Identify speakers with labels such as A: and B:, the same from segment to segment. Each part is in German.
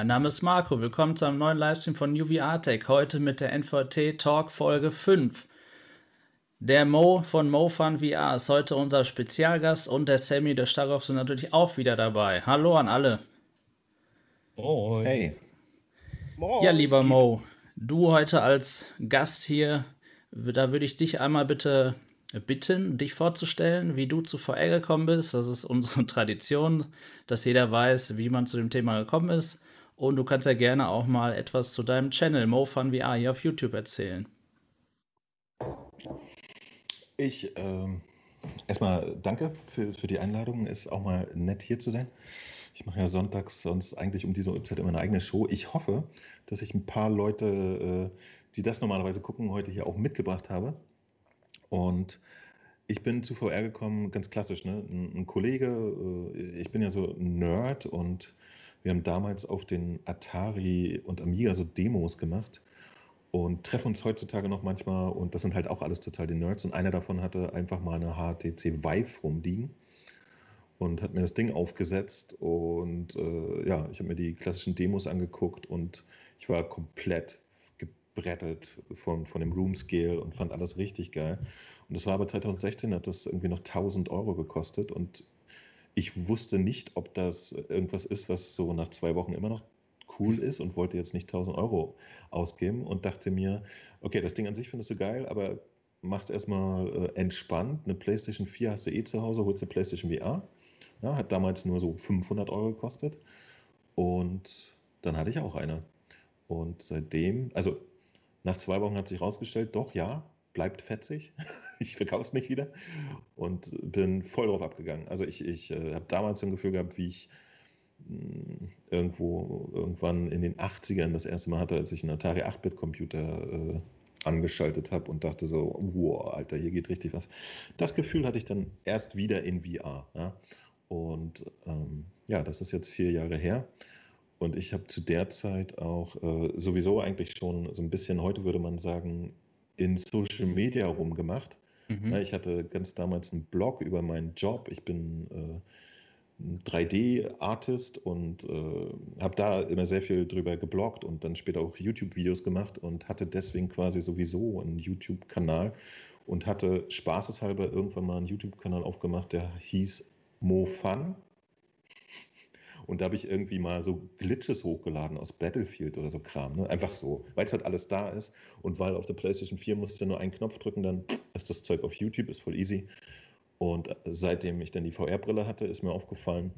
A: Mein Name ist Marco. Willkommen zu einem neuen Livestream von UV Tech. Heute mit der NVT Talk Folge 5. Der Mo von MoFun VR ist heute unser Spezialgast und der Sammy, der Starov sind natürlich auch wieder dabei. Hallo an alle.
B: Moin. Hey.
A: Moin. Ja, lieber Mo, du heute als Gast hier, da würde ich dich einmal bitte bitten, dich vorzustellen, wie du zu VR gekommen bist. Das ist unsere Tradition, dass jeder weiß, wie man zu dem Thema gekommen ist. Und du kannst ja gerne auch mal etwas zu deinem Channel MoFun VR hier auf YouTube erzählen.
B: Ich ähm, erstmal danke für, für die Einladung. Ist auch mal nett hier zu sein. Ich mache ja sonntags sonst eigentlich um diese Uhrzeit immer eine eigene Show. Ich hoffe, dass ich ein paar Leute, äh, die das normalerweise gucken, heute hier auch mitgebracht habe. Und ich bin zu VR gekommen, ganz klassisch, ne? Ein, ein Kollege, äh, ich bin ja so ein Nerd und wir haben damals auf den Atari und Amiga so Demos gemacht und treffen uns heutzutage noch manchmal und das sind halt auch alles total die Nerds und einer davon hatte einfach mal eine HTC Vive rumliegen und hat mir das Ding aufgesetzt und äh, ja, ich habe mir die klassischen Demos angeguckt und ich war komplett gebrettet von, von dem Room Scale und fand alles richtig geil. Und das war aber 2016, hat das irgendwie noch 1000 Euro gekostet und ich wusste nicht, ob das irgendwas ist, was so nach zwei Wochen immer noch cool ist und wollte jetzt nicht 1000 Euro ausgeben und dachte mir, okay, das Ding an sich findest du geil, aber machst erstmal äh, entspannt. Eine PlayStation 4 hast du eh zu Hause, holst eine PlayStation VR. Ja, hat damals nur so 500 Euro gekostet. Und dann hatte ich auch eine. Und seitdem, also nach zwei Wochen hat sich herausgestellt, doch, ja, bleibt fetzig. ich verkaufe es nicht wieder und bin voll drauf abgegangen. Also ich, ich äh, habe damals ein Gefühl gehabt, wie ich mh, hm, irgendwo irgendwann in den 80ern das erste Mal hatte, als ich einen Atari 8-Bit-Computer äh, angeschaltet habe und dachte so, wow, Alter, hier geht richtig was. Das Gefühl hatte ich dann erst wieder in VR. Ja? Und ähm, ja, das ist jetzt vier Jahre her. Und ich habe zu der Zeit auch äh, sowieso eigentlich schon so ein bisschen, heute würde man sagen, in Social Media rumgemacht. Mhm. Ich hatte ganz damals einen Blog über meinen Job. Ich bin äh, 3D-Artist und äh, habe da immer sehr viel drüber gebloggt und dann später auch YouTube-Videos gemacht und hatte deswegen quasi sowieso einen YouTube-Kanal und hatte spaßeshalber irgendwann mal einen YouTube-Kanal aufgemacht, der hieß MoFun. Und da habe ich irgendwie mal so Glitches hochgeladen aus Battlefield oder so Kram. Ne? Einfach so, weil es halt alles da ist. Und weil auf der PlayStation 4 musst du nur einen Knopf drücken, dann ist das Zeug auf YouTube, ist voll easy. Und seitdem ich dann die VR-Brille hatte, ist mir aufgefallen,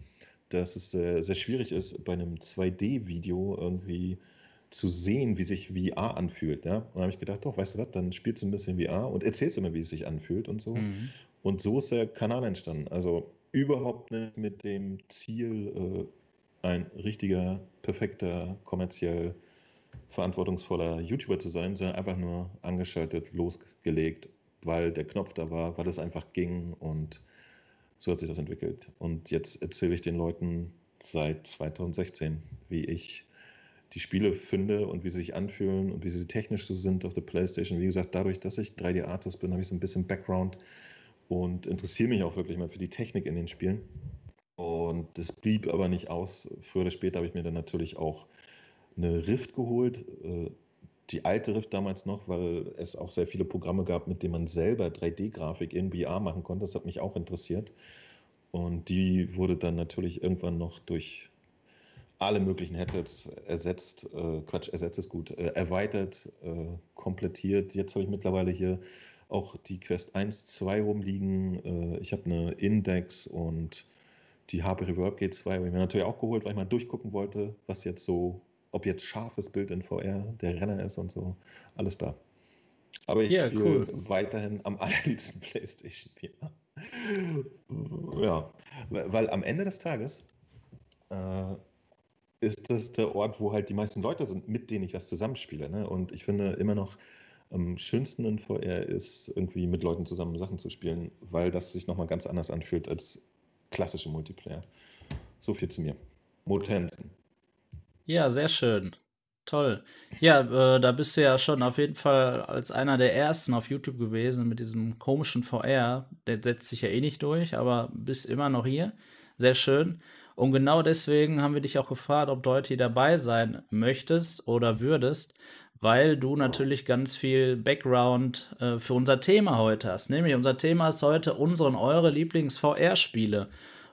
B: dass es sehr, sehr schwierig ist, bei einem 2D-Video irgendwie zu sehen, wie sich VR anfühlt. Ja? Und dann habe ich gedacht, doch, weißt du was, dann spielst du ein bisschen VR und erzählst immer, wie es sich anfühlt und so. Mhm. Und so ist der Kanal entstanden. Also überhaupt nicht mit dem Ziel, äh, ein richtiger, perfekter, kommerziell verantwortungsvoller YouTuber zu sein, sondern einfach nur angeschaltet, losgelegt, weil der Knopf da war, weil es einfach ging und so hat sich das entwickelt. Und jetzt erzähle ich den Leuten seit 2016, wie ich die Spiele finde und wie sie sich anfühlen und wie sie technisch so sind auf der Playstation. Wie gesagt, dadurch, dass ich 3D-Artist bin, habe ich so ein bisschen Background und interessiere mich auch wirklich mal für die Technik in den Spielen. Und das blieb aber nicht aus. Früher oder später habe ich mir dann natürlich auch eine Rift geholt. Äh, die alte Rift damals noch, weil es auch sehr viele Programme gab, mit denen man selber 3D-Grafik in VR machen konnte. Das hat mich auch interessiert. Und die wurde dann natürlich irgendwann noch durch alle möglichen Headsets ersetzt, äh, Quatsch, ersetzt ist gut, äh, erweitert, komplettiert. Jetzt habe ich mittlerweile hier auch die Quest 1, 2 rumliegen. Ich habe eine Index und die HP Reverb G2 habe ich mir natürlich auch geholt, weil ich mal durchgucken wollte, was jetzt so, ob jetzt scharfes Bild in VR der Renner ist und so. Alles da. Aber ich ja, cool. weiterhin am allerliebsten PlayStation 4. ja, weil am Ende des Tages äh, ist das der Ort, wo halt die meisten Leute sind, mit denen ich was zusammenspiele. Ne? Und ich finde immer noch, am schönsten in VR ist, irgendwie mit Leuten zusammen Sachen zu spielen, weil das sich nochmal ganz anders anfühlt als klassische Multiplayer. So viel zu mir. Motensen.
A: Ja, sehr schön. Toll. Ja, äh, da bist du ja schon auf jeden Fall als einer der ersten auf YouTube gewesen mit diesem komischen VR. Der setzt sich ja eh nicht durch, aber bist immer noch hier. Sehr schön. Und genau deswegen haben wir dich auch gefragt, ob du heute hier dabei sein möchtest oder würdest, weil du natürlich ganz viel Background äh, für unser Thema heute hast. Nämlich unser Thema ist heute unsere und eure Lieblings-VR-Spiele.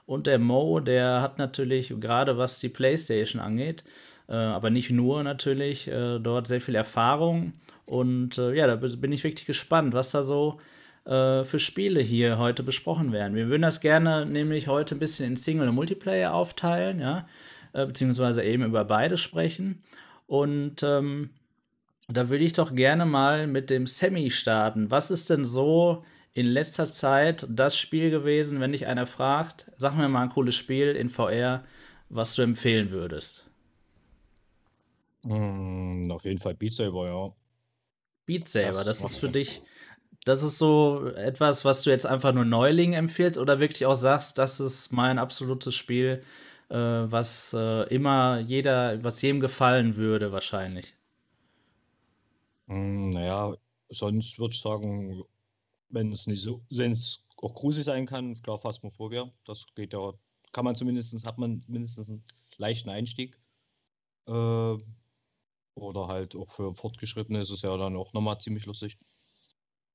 A: Und der Mo, der hat natürlich gerade was die PlayStation angeht, äh, aber nicht nur natürlich, äh, dort sehr viel Erfahrung. Und äh, ja, da bin ich wirklich gespannt, was da so äh, für Spiele hier heute besprochen werden. Wir würden das gerne nämlich heute ein bisschen in Single- und Multiplayer aufteilen, ja, äh, beziehungsweise eben über beide sprechen. Und ähm, da würde ich doch gerne mal mit dem Semi starten. Was ist denn so in letzter Zeit das Spiel gewesen, wenn dich einer fragt, sag mir mal ein cooles Spiel in VR, was du empfehlen würdest?
C: Mm, auf jeden Fall Beat Saber, ja.
A: Beat Saber, das, das ist für dich, das ist so etwas, was du jetzt einfach nur Neuling empfiehlst oder wirklich auch sagst, das ist mein absolutes Spiel, äh, was äh, immer jeder, was jedem gefallen würde, wahrscheinlich.
C: Hm, naja, sonst würde ich sagen, wenn es nicht so, wenn es auch gruselig sein kann, klar, Phasmophobia, das geht ja, kann man zumindest, hat man mindestens einen leichten Einstieg. Äh, oder halt auch für Fortgeschrittene ist es ja dann auch nochmal ziemlich lustig.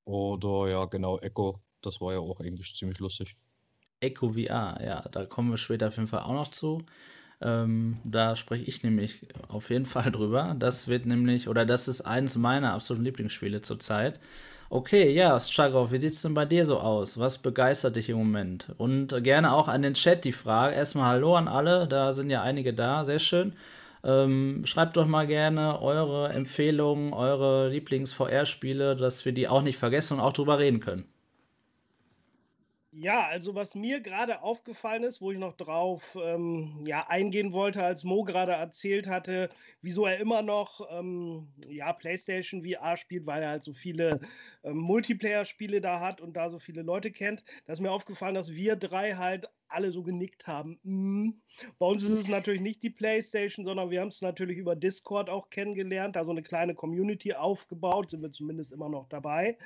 C: Oder ja, genau, Echo, das war ja auch eigentlich ziemlich lustig.
A: Echo VR, ja, da kommen wir später auf jeden Fall auch noch zu. Ähm, da spreche ich nämlich auf jeden Fall drüber. Das wird nämlich, oder das ist eines meiner absoluten Lieblingsspiele zurzeit. Okay, ja, Stragov, wie sieht es denn bei dir so aus? Was begeistert dich im Moment? Und gerne auch an den Chat die Frage. Erstmal Hallo an alle, da sind ja einige da, sehr schön. Ähm, schreibt doch mal gerne eure Empfehlungen, eure Lieblings-VR-Spiele, dass wir die auch nicht vergessen und auch drüber reden können.
D: Ja, also was mir gerade aufgefallen ist, wo ich noch drauf ähm, ja, eingehen wollte, als Mo gerade erzählt hatte, wieso er immer noch ähm, ja, PlayStation VR spielt, weil er halt so viele ähm, Multiplayer-Spiele da hat und da so viele Leute kennt. Da ist mir aufgefallen, dass wir drei halt alle so genickt haben. Mm. Bei uns ist es natürlich nicht die PlayStation, sondern wir haben es natürlich über Discord auch kennengelernt, da so eine kleine Community aufgebaut, sind wir zumindest immer noch dabei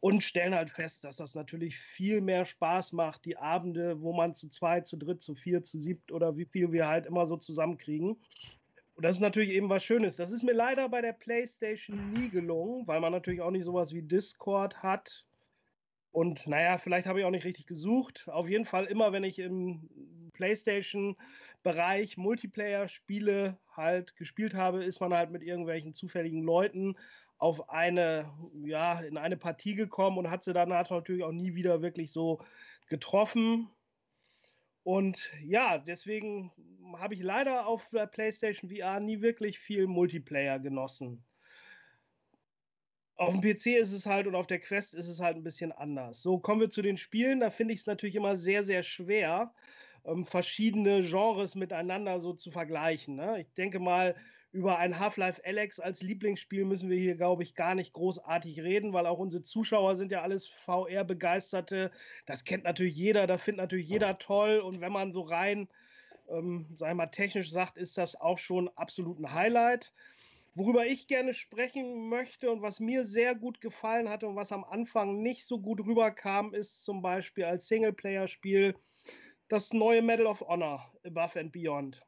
D: und stellen halt fest, dass das natürlich viel mehr Spaß macht, die Abende, wo man zu zwei, zu dritt, zu vier, zu siebt oder wie viel wir halt immer so zusammenkriegen. Und das ist natürlich eben was Schönes. Das ist mir leider bei der PlayStation nie gelungen, weil man natürlich auch nicht sowas wie Discord hat und naja, vielleicht habe ich auch nicht richtig gesucht. Auf jeden Fall immer, wenn ich im PlayStation-Bereich Multiplayer-Spiele halt gespielt habe, ist man halt mit irgendwelchen zufälligen Leuten auf eine, ja, in eine Partie gekommen und hat sie danach natürlich auch nie wieder wirklich so getroffen. Und ja, deswegen habe ich leider auf der PlayStation VR nie wirklich viel Multiplayer genossen. Auf dem PC ist es halt und auf der Quest ist es halt ein bisschen anders. So, kommen wir zu den Spielen. Da finde ich es natürlich immer sehr, sehr schwer, ähm, verschiedene Genres miteinander so zu vergleichen. Ne? Ich denke mal, über ein Half-Life Alex als Lieblingsspiel müssen wir hier, glaube ich, gar nicht großartig reden, weil auch unsere Zuschauer sind ja alles VR-Begeisterte. Das kennt natürlich jeder, das findet natürlich jeder toll. Und wenn man so rein, ähm, sagen wir mal, technisch sagt, ist das auch schon absolut ein Highlight. Worüber ich gerne sprechen möchte und was mir sehr gut gefallen hatte und was am Anfang nicht so gut rüberkam, ist zum Beispiel als Singleplayer-Spiel das neue Medal of Honor Above and Beyond.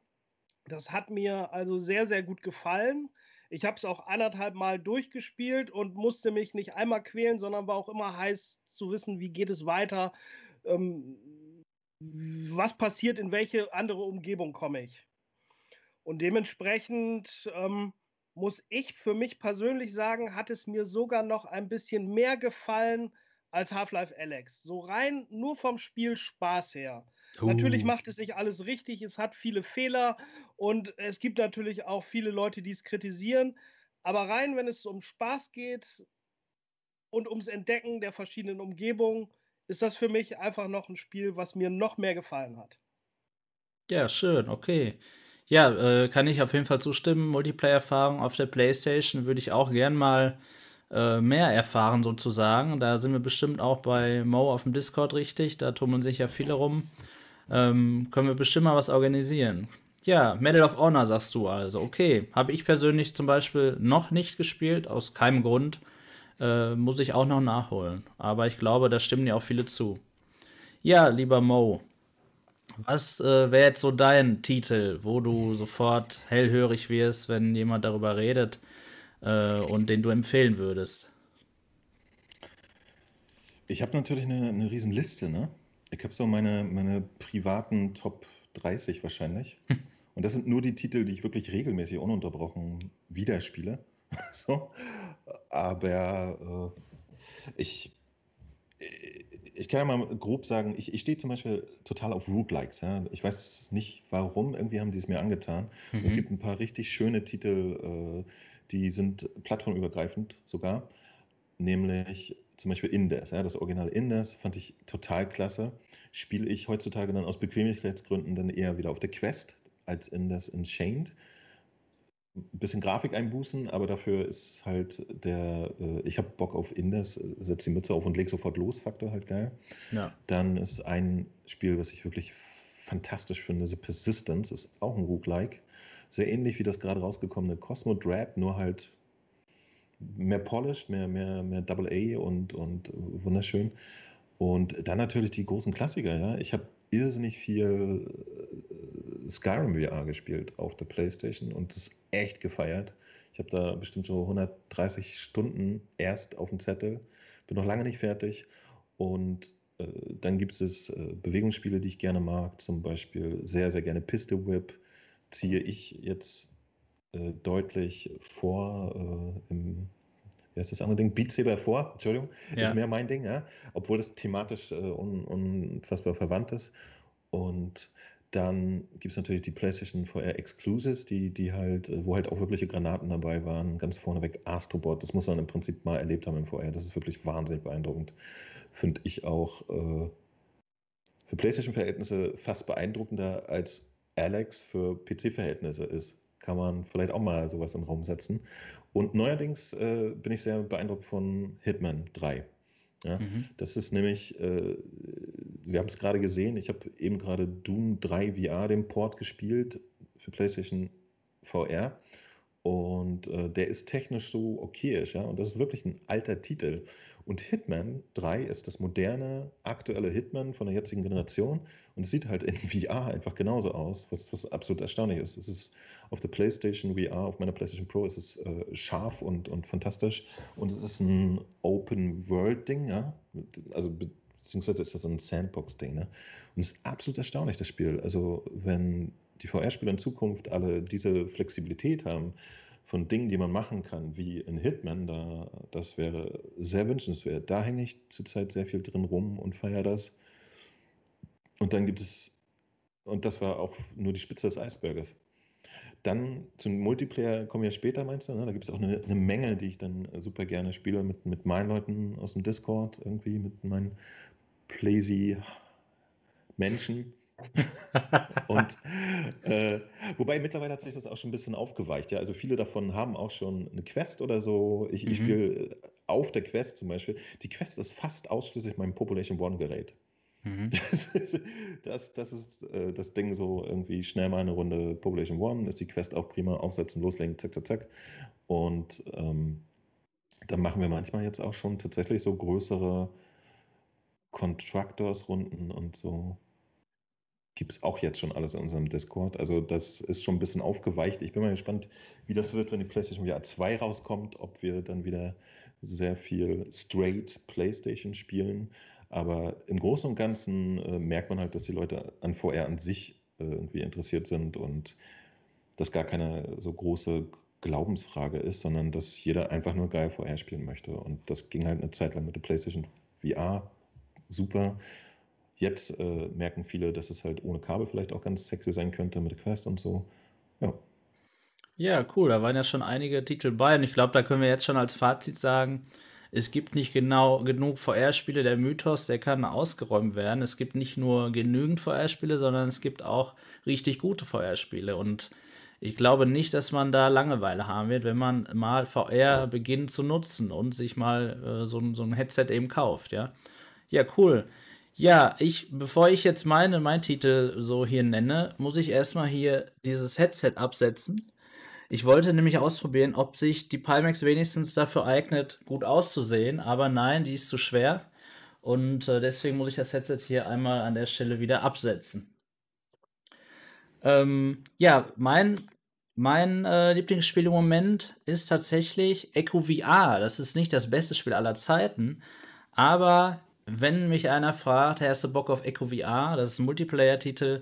D: Das hat mir also sehr, sehr gut gefallen. Ich habe es auch anderthalb Mal durchgespielt und musste mich nicht einmal quälen, sondern war auch immer heiß zu wissen, wie geht es weiter, ähm, was passiert, in welche andere Umgebung komme ich. Und dementsprechend ähm, muss ich für mich persönlich sagen, hat es mir sogar noch ein bisschen mehr gefallen als Half-Life Alex. So rein nur vom Spiel Spaß her. Uh. Natürlich macht es nicht alles richtig, es hat viele Fehler und es gibt natürlich auch viele Leute, die es kritisieren. Aber rein, wenn es um Spaß geht und ums Entdecken der verschiedenen Umgebungen, ist das für mich einfach noch ein Spiel, was mir noch mehr gefallen hat.
A: Ja, schön, okay. Ja, äh, kann ich auf jeden Fall zustimmen. Multiplayer-Erfahrung auf der PlayStation würde ich auch gern mal äh, mehr erfahren, sozusagen. Da sind wir bestimmt auch bei Mo auf dem Discord richtig. Da tummeln sich ja viele rum. Ähm, können wir bestimmt mal was organisieren. Ja, Medal of Honor sagst du also. Okay, habe ich persönlich zum Beispiel noch nicht gespielt, aus keinem Grund. Äh, muss ich auch noch nachholen. Aber ich glaube, da stimmen ja auch viele zu. Ja, lieber Mo, Was äh, wäre jetzt so dein Titel, wo du sofort hellhörig wirst, wenn jemand darüber redet äh, und den du empfehlen würdest?
B: Ich habe natürlich eine, eine riesen Liste, ne? Ich habe so meine, meine privaten Top 30 wahrscheinlich. Und das sind nur die Titel, die ich wirklich regelmäßig ununterbrochen wieder spiele. so. Aber äh, ich, ich kann ja mal grob sagen, ich, ich stehe zum Beispiel total auf Root-Likes. Ja? Ich weiß nicht warum, irgendwie haben die es mir angetan. Mhm. Es gibt ein paar richtig schöne Titel, äh, die sind plattformübergreifend sogar, nämlich zum Beispiel Indes. Ja? Das Original Indes fand ich total klasse. Spiele ich heutzutage dann aus Bequemlichkeitsgründen dann eher wieder auf der Quest als Indes Enchained ein bisschen Grafik einbußen, aber dafür ist halt der, äh, ich habe Bock auf Indes, setze die Mütze auf und leg sofort los, Faktor halt geil. Ja. Dann ist ein Spiel, was ich wirklich fantastisch finde, The Persistence, ist auch ein Roguelike. Sehr ähnlich wie das gerade rausgekommene Cosmo Dread, nur halt mehr polished, mehr, mehr, mehr Double A und, und wunderschön. Und dann natürlich die großen Klassiker, ja. Ich habe irrsinnig viel äh, Skyrim VR gespielt auf der Playstation und das echt gefeiert. Ich habe da bestimmt so 130 Stunden erst auf dem Zettel, bin noch lange nicht fertig. Und äh, dann gibt es äh, Bewegungsspiele, die ich gerne mag, zum Beispiel sehr, sehr gerne Pistol Whip. Ziehe ich jetzt äh, deutlich vor äh, im wie heißt das andere Ding? Beat Saber vor, Entschuldigung, ja. ist mehr mein Ding, ja? obwohl das thematisch äh, un, unfassbar verwandt ist. Und dann gibt es natürlich die PlayStation VR Exclusives, die, die halt, äh, wo halt auch wirkliche Granaten dabei waren. Ganz vorneweg Astrobot, das muss man im Prinzip mal erlebt haben im VR. Das ist wirklich wahnsinnig beeindruckend. Finde ich auch äh, für PlayStation-Verhältnisse fast beeindruckender als Alex für PC-Verhältnisse ist kann man vielleicht auch mal sowas im Raum setzen. Und neuerdings äh, bin ich sehr beeindruckt von Hitman 3. Ja, mhm. Das ist nämlich, äh, wir haben es gerade gesehen, ich habe eben gerade Doom 3 VR, den Port gespielt für PlayStation VR. Und äh, der ist technisch so okayisch, ja. Und das ist wirklich ein alter Titel. Und Hitman 3 ist das moderne, aktuelle Hitman von der jetzigen Generation. Und es sieht halt in VR einfach genauso aus, was, was absolut erstaunlich ist. Es ist auf der PlayStation VR, auf meiner PlayStation Pro, ist es äh, scharf und, und fantastisch. Und es ist ein Open-World-Ding, ja. Also beziehungsweise ist das ein Sandbox-Ding, ne? Und es ist absolut erstaunlich, das Spiel. Also wenn die VR-Spieler in Zukunft alle diese Flexibilität haben von Dingen, die man machen kann, wie in Hitman, da, das wäre sehr wünschenswert. Da hänge ich zurzeit sehr viel drin rum und feiere das. Und dann gibt es, und das war auch nur die Spitze des Eisberges. Dann zum Multiplayer kommen wir später, meinst du? Ne? Da gibt es auch eine, eine, Menge, die ich dann super gerne spiele mit, mit meinen Leuten aus dem Discord, irgendwie, mit meinen Playsy-Menschen. und äh, wobei mittlerweile hat sich das auch schon ein bisschen aufgeweicht. Ja, also viele davon haben auch schon eine Quest oder so. Ich, mhm. ich spiele auf der Quest zum Beispiel. Die Quest ist fast ausschließlich mein Population One Gerät. Mhm. Das ist, das, das, ist äh, das Ding so irgendwie schnell mal eine Runde Population One, ist die Quest auch prima aufsetzen, loslegen, zack, zack, zack. Und ähm, dann machen wir manchmal jetzt auch schon tatsächlich so größere Contractors-Runden und so gibt es auch jetzt schon alles in unserem Discord. Also das ist schon ein bisschen aufgeweicht. Ich bin mal gespannt, wie das wird, wenn die PlayStation VR 2 rauskommt, ob wir dann wieder sehr viel straight PlayStation spielen. Aber im Großen und Ganzen äh, merkt man halt, dass die Leute an VR an sich äh, irgendwie interessiert sind und das gar keine so große Glaubensfrage ist, sondern dass jeder einfach nur geil VR spielen möchte. Und das ging halt eine Zeit lang mit der PlayStation VR super. Jetzt äh, merken viele, dass es halt ohne Kabel vielleicht auch ganz sexy sein könnte mit Quest und so. Ja.
A: Ja, cool. Da waren ja schon einige Titel bei und ich glaube, da können wir jetzt schon als Fazit sagen, es gibt nicht genau genug VR-Spiele. Der Mythos, der kann ausgeräumt werden. Es gibt nicht nur genügend VR-Spiele, sondern es gibt auch richtig gute VR-Spiele. Und ich glaube nicht, dass man da Langeweile haben wird, wenn man mal VR beginnt zu nutzen und sich mal äh, so, so ein Headset eben kauft. Ja, ja cool. Ja, ich, bevor ich jetzt meine, mein Titel so hier nenne, muss ich erstmal hier dieses Headset absetzen. Ich wollte nämlich ausprobieren, ob sich die Pimax wenigstens dafür eignet, gut auszusehen, aber nein, die ist zu schwer. Und äh, deswegen muss ich das Headset hier einmal an der Stelle wieder absetzen. Ähm, ja, mein, mein äh, Lieblingsspiel im Moment ist tatsächlich Echo VR. Das ist nicht das beste Spiel aller Zeiten, aber wenn mich einer fragt, hast du Bock auf Echo VR, das ist ein Multiplayer-Titel,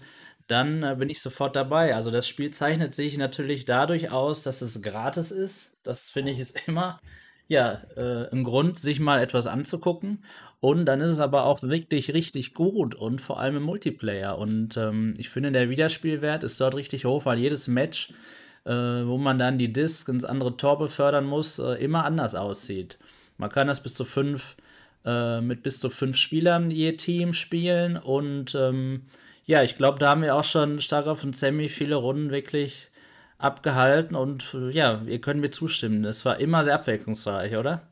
A: dann äh, bin ich sofort dabei. Also das Spiel zeichnet sich natürlich dadurch aus, dass es gratis ist. Das finde ich ist immer ja äh, ein Grund, sich mal etwas anzugucken. Und dann ist es aber auch wirklich richtig gut und vor allem im Multiplayer. Und ähm, ich finde, der Wiederspielwert ist dort richtig hoch, weil jedes Match, äh, wo man dann die Disc ins andere Tor befördern muss, äh, immer anders aussieht. Man kann das bis zu fünf, äh, mit bis zu fünf Spielern je Team spielen und ähm, ja, ich glaube, da haben wir auch schon stark auf und Sammy viele Runden wirklich abgehalten und ja, ihr könnt mir zustimmen. Es war immer sehr abwechslungsreich, oder?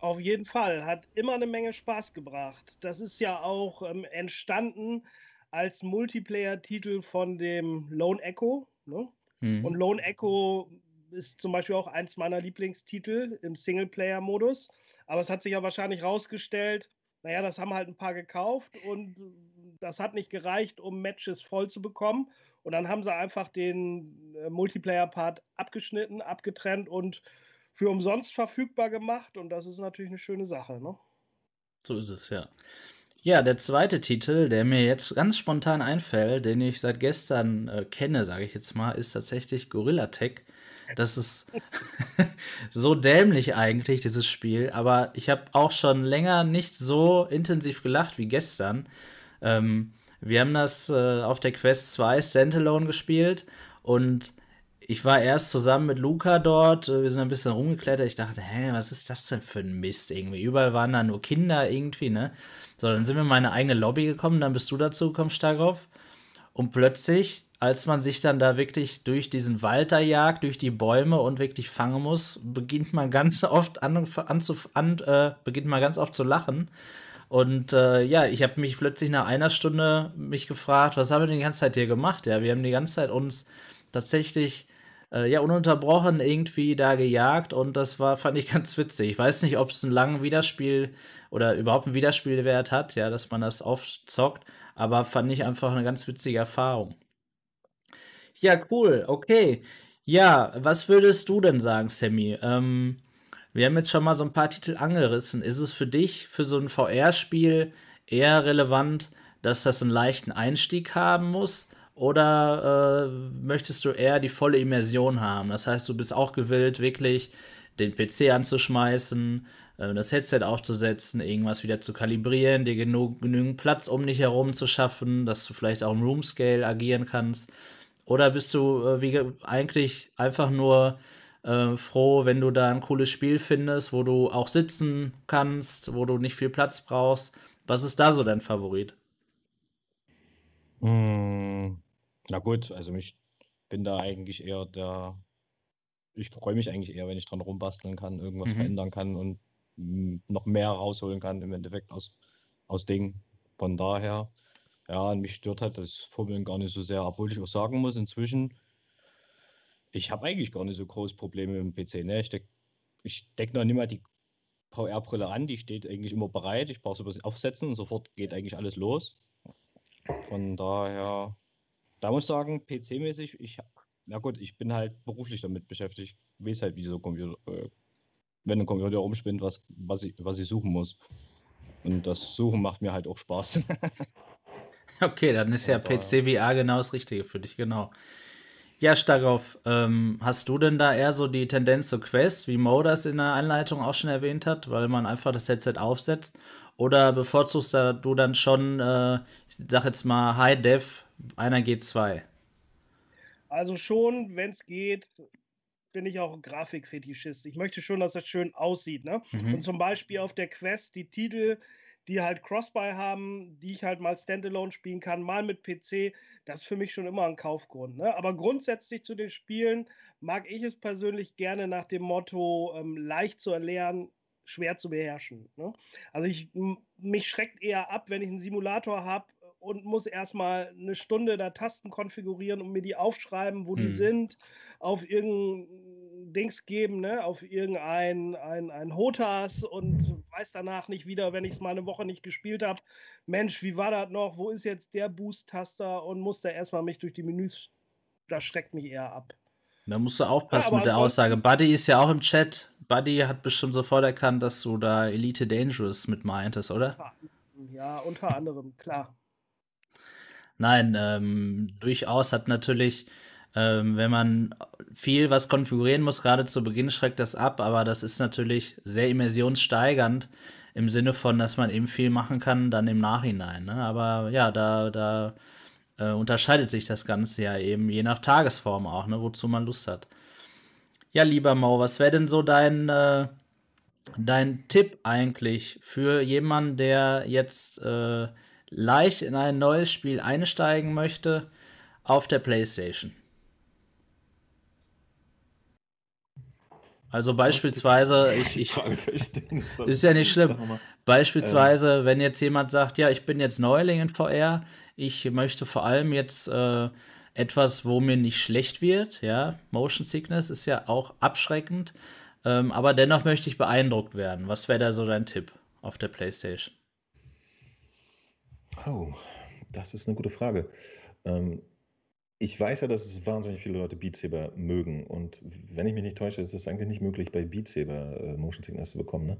D: Auf jeden Fall, hat immer eine Menge Spaß gebracht. Das ist ja auch ähm, entstanden als Multiplayer-Titel von dem Lone Echo. Ne? Mhm. Und Lone Echo ist zum Beispiel auch eins meiner Lieblingstitel im Singleplayer-Modus. Aber es hat sich ja wahrscheinlich rausgestellt, naja, das haben halt ein paar gekauft und das hat nicht gereicht, um Matches voll zu bekommen. Und dann haben sie einfach den äh, Multiplayer-Part abgeschnitten, abgetrennt und für umsonst verfügbar gemacht. Und das ist natürlich eine schöne Sache. Ne?
A: So ist es, ja. Ja, der zweite Titel, der mir jetzt ganz spontan einfällt, den ich seit gestern äh, kenne, sage ich jetzt mal, ist tatsächlich Gorilla Tech. Das ist so dämlich eigentlich, dieses Spiel. Aber ich habe auch schon länger nicht so intensiv gelacht wie gestern. Ähm, wir haben das äh, auf der Quest 2 Standalone gespielt und ich war erst zusammen mit Luca dort, äh, wir sind ein bisschen rumgeklettert. Ich dachte, hä, was ist das denn für ein Mist irgendwie? Überall waren da nur Kinder irgendwie, ne? So, dann sind wir in meine eigene Lobby gekommen, dann bist du dazu gekommen, Starkov. Und plötzlich, als man sich dann da wirklich durch diesen Wald da jagt, durch die Bäume und wirklich fangen muss, beginnt man ganz oft an, an, an äh, beginnt man ganz oft zu lachen. Und äh, ja, ich habe mich plötzlich nach einer Stunde mich gefragt, was haben wir denn die ganze Zeit hier gemacht? Ja, wir haben die ganze Zeit uns tatsächlich äh, ja ununterbrochen irgendwie da gejagt und das war fand ich ganz witzig. Ich weiß nicht, ob es einen langen Wiederspiel oder überhaupt einen Wiederspielwert hat, ja, dass man das oft zockt, aber fand ich einfach eine ganz witzige Erfahrung. Ja, cool. Okay. Ja, was würdest du denn sagen, Sammy? Ähm, wir haben jetzt schon mal so ein paar Titel angerissen. Ist es für dich, für so ein VR-Spiel, eher relevant, dass das einen leichten Einstieg haben muss? Oder äh, möchtest du eher die volle Immersion haben? Das heißt, du bist auch gewillt, wirklich den PC anzuschmeißen, äh, das Headset aufzusetzen, irgendwas wieder zu kalibrieren, dir genug, genügend Platz um dich herum zu schaffen, dass du vielleicht auch im Room Scale agieren kannst. Oder bist du äh, wie, eigentlich einfach nur äh, froh, wenn du da ein cooles Spiel findest, wo du auch sitzen kannst, wo du nicht viel Platz brauchst. Was ist da so dein Favorit?
C: Mm, na gut, also ich bin da eigentlich eher der. Ich freue mich eigentlich eher, wenn ich dran rumbasteln kann, irgendwas mhm. verändern kann und noch mehr rausholen kann im Endeffekt aus, aus Dingen. Von daher, ja, mich stört halt das Fummeln gar nicht so sehr, obwohl ich auch sagen muss, inzwischen ich habe eigentlich gar nicht so große Probleme mit dem PC. Ne? Ich decke ich deck noch nicht mal die VR-Brille an, die steht eigentlich immer bereit. Ich brauche es aufsetzen und sofort geht eigentlich alles los. Von daher, da muss ich sagen, PC-mäßig, ich, na gut, ich bin halt beruflich damit beschäftigt. Ich weiß halt, wie so Computer, äh, wenn ein Computer rumspinnt, was, was, ich, was ich suchen muss. Und das Suchen macht mir halt auch Spaß.
A: okay, dann ist ja PC VR genau das Richtige für dich, genau. Ja, Stagoff, ähm, hast du denn da eher so die Tendenz zur Quest, wie Mo das in der Anleitung auch schon erwähnt hat, weil man einfach das Headset aufsetzt? Oder bevorzugst du dann schon, äh, ich sag jetzt mal, High Def, einer G2?
D: Also schon, wenn es geht, bin ich auch Grafikfetischist. Ich möchte schon, dass das schön aussieht. Ne? Mhm. Und zum Beispiel auf der Quest die Titel, die halt Crossbuy haben, die ich halt mal Standalone spielen kann, mal mit PC, das ist für mich schon immer ein Kaufgrund. Ne? Aber grundsätzlich zu den Spielen mag ich es persönlich gerne nach dem Motto ähm, leicht zu erlernen, schwer zu beherrschen. Ne? Also ich, mich schreckt eher ab, wenn ich einen Simulator habe und muss erstmal eine Stunde da Tasten konfigurieren und mir die aufschreiben, wo hm. die sind, auf irgendein Dings geben, ne, auf irgendein ein, ein Hotas und weiß danach nicht wieder, wenn ich es mal eine Woche nicht gespielt habe, Mensch, wie war das noch? Wo ist jetzt der Boost-Taster? Und muss da erstmal mich durch die Menüs, das schreckt mich eher ab.
A: Da musst du aufpassen ja, mit der Aussage. Buddy ist ja auch im Chat. Buddy hat bestimmt sofort erkannt, dass du da Elite Dangerous mit meintest, oder?
D: Ja, unter anderem, klar.
A: Nein, ähm, durchaus hat natürlich, ähm, wenn man viel was konfigurieren muss, gerade zu Beginn schreckt das ab, aber das ist natürlich sehr immersionssteigernd im Sinne von, dass man eben viel machen kann dann im Nachhinein. Ne? Aber ja, da, da äh, unterscheidet sich das Ganze ja eben je nach Tagesform auch, ne? wozu man Lust hat. Ja, lieber Mo, was wäre denn so dein, äh, dein Tipp eigentlich für jemanden, der jetzt äh, leicht in ein neues Spiel einsteigen möchte auf der PlayStation? Also beispielsweise, ich, ich ist ja nicht schlimm. Beispielsweise, ähm. wenn jetzt jemand sagt, ja, ich bin jetzt Neuling in VR, ich möchte vor allem jetzt äh, etwas, wo mir nicht schlecht wird, ja, Motion Sickness ist ja auch abschreckend, ähm, aber dennoch möchte ich beeindruckt werden. Was wäre da so dein Tipp auf der PlayStation?
B: Oh, das ist eine gute Frage. Ähm, ich weiß ja, dass es wahnsinnig viele Leute Beat Saber mögen. Und wenn ich mich nicht täusche, ist es eigentlich nicht möglich, bei Beat Saber äh, Motion Sickness zu bekommen. Ne?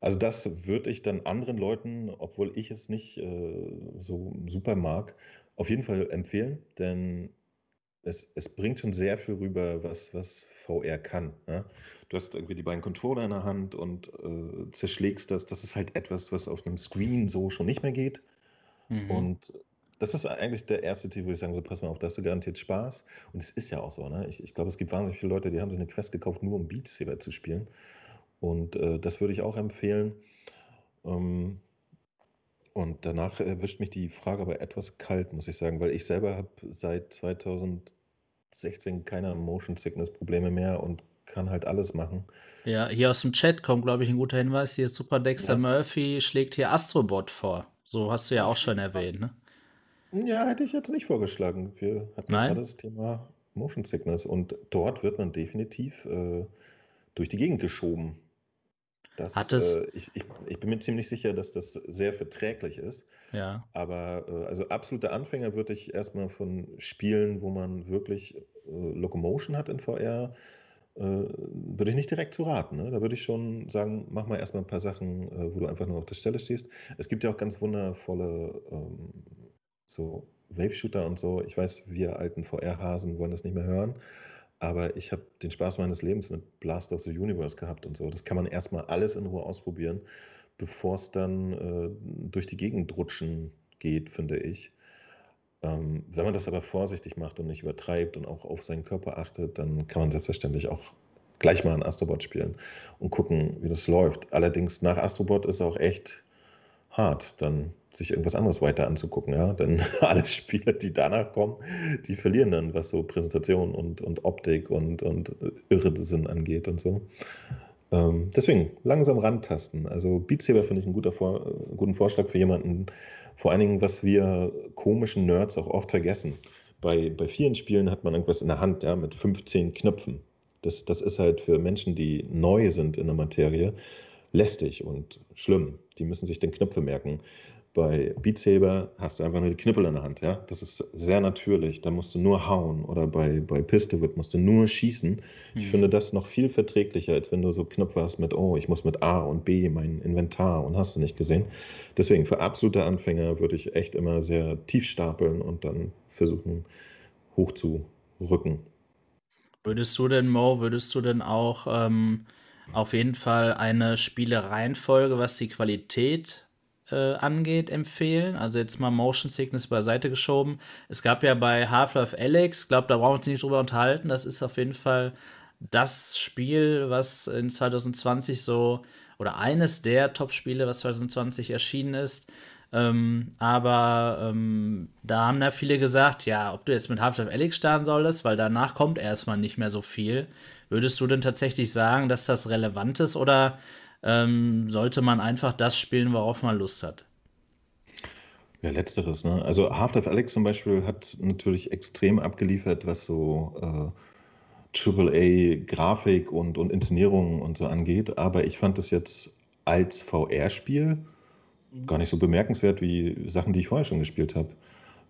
B: Also das würde ich dann anderen Leuten, obwohl ich es nicht äh, so super mag, auf jeden Fall empfehlen, denn es, es bringt schon sehr viel rüber, was, was VR kann. Ja? Du hast irgendwie die beiden Controller in der Hand und äh, zerschlägst das. Das ist halt etwas, was auf einem Screen so schon nicht mehr geht. Mhm. Und das ist eigentlich der erste Tipp, wo ich sagen würde, pass mal auf, da hast du garantiert Spaß. Und es ist ja auch so, ne? Ich, ich glaube, es gibt wahnsinnig viele Leute, die haben sich eine Quest gekauft, nur um Beat Saber zu spielen. Und äh, das würde ich auch empfehlen. Ähm, und danach erwischt mich die Frage aber etwas kalt, muss ich sagen, weil ich selber habe seit 2016 keine Motion Sickness Probleme mehr und kann halt alles machen.
A: Ja, hier aus dem Chat kommt, glaube ich, ein guter Hinweis. Hier Super Dexter ja. Murphy schlägt hier Astrobot vor. So hast du ja auch schon erwähnt, ne?
B: Ja, hätte ich jetzt nicht vorgeschlagen. Wir hatten
A: Nein?
B: gerade das Thema Motion Sickness und dort wird man definitiv äh, durch die Gegend geschoben. Das,
A: Hat es,
B: äh, ich, ich, ich bin mir ziemlich sicher, dass das sehr verträglich ist.
A: ja.
B: Aber äh, also absolute Anfänger würde ich erstmal von Spielen, wo man wirklich äh, Locomotion hat in VR, würde ich nicht direkt zu raten. Ne? Da würde ich schon sagen, mach mal erstmal ein paar Sachen, äh, wo du einfach nur auf der Stelle stehst. Es gibt ja auch ganz wundervolle ähm, so Wave-Shooter und so. Ich weiß, wir alten VR-Hasen wollen das nicht mehr hören. Aber ich habe den Spaß meines Lebens mit Blast of the Universe gehabt und so. Das kann man erstmal alles in Ruhe ausprobieren, bevor es dann äh, durch die Gegend rutschen geht, finde ich. Ähm, wenn man das aber vorsichtig macht und nicht übertreibt und auch auf seinen Körper achtet, dann kann man selbstverständlich auch gleich mal ein Astrobot spielen und gucken, wie das läuft. Allerdings nach Astrobot ist auch echt hart, dann sich irgendwas anderes weiter anzugucken, ja. Denn alle Spieler, die danach kommen, die verlieren dann, was so Präsentation und, und Optik und, und Irrsinn angeht und so. Ähm, deswegen langsam rantasten. Also Beat Saber finde ich einen guter Vor guten Vorschlag für jemanden, vor allen Dingen, was wir komischen Nerds auch oft vergessen. Bei, bei vielen Spielen hat man irgendwas in der Hand, ja, mit 15 Knöpfen. Das, das ist halt für Menschen, die neu sind in der Materie, lästig und schlimm. Die müssen sich den Knöpfe merken. Bei Beat Saber hast du einfach nur die Knippel in der Hand, ja. Das ist sehr natürlich. Da musst du nur hauen. Oder bei, bei Pistol musst du nur schießen. Ich mhm. finde das noch viel verträglicher, als wenn du so Knöpfe hast mit, oh, ich muss mit A und B mein Inventar und hast du nicht gesehen. Deswegen, für absolute Anfänger würde ich echt immer sehr tief stapeln und dann versuchen, hochzurücken.
A: Würdest du denn, Mo, würdest du denn auch ähm, auf jeden Fall eine Spielereihenfolge, was die Qualität äh, angeht, empfehlen. Also jetzt mal Motion Sickness beiseite geschoben. Es gab ja bei Half-Life Alex, glaube, da brauchen wir uns nicht drüber unterhalten. Das ist auf jeden Fall das Spiel, was in 2020 so, oder eines der Top-Spiele, was 2020 erschienen ist. Ähm, aber ähm, da haben da viele gesagt, ja, ob du jetzt mit Half-Life Alex starten solltest, weil danach kommt erstmal nicht mehr so viel. Würdest du denn tatsächlich sagen, dass das relevant ist oder ähm, sollte man einfach das spielen, worauf man Lust hat.
B: Ja, letzteres. Ne? Also Half-Life Alex zum Beispiel hat natürlich extrem abgeliefert, was so äh, AAA-Grafik und, und Inszenierung und so angeht. Aber ich fand es jetzt als VR-Spiel mhm. gar nicht so bemerkenswert wie Sachen, die ich vorher schon gespielt habe,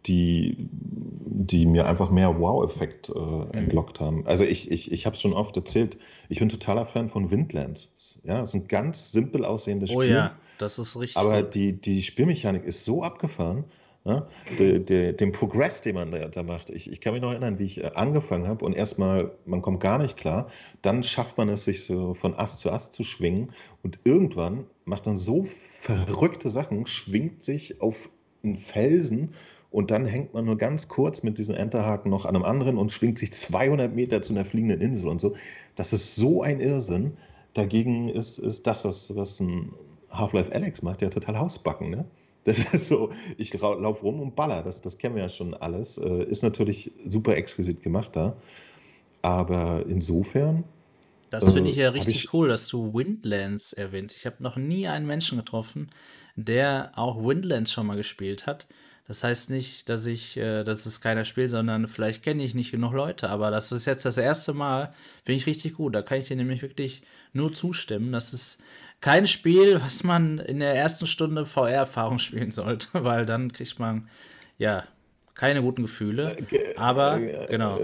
B: die, die mir einfach mehr Wow-Effekt äh, mhm. entlockt haben. Also ich, ich, ich habe es schon oft erzählt, ich bin totaler Fan von Windlands. Ja, es ist ein ganz simpel aussehendes oh Spiel.
A: Oh ja, das ist richtig.
B: Aber die, die Spielmechanik ist so abgefahren. Ja, de, de, den Progress, den man da, da macht. Ich, ich, kann mich noch erinnern, wie ich äh, angefangen habe und erstmal, man kommt gar nicht klar. Dann schafft man es, sich so von Ast zu Ast zu schwingen und irgendwann macht man so verrückte Sachen, schwingt sich auf einen Felsen und dann hängt man nur ganz kurz mit diesem Enterhaken noch an einem anderen und schwingt sich 200 Meter zu einer fliegenden Insel und so. Das ist so ein Irrsinn. Dagegen ist, ist das, was, was ein Half-Life Alex macht, ja total Hausbacken. Ne? Das ist so, ich laufe rum und baller, das, das kennen wir ja schon alles. Äh, ist natürlich super exquisit gemacht da. Aber insofern.
A: Das finde ich ja äh, richtig ich, cool, dass du Windlands erwähnst. Ich habe noch nie einen Menschen getroffen, der auch Windlands schon mal gespielt hat. Das heißt nicht, dass ich, äh, dass es keiner spielt, sondern vielleicht kenne ich nicht genug Leute. Aber das ist jetzt das erste Mal, finde ich richtig gut. Da kann ich dir nämlich wirklich nur zustimmen. Das ist kein Spiel, was man in der ersten Stunde VR-Erfahrung spielen sollte, weil dann kriegt man ja keine guten Gefühle. Äh, aber äh, genau.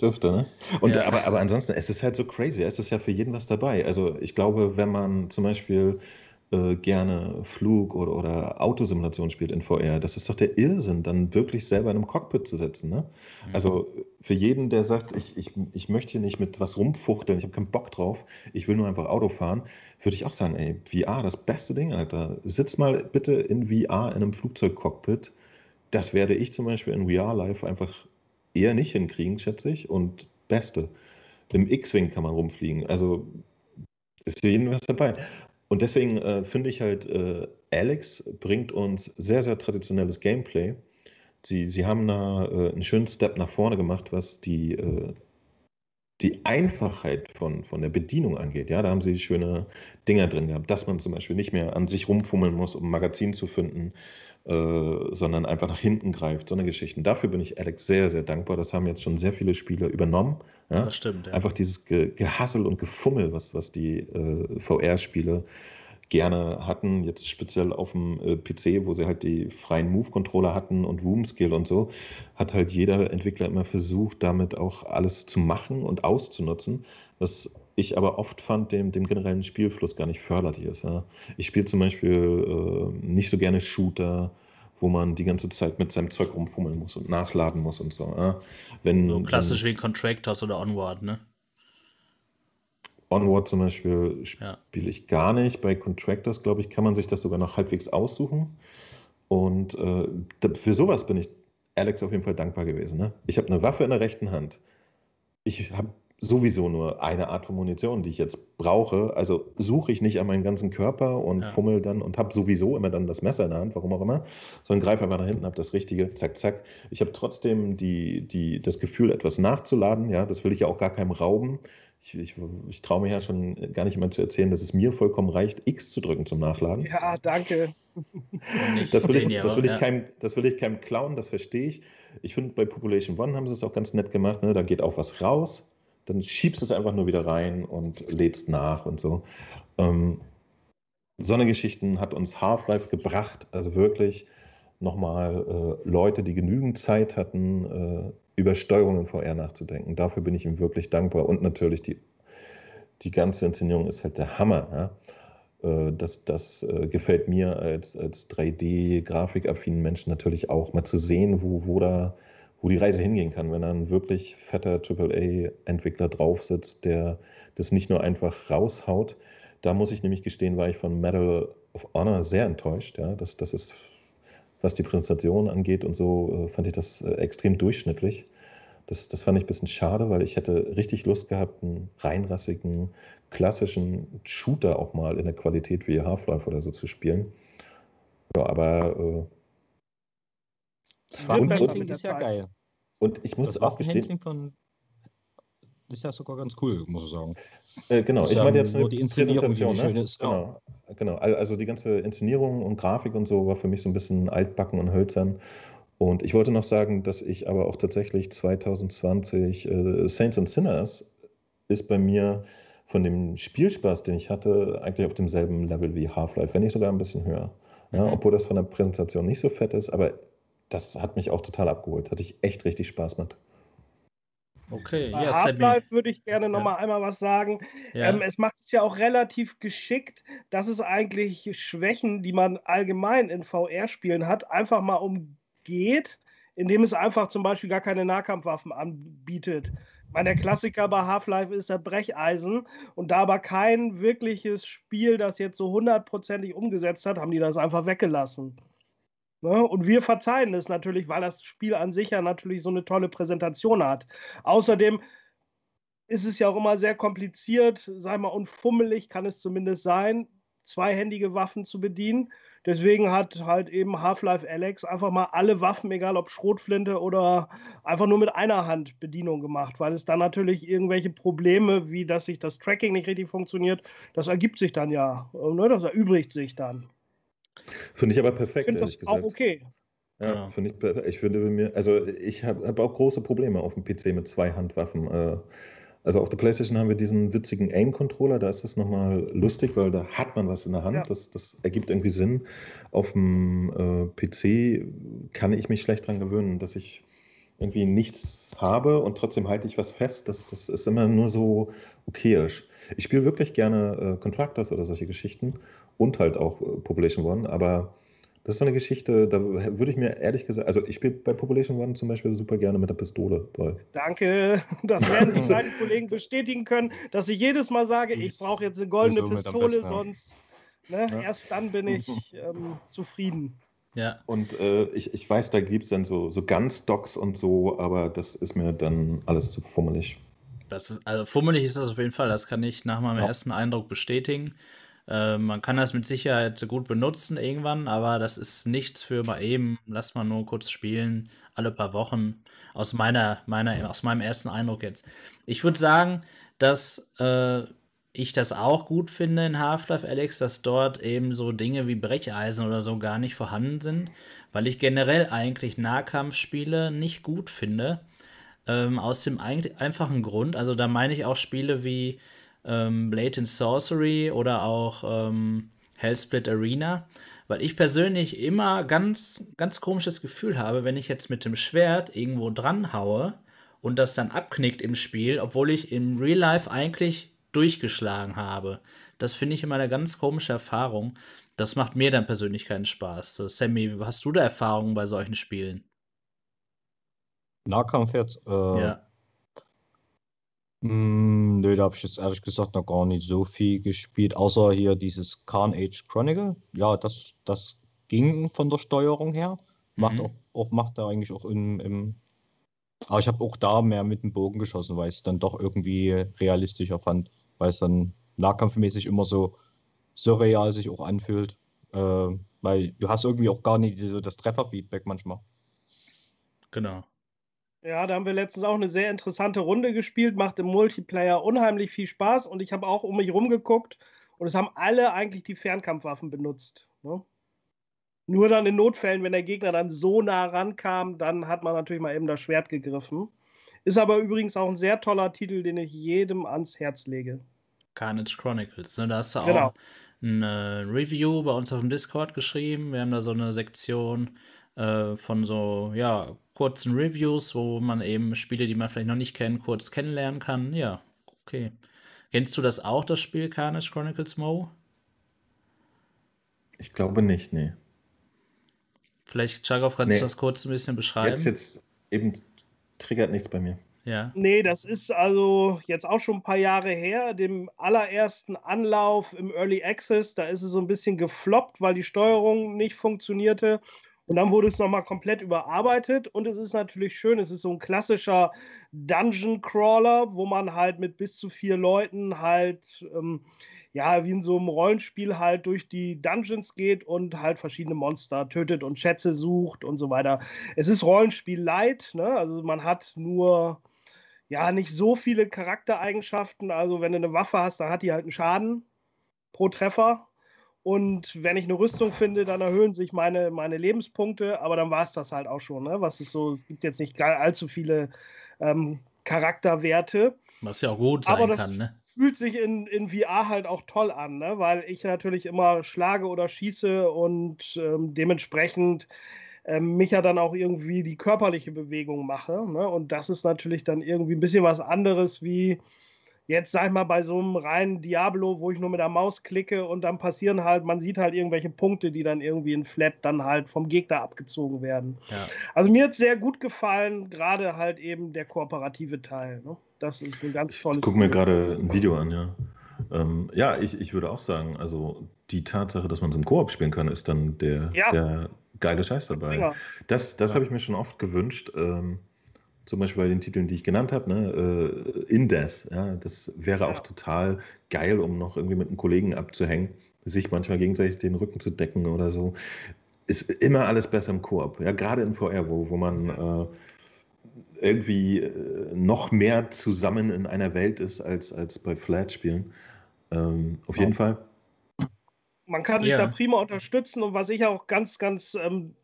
B: Dürfte, ne? Und ja. aber, aber ansonsten, es ist halt so crazy. Es ist ja für jeden was dabei. Also ich glaube, wenn man zum Beispiel äh, gerne Flug- oder, oder Autosimulation spielt in VR. Das ist doch der Irrsinn, dann wirklich selber in einem Cockpit zu sitzen. Ne? Mhm. Also für jeden, der sagt, ich, ich, ich möchte hier nicht mit was rumfuchteln, ich habe keinen Bock drauf, ich will nur einfach Auto fahren, würde ich auch sagen, ey, VR, das beste Ding, Alter. Sitz mal bitte in VR in einem Flugzeugcockpit. Das werde ich zum Beispiel in VR Live einfach eher nicht hinkriegen, schätze ich. Und beste. Im X-Wing kann man rumfliegen. Also ist für jeden was dabei. Und deswegen äh, finde ich halt, äh, Alex bringt uns sehr, sehr traditionelles Gameplay. Sie, sie haben da äh, einen schönen Step nach vorne gemacht, was die, äh, die Einfachheit von, von der Bedienung angeht. Ja, da haben sie schöne Dinger drin gehabt, dass man zum Beispiel nicht mehr an sich rumfummeln muss, um ein Magazin zu finden, äh, sondern einfach nach hinten greift. So eine Geschichte. Dafür bin ich Alex sehr, sehr dankbar. Das haben jetzt schon sehr viele Spieler übernommen. Ja?
A: Das stimmt. Ja.
B: Einfach dieses Ge Gehassel und Gefummel, was, was die äh, VR-Spiele gerne hatten, jetzt speziell auf dem äh, PC, wo sie halt die freien Move-Controller hatten und Room-Skill und so, hat halt jeder Entwickler immer versucht, damit auch alles zu machen und auszunutzen, was ich aber oft fand, dem, dem generellen Spielfluss gar nicht förderlich ist. Ja. Ich spiele zum Beispiel äh, nicht so gerne Shooter, wo man die ganze Zeit mit seinem Zeug rumfummeln muss und nachladen muss und so. Ja. Wenn,
A: so klassisch wenn, wie Contractors oder Onward, ne?
B: Onward zum Beispiel spiele ja. ich gar nicht. Bei Contractors, glaube ich, kann man sich das sogar noch halbwegs aussuchen. Und äh, für sowas bin ich Alex auf jeden Fall dankbar gewesen. Ne? Ich habe eine Waffe in der rechten Hand. Ich habe sowieso nur eine Art von Munition, die ich jetzt brauche. Also suche ich nicht an meinen ganzen Körper und ja. fummel dann und habe sowieso immer dann das Messer in der Hand, warum auch immer, sondern greife einfach nach hinten, habe das Richtige, zack, zack. Ich habe trotzdem die, die, das Gefühl, etwas nachzuladen. Ja, das will ich ja auch gar keinem rauben. Ich, ich, ich traue mir ja schon gar nicht immer zu erzählen, dass es mir vollkommen reicht, X zu drücken zum Nachladen.
D: Ja, danke.
B: das, will ich, das, will ich keinem, das will ich keinem klauen, das verstehe ich. Ich finde, bei Population One haben sie es auch ganz nett gemacht. Ne? Da geht auch was raus dann schiebst du es einfach nur wieder rein und lädst nach und so. Ähm, so eine Geschichten hat uns Half-Life gebracht, also wirklich nochmal äh, Leute, die genügend Zeit hatten, äh, über Steuerung in VR nachzudenken. Dafür bin ich ihm wirklich dankbar. Und natürlich die, die ganze Inszenierung ist halt der Hammer. Ja? Äh, das das äh, gefällt mir als, als 3D-grafikaffinen Menschen natürlich auch, mal zu sehen, wo, wo da wo die Reise hingehen kann, wenn ein wirklich fetter AAA-Entwickler drauf sitzt, der das nicht nur einfach raushaut. Da muss ich nämlich gestehen, war ich von Medal of Honor sehr enttäuscht. Ja. Das, das ist, was die Präsentation angeht und so, äh, fand ich das äh, extrem durchschnittlich. Das, das fand ich ein bisschen schade, weil ich hätte richtig Lust gehabt, einen reinrassigen, klassischen Shooter auch mal in der Qualität wie Half-Life oder so zu spielen. Ja, aber äh,
C: und, und, ist ja geil.
B: Und ich muss auch gestehen.
C: Von, ist ja sogar ganz cool, muss ich sagen.
B: Äh, genau, ich meine jetzt
C: nur die Inszenierung,
B: die ne? ist. Genau, genau, also die ganze Inszenierung und Grafik und so war für mich so ein bisschen altbacken und hölzern. Und ich wollte noch sagen, dass ich aber auch tatsächlich 2020 äh, Saints and Sinners ist bei mir von dem Spielspaß, den ich hatte, eigentlich auf demselben Level wie Half-Life, wenn nicht sogar ein bisschen höher. Ja, mhm. Obwohl das von der Präsentation nicht so fett ist, aber das hat mich auch total abgeholt. Hatte ich echt richtig Spaß mit.
D: Okay, Bei ja, Half-Life würde ich gerne noch ja. mal einmal was sagen. Ja. Ähm, es macht es ja auch relativ geschickt, dass es eigentlich Schwächen, die man allgemein in VR-Spielen hat, einfach mal umgeht, indem es einfach zum Beispiel gar keine Nahkampfwaffen anbietet. Meine, der Klassiker bei Half-Life ist der Brecheisen und da aber kein wirkliches Spiel das jetzt so hundertprozentig umgesetzt hat, haben die das einfach weggelassen. Ne? Und wir verzeihen es natürlich, weil das Spiel an sich ja natürlich so eine tolle Präsentation hat. Außerdem ist es ja auch immer sehr kompliziert, sag mal, und fummelig kann es zumindest sein, zweihändige Waffen zu bedienen. Deswegen hat halt eben Half-Life Alex einfach mal alle Waffen, egal ob Schrotflinte oder einfach nur mit einer Hand Bedienung gemacht, weil es dann natürlich irgendwelche Probleme, wie dass sich das Tracking nicht richtig funktioniert, das ergibt sich dann ja. Ne? Das erübrigt sich dann.
B: Finde ich aber perfekt,
D: ich ehrlich das gesagt. Auch okay.
B: Ja, ja. finde ich. Ich finde mir, also ich habe hab auch große Probleme auf dem PC mit zwei Handwaffen. Äh, also auf der PlayStation haben wir diesen witzigen Aim-Controller, da ist das nochmal lustig, weil da hat man was in der Hand, ja. das, das ergibt irgendwie Sinn. Auf dem äh, PC kann ich mich schlecht daran gewöhnen, dass ich irgendwie nichts habe und trotzdem halte ich was fest. Das, das ist immer nur so okayisch. Ich spiele wirklich gerne äh, Contractors oder solche Geschichten und halt auch äh, Population One, aber das ist so eine Geschichte, da würde ich mir ehrlich gesagt, also ich spiele bei Population One zum Beispiel super gerne mit der Pistole.
D: Danke, das werden die beiden Kollegen bestätigen können, dass ich jedes Mal sage, ich brauche jetzt eine goldene Pistole, sonst ne, ja. erst dann bin ich ähm, zufrieden.
B: Ja. Und äh, ich, ich weiß, da gibt es dann so, so Gun-Stocks und so, aber das ist mir dann alles zu fummelig.
A: Das ist, also fummelig ist das auf jeden Fall, das kann ich nach meinem ja. ersten Eindruck bestätigen. Äh, man kann das mit Sicherheit gut benutzen irgendwann, aber das ist nichts für mal eben, lass mal nur kurz spielen, alle paar Wochen, aus meiner, meiner, aus meinem ersten Eindruck jetzt. Ich würde sagen, dass äh, ich das auch gut finde in Half-Life Alex, dass dort eben so Dinge wie Brecheisen oder so gar nicht vorhanden sind, weil ich generell eigentlich Nahkampfspiele nicht gut finde. Ähm, aus dem ein einfachen Grund, also da meine ich auch Spiele wie ähm, Blatant Sorcery oder auch ähm, Hellsplit Arena, weil ich persönlich immer ganz, ganz komisches Gefühl habe, wenn ich jetzt mit dem Schwert irgendwo dran haue und das dann abknickt im Spiel, obwohl ich im Real Life eigentlich durchgeschlagen habe. Das finde ich immer eine ganz komische Erfahrung. Das macht mir dann persönlich keinen Spaß. So, Sammy, hast du da Erfahrungen bei solchen Spielen?
C: Nahkampf jetzt? Äh, ja. Mh, hm, nö, da habe ich jetzt ehrlich gesagt noch gar nicht so viel gespielt, außer hier dieses Carnage Chronicle. Ja, das, das ging von der Steuerung her. Macht mhm. auch, auch, macht er eigentlich auch im, im aber ich habe auch da mehr mit dem Bogen geschossen, weil ich es dann doch irgendwie realistischer fand weil es dann nahkampfmäßig immer so surreal sich auch anfühlt. Äh, weil du hast irgendwie auch gar nicht so das Trefferfeedback manchmal.
A: Genau.
D: Ja, da haben wir letztens auch eine sehr interessante Runde gespielt, macht im Multiplayer unheimlich viel Spaß und ich habe auch um mich rumgeguckt und es haben alle eigentlich die Fernkampfwaffen benutzt. Ne? Nur dann in Notfällen, wenn der Gegner dann so nah rankam, dann hat man natürlich mal eben das Schwert gegriffen. Ist aber übrigens auch ein sehr toller Titel, den ich jedem ans Herz lege.
A: Carnage Chronicles, ne? Da hast du genau. auch ein äh, Review bei uns auf dem Discord geschrieben. Wir haben da so eine Sektion äh, von so, ja, kurzen Reviews, wo man eben Spiele, die man vielleicht noch nicht kennt, kurz kennenlernen kann. Ja, okay. Kennst du das auch, das Spiel Carnage Chronicles Mo?
B: Ich glaube nicht, nee.
A: Vielleicht, Chagov, kannst nee. du das kurz ein bisschen beschreiben?
B: Jetzt, jetzt eben triggert nichts bei mir.
A: Ja.
D: Nee, das ist also jetzt auch schon ein paar Jahre her, dem allerersten Anlauf im Early Access. Da ist es so ein bisschen gefloppt, weil die Steuerung nicht funktionierte. Und dann wurde es nochmal komplett überarbeitet. Und es ist natürlich schön, es ist so ein klassischer Dungeon Crawler, wo man halt mit bis zu vier Leuten halt ähm, ja, wie in so einem Rollenspiel halt durch die Dungeons geht und halt verschiedene Monster tötet und Schätze sucht und so weiter. Es ist Rollenspiel light, ne? Also man hat nur ja nicht so viele Charaktereigenschaften. Also wenn du eine Waffe hast, dann hat die halt einen Schaden pro Treffer. Und wenn ich eine Rüstung finde, dann erhöhen sich meine, meine Lebenspunkte, aber dann war es das halt auch schon. Ne? Was ist so, es gibt jetzt nicht allzu viele ähm, Charakterwerte.
A: Was ja auch gut sein aber das kann, ne?
D: Fühlt sich in, in VR halt auch toll an, ne? weil ich natürlich immer schlage oder schieße und ähm, dementsprechend ähm, mich ja dann auch irgendwie die körperliche Bewegung mache. Ne? Und das ist natürlich dann irgendwie ein bisschen was anderes wie jetzt, sag ich mal, bei so einem reinen Diablo, wo ich nur mit der Maus klicke und dann passieren halt, man sieht halt irgendwelche Punkte, die dann irgendwie in Flat dann halt vom Gegner abgezogen werden. Ja. Also mir hat sehr gut gefallen, gerade halt eben der kooperative Teil. Ne? Das ist ein ganz tolles.
B: Ich gucke mir gerade ein Video an, ja. Ähm, ja, ich, ich würde auch sagen, also die Tatsache, dass man es im Koop spielen kann, ist dann der, ja. der geile Scheiß dabei. Ja. Das, das ja. habe ich mir schon oft gewünscht. Ähm, zum Beispiel bei den Titeln, die ich genannt habe, ne, äh, Indes, ja, das wäre ja. auch total geil, um noch irgendwie mit einem Kollegen abzuhängen, sich manchmal gegenseitig den Rücken zu decken oder so. Ist immer alles besser im Koop, ja, gerade in VR, wo, wo man äh, irgendwie äh, noch mehr zusammen in einer Welt ist als, als bei Flat-Spielen. Ähm, auf jeden Fall.
D: Man kann sich ja. da prima unterstützen und was ich auch ganz, ganz ähm,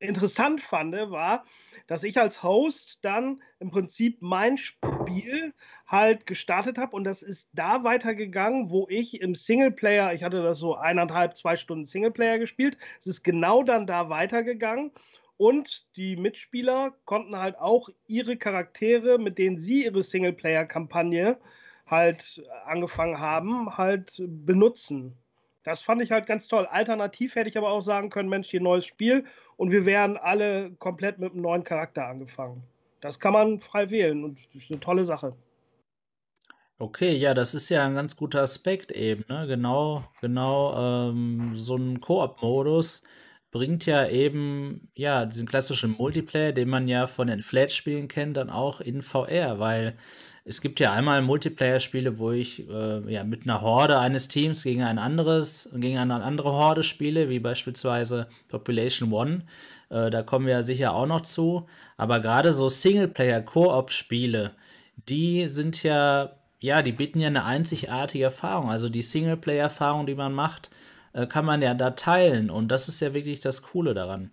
D: interessant fand, war, dass ich als Host dann im Prinzip mein Spiel halt gestartet habe und das ist da weitergegangen, wo ich im Singleplayer, ich hatte das so eineinhalb, zwei Stunden Singleplayer gespielt, es ist genau dann da weitergegangen und die Mitspieler konnten halt auch ihre Charaktere, mit denen sie ihre Singleplayer-Kampagne halt angefangen haben, halt benutzen. Das fand ich halt ganz toll. Alternativ hätte ich aber auch sagen können, Mensch, hier neues Spiel und wir wären alle komplett mit einem neuen Charakter angefangen. Das kann man frei wählen und das ist eine tolle Sache.
A: Okay, ja, das ist ja ein ganz guter Aspekt eben, ne? Genau, genau, ähm, so ein Koop-Modus bringt ja eben, ja, diesen klassischen Multiplayer, den man ja von den Flat-Spielen kennt, dann auch in VR, weil es gibt ja einmal Multiplayer-Spiele, wo ich äh, ja, mit einer Horde eines Teams gegen ein anderes, gegen eine andere Horde spiele, wie beispielsweise Population One. Äh, da kommen wir ja sicher auch noch zu. Aber gerade so Singleplayer-Koop-Spiele, die sind ja, ja, die bieten ja eine einzigartige Erfahrung. Also die Singleplayer-Erfahrung, die man macht, äh, kann man ja da teilen. Und das ist ja wirklich das Coole daran.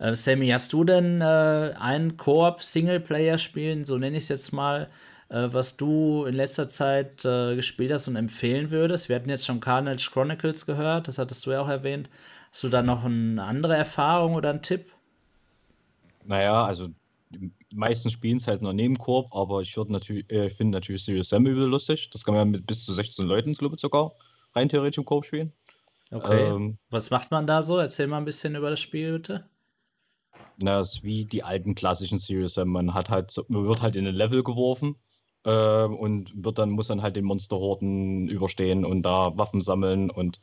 A: Äh, Sammy, hast du denn äh, ein Koop-Singleplayer-Spiel, so nenne ich es jetzt mal, äh, was du in letzter Zeit äh, gespielt hast und empfehlen würdest. Wir hatten jetzt schon Carnage Chronicles gehört, das hattest du ja auch erwähnt. Hast du da noch eine andere Erfahrung oder einen Tipp?
C: Naja, also die meisten spielen es halt noch neben Korb, aber ich natürlich, äh, finde natürlich Serious Sam übel lustig. Das kann man mit bis zu 16 Leuten, glaube ich, sogar rein theoretisch im Korb spielen.
A: Okay. Ähm, Was macht man da so? Erzähl mal ein bisschen über das Spiel, bitte.
C: Na, es ist wie die alten klassischen Serious Sam. Man hat halt, man wird halt in ein Level geworfen äh, und wird dann, muss dann halt den Monsterhorden überstehen und da Waffen sammeln und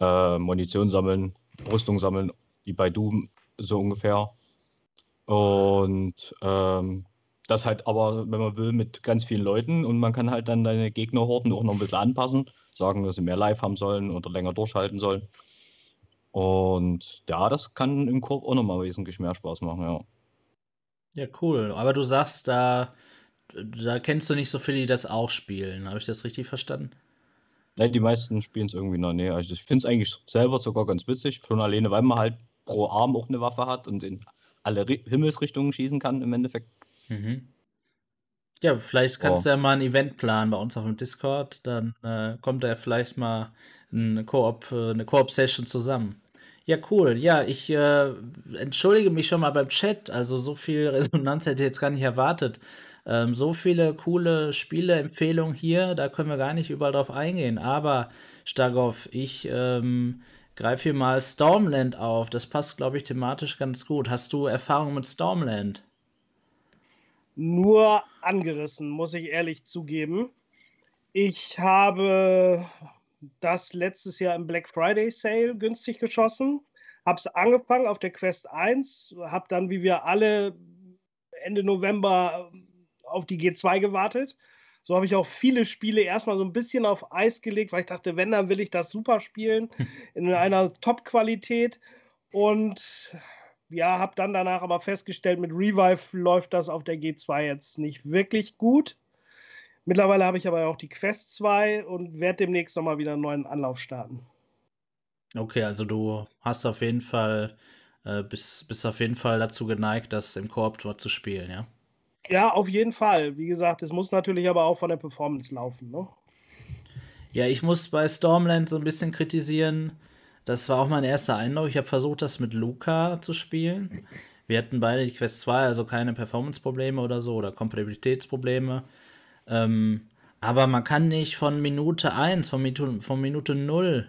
C: äh, Munition sammeln, Rüstung sammeln, wie bei Doom so ungefähr. Und ähm, das halt aber, wenn man will, mit ganz vielen Leuten und man kann halt dann deine Gegnerhorden auch noch ein bisschen anpassen, sagen, dass sie mehr Live haben sollen oder länger durchhalten sollen. Und ja, das kann im Korb auch nochmal wesentlich mehr Spaß machen, ja.
A: Ja, cool. Aber du sagst, da da kennst du nicht so viele, die das auch spielen. Habe ich das richtig verstanden?
C: Nein, die meisten spielen es irgendwie noch näher. Also ich finde es eigentlich selber sogar ganz witzig, schon alleine, weil man halt pro Arm auch eine Waffe hat und in alle Himmelsrichtungen schießen kann im Endeffekt. Mhm.
A: Ja, vielleicht kannst oh. du ja mal ein Event planen bei uns auf dem Discord. Dann äh, kommt da ja vielleicht mal Koop, äh, eine Koop-Session zusammen. Ja, cool. Ja, ich äh, entschuldige mich schon mal beim Chat. Also so viel Resonanz hätte ich jetzt gar nicht erwartet. Ähm, so viele coole Spieleempfehlungen hier, da können wir gar nicht überall drauf eingehen. Aber Stagov, ich ähm, greife hier mal Stormland auf. Das passt, glaube ich, thematisch ganz gut. Hast du Erfahrung mit Stormland?
D: Nur angerissen, muss ich ehrlich zugeben. Ich habe das letztes Jahr im Black Friday Sale günstig geschossen. Habe es angefangen auf der Quest 1, habe dann, wie wir alle, Ende November auf die G2 gewartet. So habe ich auch viele Spiele erstmal so ein bisschen auf Eis gelegt, weil ich dachte, wenn, dann will ich das super spielen, in einer Top-Qualität. Und ja, habe dann danach aber festgestellt, mit Revive läuft das auf der G2 jetzt nicht wirklich gut. Mittlerweile habe ich aber auch die Quest 2 und werde demnächst nochmal wieder einen neuen Anlauf starten.
A: Okay, also du hast auf jeden Fall, äh, bist, bist auf jeden Fall dazu geneigt, das im Koop dort zu spielen, ja?
D: Ja, auf jeden Fall. Wie gesagt, es muss natürlich aber auch von der Performance laufen, ne?
A: Ja, ich muss bei Stormland so ein bisschen kritisieren. Das war auch mein erster Eindruck. Ich habe versucht, das mit Luca zu spielen. Wir hatten beide die Quest 2, also keine Performance-Probleme oder so oder Kompatibilitätsprobleme. Ähm, aber man kann nicht von Minute 1, von Minute, von Minute 0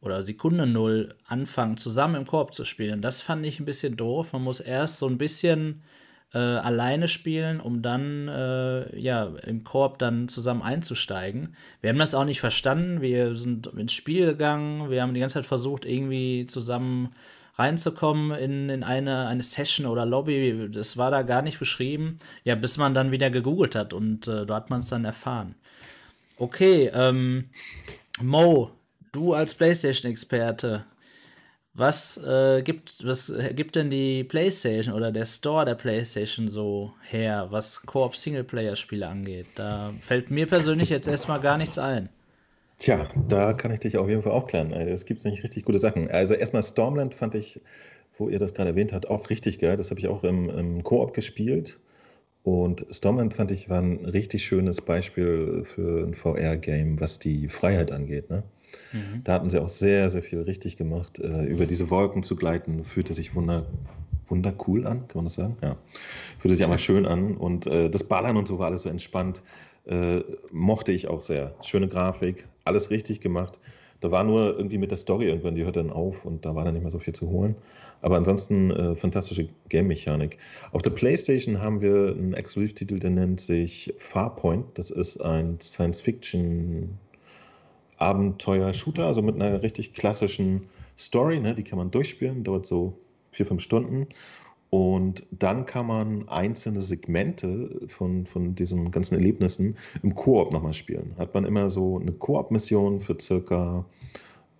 A: oder Sekunde 0 anfangen, zusammen im Korb zu spielen. Das fand ich ein bisschen doof. Man muss erst so ein bisschen äh, alleine spielen, um dann äh, ja im Korb dann zusammen einzusteigen. Wir haben das auch nicht verstanden. Wir sind ins Spiel gegangen. Wir haben die ganze Zeit versucht, irgendwie zusammen reinzukommen in, in eine, eine Session oder Lobby. Das war da gar nicht beschrieben. Ja, bis man dann wieder gegoogelt hat und äh, da hat man es dann erfahren. Okay, ähm, Mo, du als PlayStation-Experte, was, äh, gibt, was gibt denn die PlayStation oder der Store der PlayStation so her, was Koop-Singleplayer-Spiele angeht? Da fällt mir persönlich jetzt erstmal gar nichts ein.
B: Tja, da kann ich dich auf jeden Fall aufklären. Äh, es gibt nämlich richtig gute Sachen. Also erstmal Stormland fand ich, wo ihr das gerade erwähnt habt, auch richtig geil. Das habe ich auch im, im Koop gespielt. Und Stormland fand ich war ein richtig schönes Beispiel für ein VR-Game, was die Freiheit angeht. Ne? Mhm. Da hatten sie auch sehr, sehr viel richtig gemacht. Äh, über diese Wolken zu gleiten, fühlte sich wunder, wundercool an, kann man das sagen? Ja. Fühlte sich einmal schön an. Und äh, das Ballern und so war alles so entspannt. Äh, mochte ich auch sehr. Schöne Grafik, alles richtig gemacht. Da war nur irgendwie mit der Story irgendwann, die hört dann auf und da war dann nicht mehr so viel zu holen. Aber ansonsten äh, fantastische Game-Mechanik. Auf der PlayStation haben wir einen Exklusivtitel, der nennt sich Farpoint. Das ist ein Science-Fiction Abenteuer-Shooter, also mit einer richtig klassischen Story. Ne? Die kann man durchspielen, dauert so vier, fünf Stunden. Und dann kann man einzelne Segmente von, von diesen ganzen Erlebnissen im Koop nochmal spielen. Hat man immer so eine Koop-Mission für circa,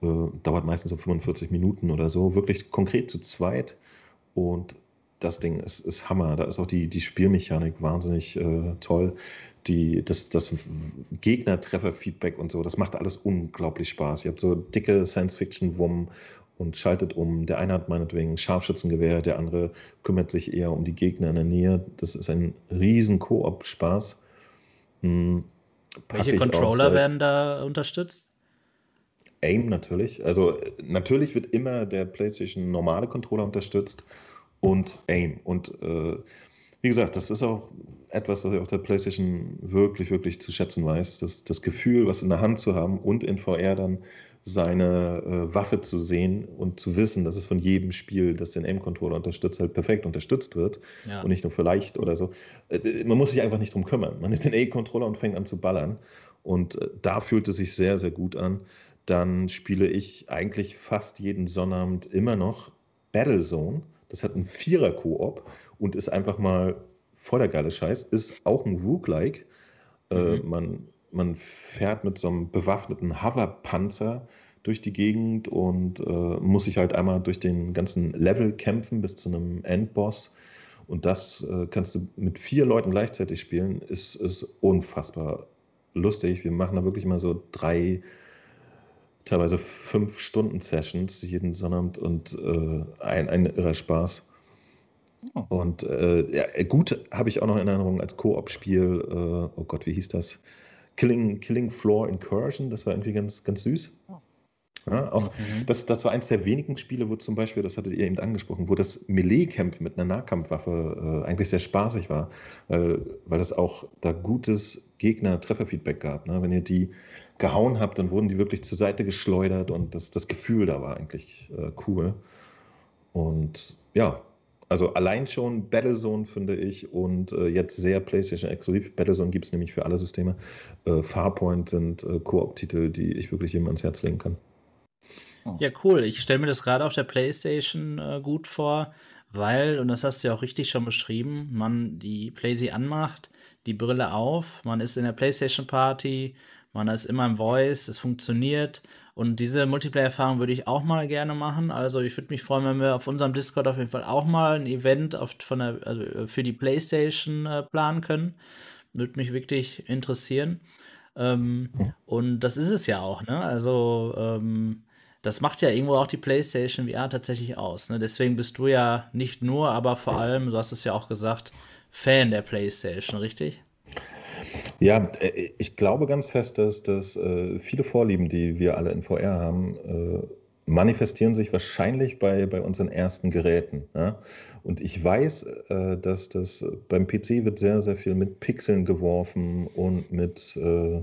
B: äh, dauert meistens so 45 Minuten oder so, wirklich konkret zu zweit. Und das Ding ist, ist Hammer. Da ist auch die, die Spielmechanik wahnsinnig äh, toll. Die, das, das Gegner-Treffer-Feedback und so, das macht alles unglaublich Spaß. Ihr habt so dicke Science-Fiction-Wummen und schaltet um. Der eine hat meinetwegen ein Scharfschützengewehr, der andere kümmert sich eher um die Gegner in der Nähe. Das ist ein riesen Koop-Spaß.
A: Hm, Welche Controller werden da unterstützt?
B: AIM natürlich. Also natürlich wird immer der PlayStation normale Controller unterstützt und AIM. Und äh, wie gesagt, das ist auch etwas, was ich auf der PlayStation wirklich, wirklich zu schätzen weiß. Das, das Gefühl, was in der Hand zu haben und in VR dann seine äh, Waffe zu sehen und zu wissen, dass es von jedem Spiel, das den Aim-Controller unterstützt, halt perfekt unterstützt wird ja. und nicht nur vielleicht oder so. Äh, man muss sich einfach nicht drum kümmern. Man nimmt den A-Controller und fängt an zu ballern und äh, da fühlt es sich sehr, sehr gut an. Dann spiele ich eigentlich fast jeden Sonnabend immer noch Battlezone. Das hat einen Vierer-Koop und ist einfach mal voll der geile Scheiß. Ist auch ein Rook-like. Äh, mhm. Äh, man man fährt mit so einem bewaffneten Hoverpanzer durch die Gegend und äh, muss sich halt einmal durch den ganzen Level kämpfen bis zu einem Endboss. Und das äh, kannst du mit vier Leuten gleichzeitig spielen, ist, ist unfassbar lustig. Wir machen da wirklich mal so drei, teilweise fünf Stunden Sessions jeden Sonnabend und äh, ein, ein irrer Spaß. Oh. Und äh, ja, gut habe ich auch noch in Erinnerung als Koop-Spiel, äh, oh Gott, wie hieß das? Killing, Killing Floor Incursion, das war irgendwie ganz, ganz süß. Oh. Ja, auch mhm. das, das war eins der wenigen Spiele, wo zum Beispiel, das hattet ihr eben angesprochen, wo das Melee-Kämpfen mit einer Nahkampfwaffe äh, eigentlich sehr spaßig war, äh, weil das auch da gutes Gegner-Trefferfeedback gab. Ne? Wenn ihr die gehauen habt, dann wurden die wirklich zur Seite geschleudert und das, das Gefühl da war eigentlich äh, cool. Und ja, also allein schon Battlezone finde ich und äh, jetzt sehr PlayStation exklusiv. Battlezone gibt es nämlich für alle Systeme. Äh, Farpoint sind äh, Koop-Titel, die ich wirklich jedem ans Herz legen kann.
A: Oh. Ja, cool. Ich stelle mir das gerade auf der PlayStation äh, gut vor, weil, und das hast du ja auch richtig schon beschrieben, man die PlayStation anmacht, die Brille auf, man ist in der PlayStation Party, man ist immer im Voice, es funktioniert und diese Multiplayer-Erfahrung würde ich auch mal gerne machen. Also ich würde mich freuen, wenn wir auf unserem Discord auf jeden Fall auch mal ein Event auf, von der, also äh, für die PlayStation äh, planen können. Würde mich wirklich interessieren. Ähm, und das ist es ja auch, ne? Also ähm, das macht ja irgendwo auch die PlayStation VR tatsächlich aus. Ne? Deswegen bist du ja nicht nur, aber vor allem, du hast es ja auch gesagt, Fan der PlayStation, richtig?
B: Ja, äh, ich glaube ganz fest, dass, dass äh, viele Vorlieben, die wir alle in VR haben, äh, manifestieren sich wahrscheinlich bei, bei unseren ersten Geräten. Ja? Und ich weiß, äh, dass das beim PC wird sehr, sehr viel mit Pixeln geworfen und mit äh,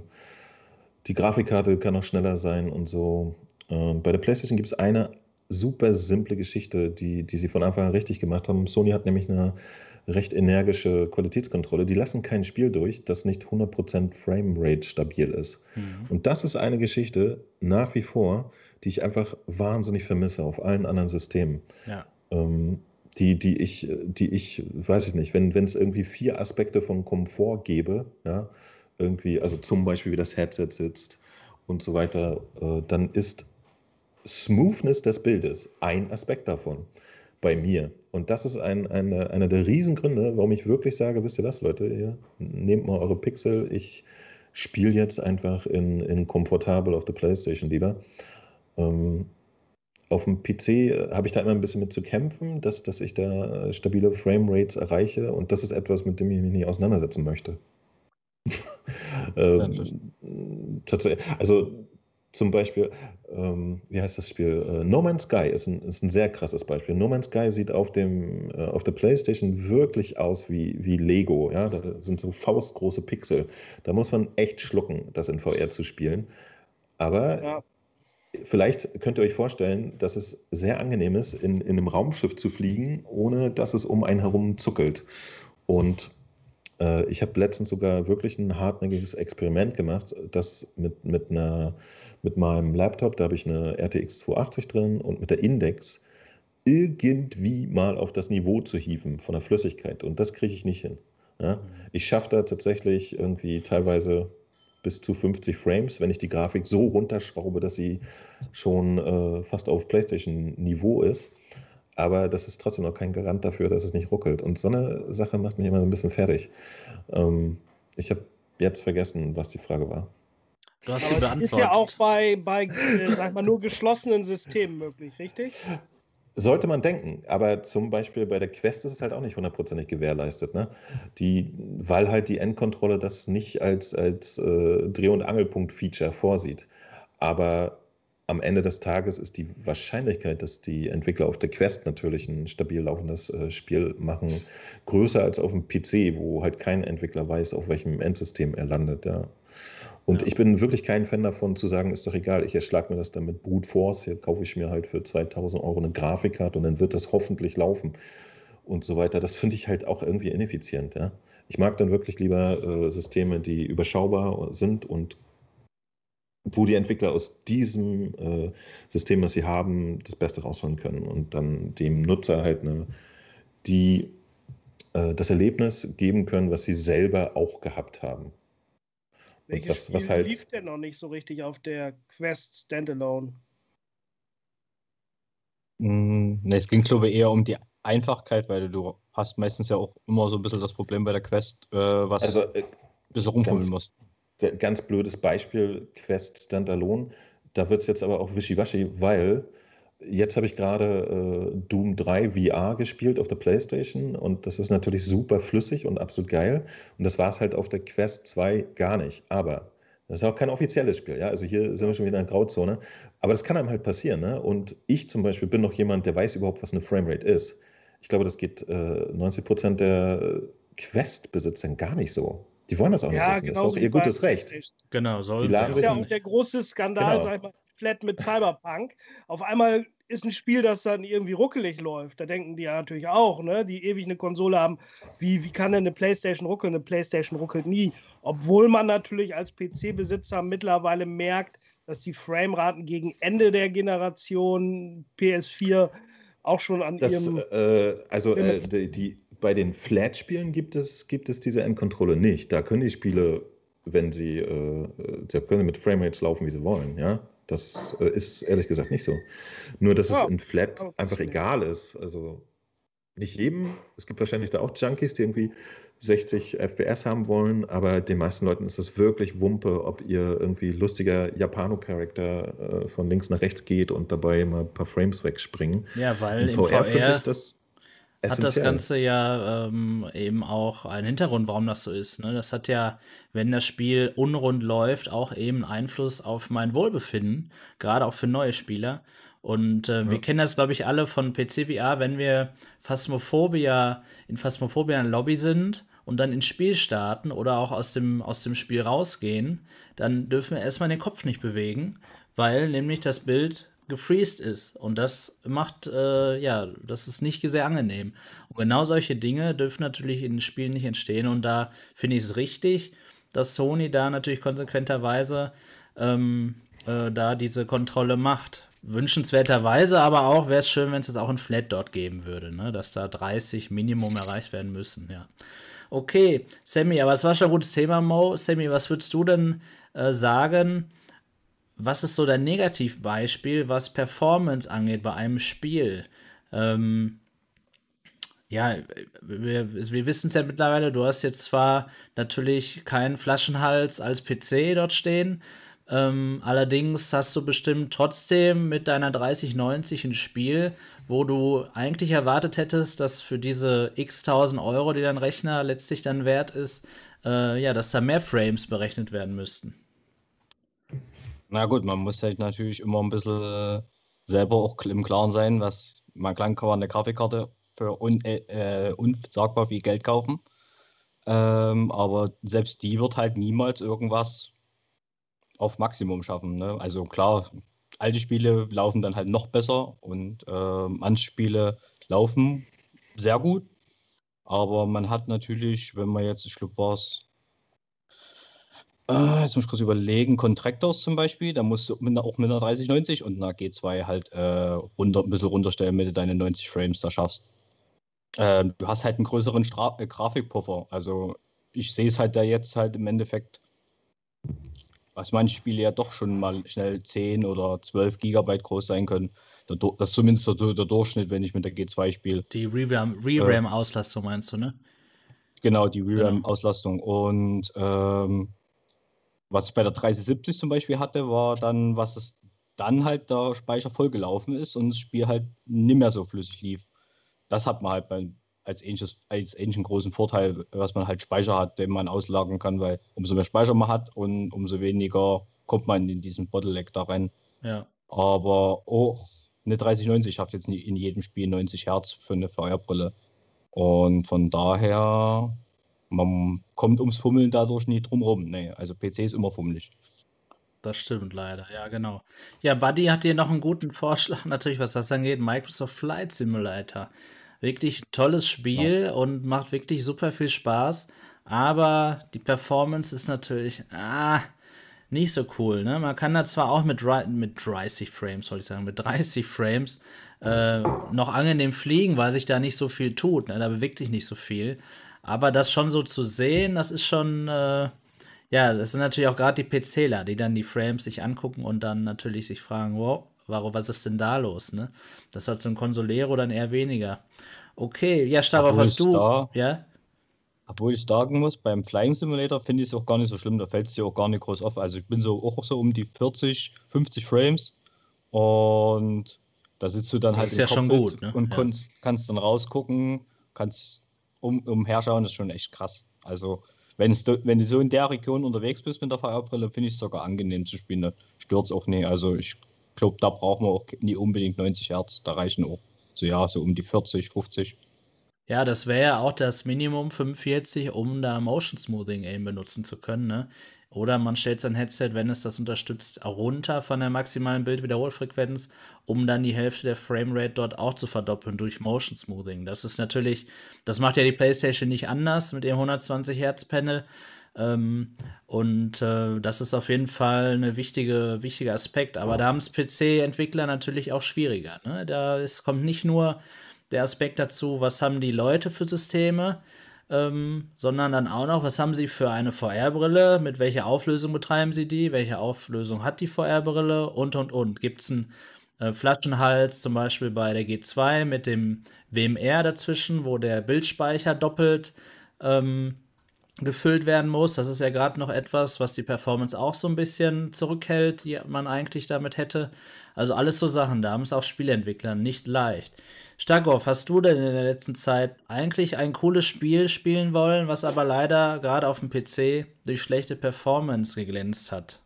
B: die Grafikkarte kann noch schneller sein und so. Äh, bei der PlayStation gibt es eine super simple Geschichte, die, die sie von Anfang an richtig gemacht haben. Sony hat nämlich eine recht energische Qualitätskontrolle. Die lassen kein Spiel durch, das nicht 100% Framerate stabil ist. Mhm. Und das ist eine Geschichte nach wie vor, die ich einfach wahnsinnig vermisse auf allen anderen Systemen. Ja. Ähm, die, die ich, die ich, weiß ich nicht, wenn es irgendwie vier Aspekte von Komfort gäbe, ja, irgendwie, also zum Beispiel wie das Headset sitzt und so weiter, äh, dann ist Smoothness des Bildes ein Aspekt davon bei mir. Und das ist ein, eine, einer der Riesengründe, warum ich wirklich sage, wisst ihr das, Leute, ihr nehmt mal eure Pixel, ich spiele jetzt einfach in, in komfortabel auf der Playstation lieber. Ähm, auf dem PC äh, habe ich da immer ein bisschen mit zu kämpfen, dass, dass ich da stabile Framerates erreiche und das ist etwas, mit dem ich mich nicht auseinandersetzen möchte. ähm, also zum Beispiel, ähm, wie heißt das Spiel? Äh, no Man's Sky ist ein, ist ein sehr krasses Beispiel. No Man's Sky sieht auf, dem, äh, auf der PlayStation wirklich aus wie, wie Lego. Ja? Da sind so faustgroße Pixel. Da muss man echt schlucken, das in VR zu spielen. Aber ja. vielleicht könnt ihr euch vorstellen, dass es sehr angenehm ist, in, in einem Raumschiff zu fliegen, ohne dass es um einen herum zuckelt. Und ich habe letztens sogar wirklich ein hartnäckiges Experiment gemacht, das mit, mit, einer, mit meinem Laptop, da habe ich eine RTX 280 drin und mit der Index irgendwie mal auf das Niveau zu hieven von der Flüssigkeit. Und das kriege ich nicht hin. Ja? Mhm. Ich schaffe da tatsächlich irgendwie teilweise bis zu 50 Frames, wenn ich die Grafik so runterschraube, dass sie schon äh, fast auf PlayStation-Niveau ist aber das ist trotzdem noch kein Garant dafür, dass es nicht ruckelt. Und so eine Sache macht mich immer ein bisschen fertig. Ähm, ich habe jetzt vergessen, was die Frage war.
D: Du hast aber das ist ja auch bei, bei äh, sag mal, nur geschlossenen Systemen möglich, richtig?
B: Sollte man denken, aber zum Beispiel bei der Quest ist es halt auch nicht hundertprozentig gewährleistet, ne? Die, weil halt die Endkontrolle das nicht als, als äh, Dreh- und Angelpunkt-Feature vorsieht. Aber am Ende des Tages ist die Wahrscheinlichkeit, dass die Entwickler auf der Quest natürlich ein stabil laufendes äh, Spiel machen, größer als auf dem PC, wo halt kein Entwickler weiß, auf welchem Endsystem er landet. Ja. Und ja. ich bin wirklich kein Fan davon zu sagen, ist doch egal, ich erschlag mir das dann mit Brute Force, hier kaufe ich mir halt für 2000 Euro eine Grafikkarte und dann wird das hoffentlich laufen und so weiter. Das finde ich halt auch irgendwie ineffizient. Ja. Ich mag dann wirklich lieber äh, Systeme, die überschaubar sind und wo die Entwickler aus diesem äh, System, was sie haben, das Beste rausholen können und dann dem Nutzer halt eine, die äh, das Erlebnis geben können, was sie selber auch gehabt haben.
D: Welches das, Spiel was halt, lief denn noch nicht so richtig auf der Quest Standalone?
C: Mm, ne, es ging, glaube ich, eher um die Einfachkeit, weil du hast meistens ja auch immer so ein bisschen das Problem bei der Quest, äh, was also, äh, ein bisschen rumfummeln musst
B: ganz blödes Beispiel, Quest Standalone. Da wird es jetzt aber auch wischiwaschi, weil jetzt habe ich gerade äh, Doom 3 VR gespielt auf der PlayStation und das ist natürlich super flüssig und absolut geil. Und das war es halt auf der Quest 2 gar nicht. Aber das ist auch kein offizielles Spiel, ja. Also hier sind wir schon wieder in der Grauzone. Aber das kann einem halt passieren, ne? Und ich zum Beispiel bin noch jemand, der weiß überhaupt, was eine Framerate ist. Ich glaube, das geht äh, 90 Prozent der Quest-Besitzern gar nicht so. Die wollen das auch ja, nicht wissen. Genau das ist auch ihr gutes Recht.
A: Genau, soll
D: Das ist ja auch der große Skandal, genau. sag ich mal, Flat mit Cyberpunk. Auf einmal ist ein Spiel, das dann irgendwie ruckelig läuft. Da denken die ja natürlich auch, ne? die ewig eine Konsole haben. Wie, wie kann denn eine PlayStation ruckeln? Eine PlayStation ruckelt nie. Obwohl man natürlich als PC-Besitzer mittlerweile merkt, dass die Frameraten gegen Ende der Generation PS4 auch schon an
B: das,
D: ihrem.
B: Äh, also äh, die, die bei den Flat-Spielen gibt es, gibt es diese Endkontrolle nicht. Da können die Spiele, wenn sie, äh, da können mit Framerates laufen, wie sie wollen, ja. Das äh, ist ehrlich gesagt nicht so. Nur, dass ja, es in Flat einfach egal ist. Also, nicht jedem. Es gibt wahrscheinlich da auch Junkies, die irgendwie 60 FPS haben wollen, aber den meisten Leuten ist es wirklich Wumpe, ob ihr irgendwie lustiger Japano-Charakter äh, von links nach rechts geht und dabei mal ein paar Frames wegspringen.
A: Ja, weil In VR, VR ich das hat das Ganze ja ähm, eben auch einen Hintergrund, warum das so ist. Ne? Das hat ja, wenn das Spiel unrund läuft, auch eben Einfluss auf mein Wohlbefinden, gerade auch für neue Spieler. Und äh, ja. wir kennen das, glaube ich, alle von PC-VR, wenn wir Phasmophobia, in Phasmophobia in Lobby sind und dann ins Spiel starten oder auch aus dem, aus dem Spiel rausgehen, dann dürfen wir erstmal den Kopf nicht bewegen, weil nämlich das Bild gefreezed ist. Und das macht, äh, ja, das ist nicht sehr angenehm. Und genau solche Dinge dürfen natürlich in Spielen nicht entstehen. Und da finde ich es richtig, dass Sony da natürlich konsequenterweise ähm, äh, da diese Kontrolle macht. Wünschenswerterweise aber auch wäre es schön, wenn es jetzt auch ein Flat dort geben würde, ne? dass da 30 Minimum erreicht werden müssen, ja. Okay, Sammy, aber es war schon ein gutes Thema, Mo. Sammy, was würdest du denn äh, sagen? Was ist so dein Negativbeispiel, was Performance angeht bei einem Spiel? Ähm, ja, wir, wir wissen es ja mittlerweile, du hast jetzt zwar natürlich keinen Flaschenhals als PC dort stehen, ähm, allerdings hast du bestimmt trotzdem mit deiner 3090 ein Spiel, wo du eigentlich erwartet hättest, dass für diese x tausend Euro, die dein Rechner letztlich dann wert ist, äh, ja, dass da mehr Frames berechnet werden müssten.
C: Na gut, man muss halt natürlich immer ein bisschen äh, selber auch im Klaren sein, was man klang kann man eine Grafikkarte für un, äh, äh, unsagbar viel Geld kaufen. Ähm, aber selbst die wird halt niemals irgendwas auf Maximum schaffen. Ne? Also klar, alte Spiele laufen dann halt noch besser und äh, manche Spiele laufen sehr gut. Aber man hat natürlich, wenn man jetzt, ich glaube, war es, äh, jetzt muss ich kurz überlegen, Contractors zum Beispiel, da musst du mit, auch mit einer 3090 und einer G2 halt äh, runter, ein bisschen runterstellen, damit du deine 90 Frames da schaffst. Ähm, du hast halt einen größeren Stra äh, Grafikpuffer. Also ich sehe es halt da jetzt halt im Endeffekt was manche Spiele ja doch schon mal schnell 10 oder 12 Gigabyte groß sein können. Das ist zumindest der, der Durchschnitt, wenn ich mit der G2 spiele.
A: Die ReRAM-Auslastung äh, meinst du, ne?
C: Genau, die ReRAM-Auslastung. Genau. Und ähm, was ich bei der 3070 zum Beispiel hatte, war dann, was es dann halt der Speicher vollgelaufen ist und das Spiel halt nicht mehr so flüssig lief. Das hat man halt bei, als ähnliches, als ähnlichen großen Vorteil, was man halt Speicher hat, den man auslagern kann, weil umso mehr Speicher man hat und umso weniger kommt man in diesen Bottleneck da rein.
A: Ja.
C: Aber auch eine 3090 schafft jetzt in jedem Spiel 90 Hertz für eine VR-Brille. Und von daher, man kommt ums Fummeln dadurch nie drum rum. Nee, also PC ist immer fummelig.
A: Das stimmt leider, ja, genau. Ja, Buddy hat hier noch einen guten Vorschlag, natürlich, was das angeht: Microsoft Flight Simulator. Wirklich tolles Spiel ja. und macht wirklich super viel Spaß. Aber die Performance ist natürlich ah, nicht so cool. Ne? Man kann da zwar auch mit, mit 30 Frames, soll ich sagen, mit 30 Frames äh, noch angenehm fliegen, weil sich da nicht so viel tut. Ne? Da bewegt sich nicht so viel. Aber das schon so zu sehen, das ist schon. Äh, ja, das sind natürlich auch gerade die PCler, die dann die Frames sich angucken und dann natürlich sich fragen, wow, warum, was ist denn da los, ne? Das hat so ein Consolero dann eher weniger. Okay, ja, Starov, was du. Da,
C: ja? Obwohl ich sagen muss, beim Flying Simulator finde ich es auch gar nicht so schlimm, da fällt es dir auch gar nicht groß auf. Also ich bin so auch so um die 40, 50 Frames und da sitzt du dann das halt
A: ist ja schon gut, ne?
C: und ja. kannst, kannst dann rausgucken, kannst um, umherschauen, ist schon echt krass. Also wenn du so in der Region unterwegs bist mit der VR-Brille, finde ich es sogar angenehm zu spielen. Da stört es auch nicht. Also ich glaube, da braucht man auch nie unbedingt 90 Hertz. Da reichen auch so, ja, so um die 40, 50.
A: Ja, das wäre ja auch das Minimum 45, um da Motion Smoothing eben benutzen zu können. Ne? Oder man stellt sein Headset, wenn es das unterstützt, runter von der maximalen Bildwiederholfrequenz, um dann die Hälfte der Framerate dort auch zu verdoppeln durch Motion Smoothing. Das ist natürlich, das macht ja die PlayStation nicht anders mit ihrem 120 Hertz Panel. Ähm, und äh, das ist auf jeden Fall ein wichtige, wichtiger Aspekt. Aber da haben es PC-Entwickler natürlich auch schwieriger. Ne? Da ist, kommt nicht nur der Aspekt dazu, was haben die Leute für Systeme, ähm, sondern dann auch noch, was haben sie für eine VR-Brille, mit welcher Auflösung betreiben sie die, welche Auflösung hat die VR-Brille und und und. Gibt es ein äh, Flaschenhals zum Beispiel bei der G2 mit dem WMR dazwischen, wo der Bildspeicher doppelt ähm, gefüllt werden muss. Das ist ja gerade noch etwas, was die Performance auch so ein bisschen zurückhält, die man eigentlich damit hätte. Also alles so Sachen, da haben es auch Spieleentwickler nicht leicht. Starkov, hast du denn in der letzten Zeit eigentlich ein cooles Spiel spielen wollen, was aber leider gerade auf dem PC durch schlechte Performance geglänzt hat?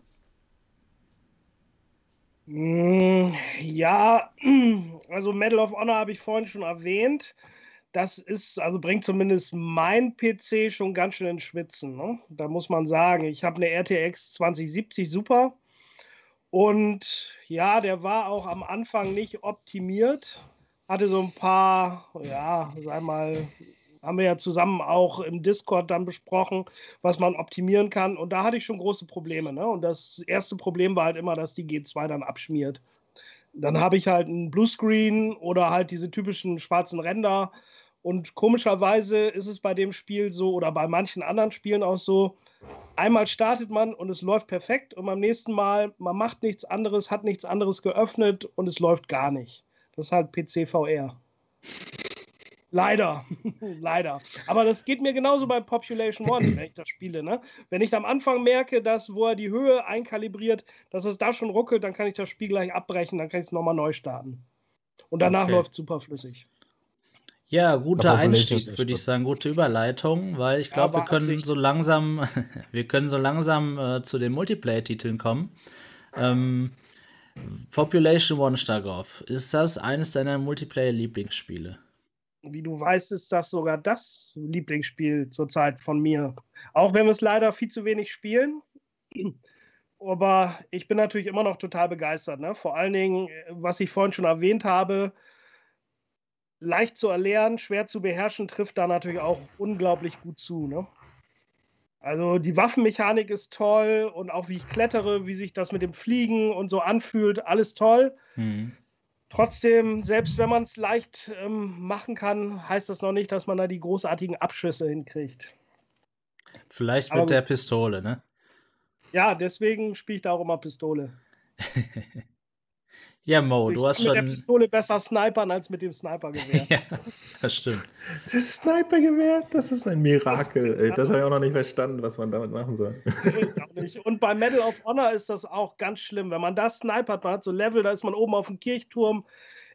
D: Hm, ja, also Medal of Honor habe ich vorhin schon erwähnt. Das ist, also bringt zumindest mein PC schon ganz schön ins Schwitzen. Ne? Da muss man sagen, ich habe eine RTX 2070 Super. Und ja, der war auch am Anfang nicht optimiert hatte so ein paar, ja, sag mal, haben wir ja zusammen auch im Discord dann besprochen, was man optimieren kann. Und da hatte ich schon große Probleme. Ne? Und das erste Problem war halt immer, dass die G2 dann abschmiert. Dann habe ich halt einen Bluescreen oder halt diese typischen schwarzen Ränder. Und komischerweise ist es bei dem Spiel so oder bei manchen anderen Spielen auch so, einmal startet man und es läuft perfekt und beim nächsten Mal, man macht nichts anderes, hat nichts anderes geöffnet und es läuft gar nicht. Das ist halt PC-VR. Leider, leider. Aber das geht mir genauso bei Population One, wenn ich das spiele. Ne? Wenn ich am Anfang merke, dass, wo er die Höhe einkalibriert, dass es da schon ruckelt, dann kann ich das Spiel gleich abbrechen, dann kann ich es nochmal neu starten. Und danach okay. läuft super flüssig.
A: Ja, guter Einstieg, würde ich sagen, gute Überleitung, weil ich glaube, wir können so langsam, wir können so langsam äh, zu den Multiplayer-Titeln kommen. Ähm, Population One Starkov. Ist das eines deiner Multiplayer-Lieblingsspiele?
D: Wie du weißt, ist das sogar das Lieblingsspiel zurzeit von mir. Auch wenn wir es leider viel zu wenig spielen. Aber ich bin natürlich immer noch total begeistert. Ne? Vor allen Dingen, was ich vorhin schon erwähnt habe, leicht zu erlernen, schwer zu beherrschen, trifft da natürlich auch unglaublich gut zu. Ne? Also die Waffenmechanik ist toll und auch wie ich klettere, wie sich das mit dem Fliegen und so anfühlt, alles toll. Mhm. Trotzdem, selbst wenn man es leicht ähm, machen kann, heißt das noch nicht, dass man da die großartigen Abschüsse hinkriegt.
A: Vielleicht mit Aber, der Pistole, ne?
D: Ja, deswegen spiele ich da auch immer Pistole.
A: Ja, Mo, ich du hast
D: schon.
A: mit
D: der Pistole besser snipern als mit dem Snipergewehr.
A: ja, das stimmt.
B: Das Snipergewehr, das ist ein Mirakel. Das, das habe ich auch noch nicht verstanden, was man damit machen soll.
D: Und bei Medal of Honor ist das auch ganz schlimm. Wenn man das snipert, man hat so Level, da ist man oben auf dem Kirchturm,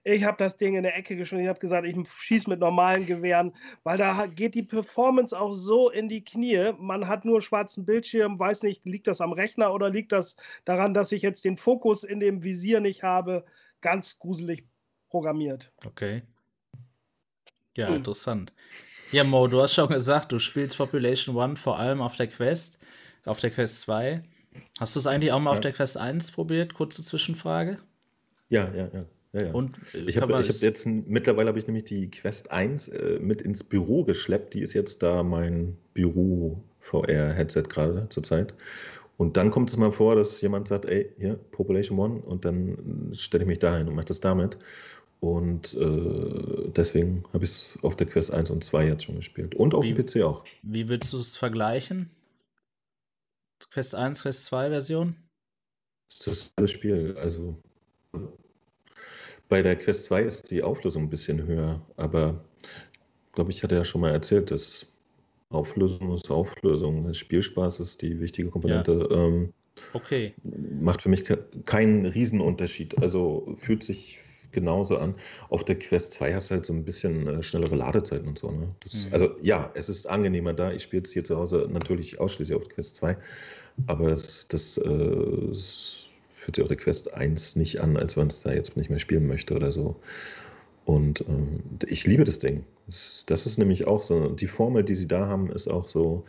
D: ich habe das Ding in der Ecke geschmissen. Ich habe gesagt, ich schieße mit normalen Gewehren, weil da geht die Performance auch so in die Knie. Man hat nur schwarzen Bildschirm, weiß nicht, liegt das am Rechner oder liegt das daran, dass ich jetzt den Fokus in dem Visier nicht habe? Ganz gruselig programmiert.
A: Okay. Ja, interessant. Ja, Mo, du hast schon gesagt, du spielst Population One vor allem auf der Quest, auf der Quest 2. Hast du es eigentlich auch mal ja. auf der Quest 1 probiert? Kurze Zwischenfrage.
B: Ja, ja, ja. Ja, ja. Und äh, ich habe hab jetzt mittlerweile habe ich nämlich die Quest 1 äh, mit ins Büro geschleppt. Die ist jetzt da mein Büro VR Headset gerade zurzeit. Und dann kommt es mal vor, dass jemand sagt, ey, hier Population One und dann stelle ich mich da hin und mache das damit. Und äh, deswegen habe ich es auf der Quest 1 und 2 jetzt schon gespielt. Und auf wie, dem PC auch.
A: Wie würdest du es vergleichen? Quest 1, Quest 2 Version?
B: Das ist das Spiel. Also bei der Quest 2 ist die Auflösung ein bisschen höher, aber ich glaube, ich hatte ja schon mal erzählt, dass Auflösung ist Auflösung. Spielspaß ist die wichtige Komponente. Ja. Ähm,
A: okay.
B: Macht für mich keinen Riesenunterschied. Also fühlt sich genauso an. Auf der Quest 2 hast du halt so ein bisschen äh, schnellere Ladezeiten und so. Ne? Das, mhm. Also ja, es ist angenehmer da. Ich spiele es hier zu Hause natürlich ausschließlich auf Quest 2. Aber es, das, äh, fühlt sich auch der Quest 1 nicht an, als wenn es da jetzt nicht mehr spielen möchte oder so. Und ähm, ich liebe das Ding. Das, ist nämlich auch so, die Formel, die sie da haben, ist auch so,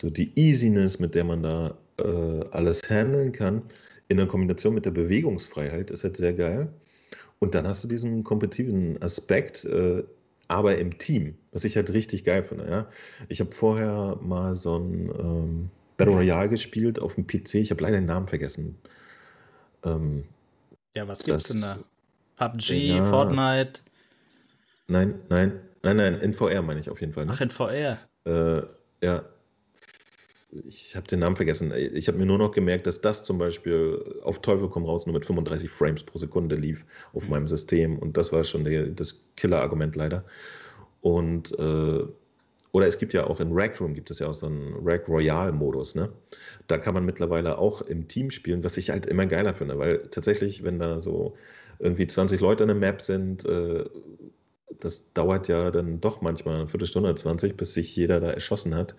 B: so die Easiness, mit der man da äh, alles handeln kann, in der Kombination mit der Bewegungsfreiheit, ist halt sehr geil. Und dann hast du diesen kompetitiven Aspekt, äh, aber im Team, was ich halt richtig geil finde. Ja? Ich habe vorher mal so ein ähm, Battle Royale gespielt auf dem PC, ich habe leider den Namen vergessen.
A: Ähm, ja, was gibt's denn da? PUBG, ja, Fortnite?
B: Nein, nein, nein, nein, in VR meine ich auf jeden Fall.
A: Ne? Ach, in VR.
B: Äh, ja. ich habe den Namen vergessen. Ich habe mir nur noch gemerkt, dass das zum Beispiel auf Teufel komm raus nur mit 35 Frames pro Sekunde lief auf mhm. meinem System. Und das war schon der, das Killer-Argument leider. Und äh, oder es gibt ja auch in Rack Room gibt es ja auch so einen Rack Royale Modus, ne? Da kann man mittlerweile auch im Team spielen, was ich halt immer geiler finde, weil tatsächlich, wenn da so irgendwie 20 Leute in der Map sind, äh, das dauert ja dann doch manchmal eine Viertelstunde, 20, bis sich jeder da erschossen hat.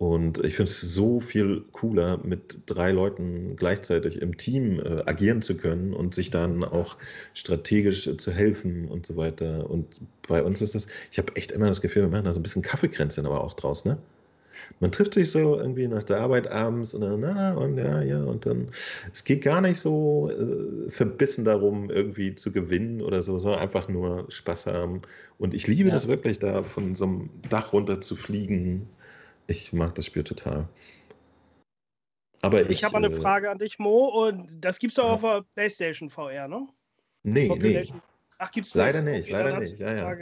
B: Und ich finde es so viel cooler, mit drei Leuten gleichzeitig im Team äh, agieren zu können und sich dann auch strategisch äh, zu helfen und so weiter. Und bei uns ist das, ich habe echt immer das Gefühl, wir machen da so ein bisschen Kaffeekränzchen aber auch draus, ne? Man trifft sich so irgendwie nach der Arbeit abends und dann, na, und ja, ja, und dann, es geht gar nicht so äh, verbissen darum, irgendwie zu gewinnen oder so, sondern einfach nur Spaß haben. Und ich liebe ja. das wirklich, da von so einem Dach runter zu fliegen ich mag das Spiel total.
D: Aber ich, ich habe eine äh, Frage an dich, Mo, und das gibt es auch ja. auf der PlayStation VR, ne?
B: Nee, nee.
D: Ach, gibt's
B: Leider nicht, okay, leider nicht. Ja, ja.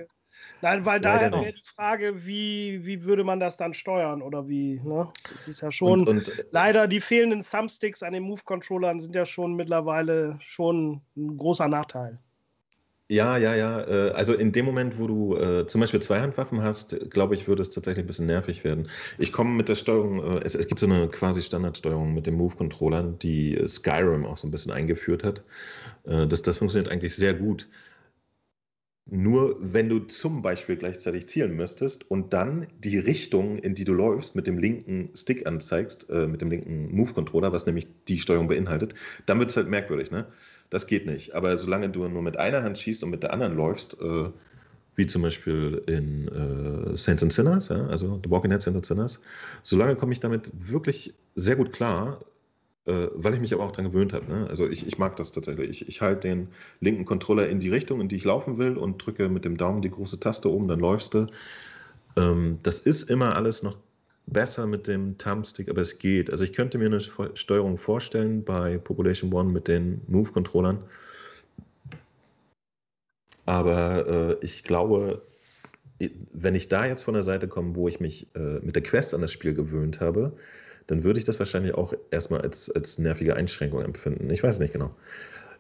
D: Nein, weil da wäre die Frage, wie, wie würde man das dann steuern oder wie, ne? Das ist ja schon, und, und, leider die fehlenden Thumbsticks an den Move-Controllern sind ja schon mittlerweile schon ein großer Nachteil.
B: Ja, ja, ja. Äh, also in dem Moment, wo du äh, zum Beispiel Zweihandwaffen hast, glaube ich, würde es tatsächlich ein bisschen nervig werden. Ich komme mit der Steuerung, äh, es, es gibt so eine quasi Standardsteuerung mit den Move-Controllern, die Skyrim auch so ein bisschen eingeführt hat. Das, das funktioniert eigentlich sehr gut. Nur wenn du zum Beispiel gleichzeitig zielen müsstest und dann die Richtung, in die du läufst, mit dem linken Stick anzeigst, mit dem linken Move-Controller, was nämlich die Steuerung beinhaltet, dann wird es halt merkwürdig, ne? Das geht nicht. Aber solange du nur mit einer Hand schießt und mit der anderen läufst, äh, wie zum Beispiel in äh, Saints and Sinners, ja, also The Walking Dead Saints and Sinners, solange komme ich damit wirklich sehr gut klar, äh, weil ich mich aber auch daran gewöhnt habe. Ne? Also ich, ich mag das tatsächlich. Ich, ich halte den linken Controller in die Richtung, in die ich laufen will und drücke mit dem Daumen die große Taste oben, dann läufst du. Ähm, das ist immer alles noch besser mit dem Thumbstick, aber es geht. Also ich könnte mir eine Steuerung vorstellen bei Population One mit den Move-Controllern. Aber äh, ich glaube, wenn ich da jetzt von der Seite komme, wo ich mich äh, mit der Quest an das Spiel gewöhnt habe, dann würde ich das wahrscheinlich auch erstmal als, als nervige Einschränkung empfinden. Ich weiß nicht genau.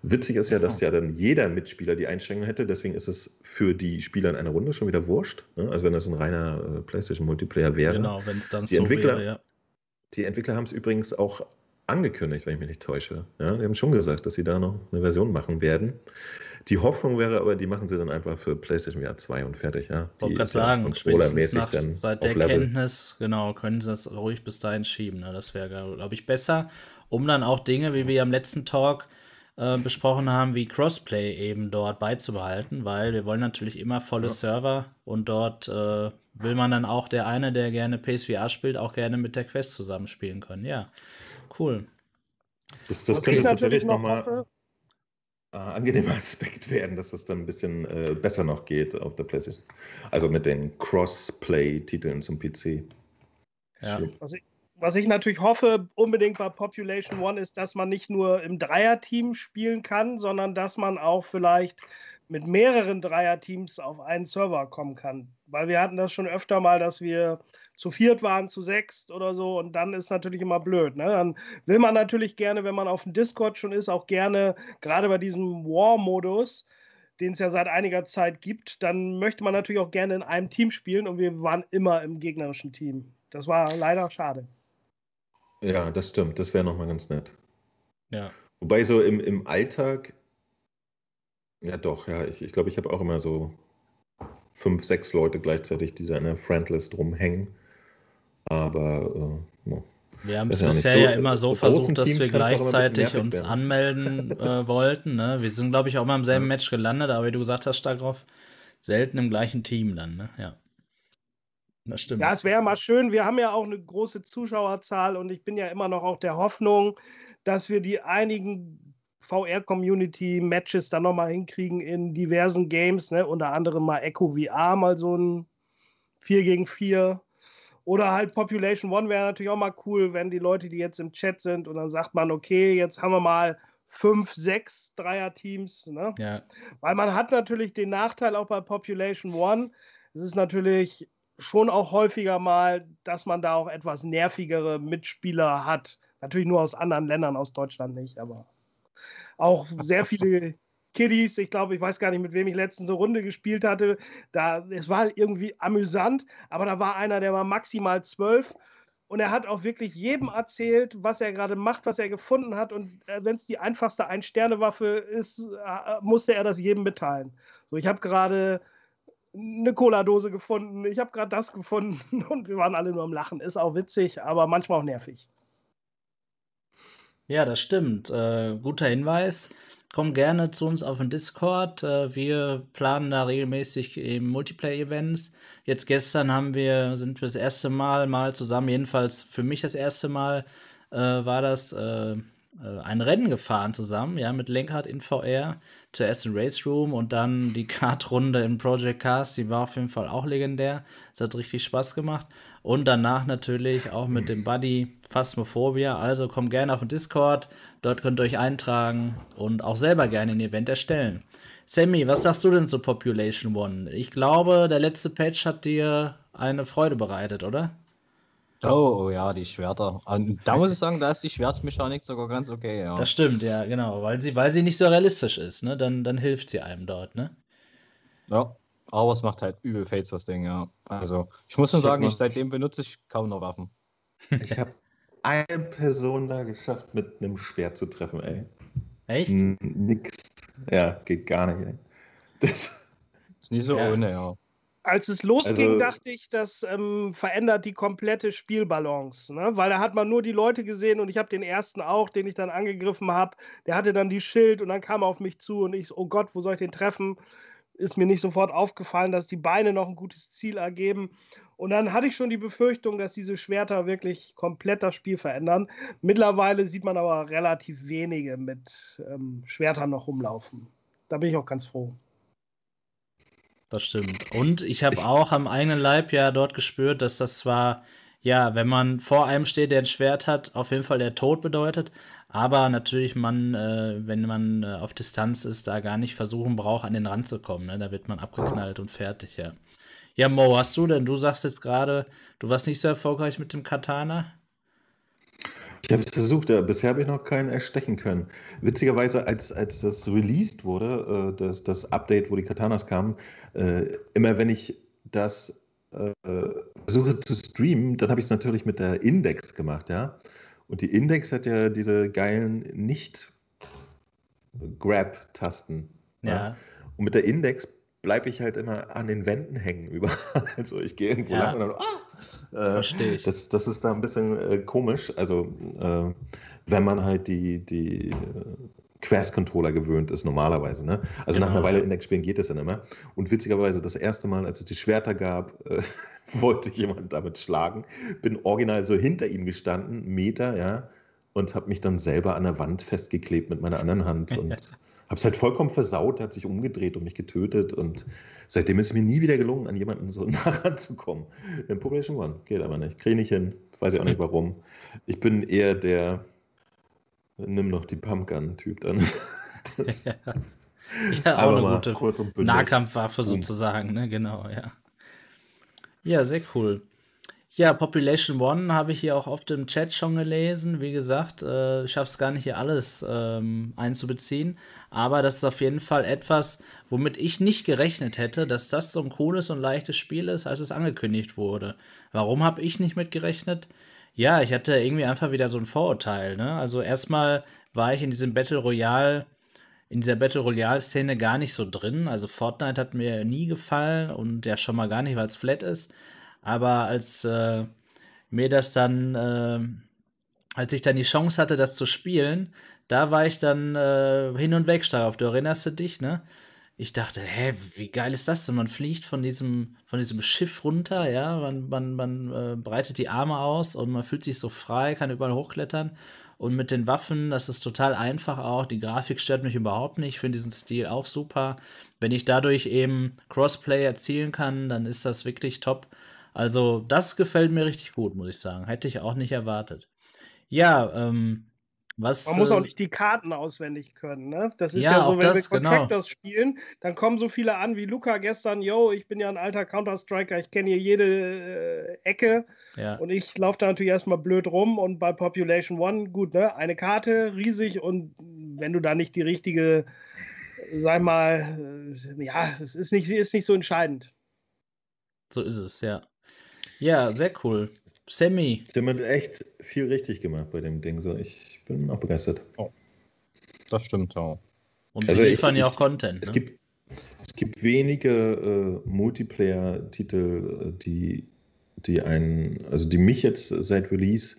B: Witzig ist ja, dass ja dann jeder Mitspieler die Einschränkung hätte. Deswegen ist es für die Spieler in einer Runde schon wieder wurscht. Ne? Also wenn das ein reiner äh, PlayStation-Multiplayer wäre.
A: Genau, wenn es dann
B: die
A: so
B: Entwickler,
A: wäre, ja.
B: Die Entwickler haben es übrigens auch angekündigt, wenn ich mich nicht täusche. Ja, die haben schon gesagt, dass sie da noch eine Version machen werden. Die Hoffnung wäre aber, die machen sie dann einfach für PlayStation VR 2 und fertig. Ja.
A: Ich wollte gerade sagen, spätestens nach, seit der Kenntnis, genau, können sie das ruhig bis dahin schieben. Ne? Das wäre, glaube ich, besser, um dann auch Dinge, wie wir am letzten Talk äh, besprochen haben, wie Crossplay eben dort beizubehalten, weil wir wollen natürlich immer volle ja. Server und dort äh, will man dann auch der eine, der gerne PSVR spielt, auch gerne mit der Quest zusammenspielen können. Ja, cool.
B: Das, das könnte tatsächlich nochmal noch äh, angenehmer Aspekt werden, dass das dann ein bisschen äh, besser noch geht auf der PlayStation. Also mit den Crossplay-Titeln zum PC.
D: Ja. Was ich, was ich natürlich hoffe, unbedingt bei Population One, ist, dass man nicht nur im Dreierteam spielen kann, sondern dass man auch vielleicht mit mehreren Dreierteams auf einen Server kommen kann. Weil wir hatten das schon öfter mal, dass wir zu viert waren, zu sechst oder so. Und dann ist natürlich immer blöd. Ne? Dann will man natürlich gerne, wenn man auf dem Discord schon ist, auch gerne, gerade bei diesem War-Modus, den es ja seit einiger Zeit gibt, dann möchte man natürlich auch gerne in einem Team spielen und wir waren immer im gegnerischen Team. Das war leider schade.
B: Ja, das stimmt. Das wäre nochmal ganz nett.
A: Ja.
B: Wobei so im, im Alltag, ja doch, ja, ich, ich glaube, ich habe auch immer so fünf, sechs Leute gleichzeitig, die da in der Friendlist rumhängen. Aber äh, no.
A: Wir haben es bisher so, ja immer so versucht, dass Teams wir gleichzeitig uns werden. anmelden äh, wollten. Ne? Wir sind, glaube ich, auch mal im selben ja. Match gelandet, aber wie du gesagt hast, Stagroff, selten im gleichen Team dann. Ne? Ja.
D: Das stimmt. Ja, es wäre mal schön. Wir haben ja auch eine große Zuschauerzahl und ich bin ja immer noch auch der Hoffnung, dass wir die einigen VR-Community-Matches dann nochmal hinkriegen in diversen Games, ne? unter anderem mal Echo VR, mal so ein 4 gegen 4. Oder halt Population One wäre natürlich auch mal cool, wenn die Leute, die jetzt im Chat sind, und dann sagt man, okay, jetzt haben wir mal fünf, sechs Dreier-Teams. Ne?
A: Ja.
D: Weil man hat natürlich den Nachteil auch bei Population One, es ist natürlich schon auch häufiger mal, dass man da auch etwas nervigere Mitspieler hat. Natürlich nur aus anderen Ländern, aus Deutschland nicht, aber auch sehr viele Kiddies. Ich glaube, ich weiß gar nicht, mit wem ich letztens eine Runde gespielt hatte. Da, es war irgendwie amüsant, aber da war einer, der war maximal zwölf und er hat auch wirklich jedem erzählt, was er gerade macht, was er gefunden hat. Und äh, wenn es die einfachste Ein-Sterne-Waffe ist, äh, musste er das jedem mitteilen. So, ich habe gerade eine Cola-Dose gefunden, ich habe gerade das gefunden und wir waren alle nur am Lachen. Ist auch witzig, aber manchmal auch nervig.
A: Ja, das stimmt. Äh, guter Hinweis. Komm gerne zu uns auf den Discord. Äh, wir planen da regelmäßig eben Multiplayer-Events. Jetzt gestern haben wir, sind wir das erste Mal mal zusammen, jedenfalls für mich das erste Mal, äh, war das äh, äh, ein Rennen gefahren zusammen, ja, mit Lenkrad in VR. Zuerst in Race Room und dann die Kartrunde in Project Cars, die war auf jeden Fall auch legendär. Es hat richtig Spaß gemacht. Und danach natürlich auch mit dem Buddy Phasmophobia. Also kommt gerne auf den Discord, dort könnt ihr euch eintragen und auch selber gerne ein Event erstellen. Sammy, was sagst du denn zu Population One? Ich glaube, der letzte Patch hat dir eine Freude bereitet, oder?
C: Oh, oh ja, die Schwerter. Und da muss ich sagen, da ist die Schwertmechanik sogar ganz okay, ja.
A: Das stimmt, ja, genau. Weil sie, weil sie nicht so realistisch ist, ne? Dann, dann hilft sie einem dort, ne?
C: Ja, aber es macht halt übel Fates, das Ding, ja. Also, ich muss schon ich sagen, ich, seitdem benutze ich kaum noch Waffen.
B: Ich habe eine Person da geschafft, mit einem Schwert zu treffen, ey.
A: Echt?
B: N nix. Ja, geht gar nicht, ey.
C: Das ist nicht so ja. ohne, ja.
D: Als es losging, also, dachte ich, das ähm, verändert die komplette Spielbalance, ne? weil da hat man nur die Leute gesehen und ich habe den ersten auch, den ich dann angegriffen habe, der hatte dann die Schild und dann kam er auf mich zu und ich, oh Gott, wo soll ich den treffen? Ist mir nicht sofort aufgefallen, dass die Beine noch ein gutes Ziel ergeben. Und dann hatte ich schon die Befürchtung, dass diese Schwerter wirklich komplett das Spiel verändern. Mittlerweile sieht man aber relativ wenige mit ähm, Schwertern noch rumlaufen. Da bin ich auch ganz froh.
A: Das stimmt. Und ich habe auch am eigenen Leib ja dort gespürt, dass das zwar, ja, wenn man vor einem steht, der ein Schwert hat, auf jeden Fall der Tod bedeutet, aber natürlich man, äh, wenn man äh, auf Distanz ist, da gar nicht versuchen braucht, an den Rand zu kommen. Ne? Da wird man abgeknallt und fertig, ja. Ja, Mo, hast du denn? Du sagst jetzt gerade, du warst nicht so erfolgreich mit dem Katana?
B: Ich habe es versucht, ja, bisher habe ich noch keinen erstechen können. Witzigerweise, als, als das released wurde, äh, das, das Update, wo die Katanas kamen, äh, immer wenn ich das äh, versuche zu streamen, dann habe ich es natürlich mit der Index gemacht, ja. Und die Index hat ja diese geilen Nicht-Grab-Tasten.
A: Ja. ja.
B: Und mit der Index bleibe ich halt immer an den Wänden hängen überall. Also ich gehe irgendwo ja. lang und dann, ah!
A: Äh, Verstehe ich.
B: Das, das ist da ein bisschen äh, komisch. Also äh, wenn man halt die, die äh, Quest-Controller gewöhnt ist, normalerweise. Ne? Also genau. nach einer Weile Index-Spielen geht das dann immer. Und witzigerweise, das erste Mal, als es die Schwerter gab, äh, wollte ich jemanden damit schlagen. Bin original so hinter ihm gestanden, Meter, ja, und habe mich dann selber an der Wand festgeklebt mit meiner anderen Hand. Und habe es halt vollkommen versaut, hat sich umgedreht und mich getötet. Und seitdem ist es mir nie wieder gelungen, an jemanden so nah ranzukommen. In Population One geht aber nicht. Kriege nicht hin. Weiß ich auch nicht warum. Ich bin eher der Nimm noch die Pumpgun-Typ dann.
A: Das, ja. ja, auch eine gute Nahkampfwaffe sozusagen, ne? Genau, ja. Ja, sehr cool. Ja, Population One habe ich hier auch oft im Chat schon gelesen. Wie gesagt, äh, ich schaffe es gar nicht hier alles ähm, einzubeziehen. Aber das ist auf jeden Fall etwas, womit ich nicht gerechnet hätte, dass das so ein cooles und leichtes Spiel ist, als es angekündigt wurde. Warum habe ich nicht mitgerechnet? Ja, ich hatte irgendwie einfach wieder so ein Vorurteil. Ne? Also erstmal war ich in diesem Battle Royale, in dieser Battle Royale-Szene gar nicht so drin. Also Fortnite hat mir nie gefallen und ja schon mal gar nicht, weil es flat ist. Aber als äh, mir das dann, äh, als ich dann die Chance hatte, das zu spielen, da war ich dann äh, hin und weg darauf. Du erinnerst du dich, ne? Ich dachte, hä, wie geil ist das denn? Man fliegt von diesem, von diesem Schiff runter, ja, man, man, man äh, breitet die Arme aus und man fühlt sich so frei, kann überall hochklettern. Und mit den Waffen, das ist total einfach auch. Die Grafik stört mich überhaupt nicht. Ich finde diesen Stil auch super. Wenn ich dadurch eben Crossplay erzielen kann, dann ist das wirklich top. Also, das gefällt mir richtig gut, muss ich sagen. Hätte ich auch nicht erwartet. Ja, ähm, Was,
D: Man muss auch
A: äh,
D: nicht die Karten auswendig können. Ne? Das ist
A: Ja,
D: ja, so,
A: auch
D: wenn
A: das,
D: wir
A: genau.
D: Contractors spielen, dann kommen so viele an wie Luca gestern. Yo, ich bin ja ein alter Counter-Striker, ich kenne hier jede äh, Ecke.
A: ja.
D: Und ich laufe da natürlich erstmal blöd rum und bei Population One, gut, ne? Eine Karte, riesig und wenn du da nicht die richtige, sag mal, äh, ja, es ist nicht, ist nicht so entscheidend.
A: So ist es, ja. Ja, sehr cool. Sammy,
B: Sie haben echt viel richtig gemacht bei dem Ding. So, ich bin auch begeistert.
C: Das stimmt, ja.
A: und
B: Also
A: sie liefern ja auch Content.
B: Es
A: Ne?
B: gibt, es gibt wenige äh, Multiplayer-Titel, äh, die, die einen, also die mich jetzt seit Release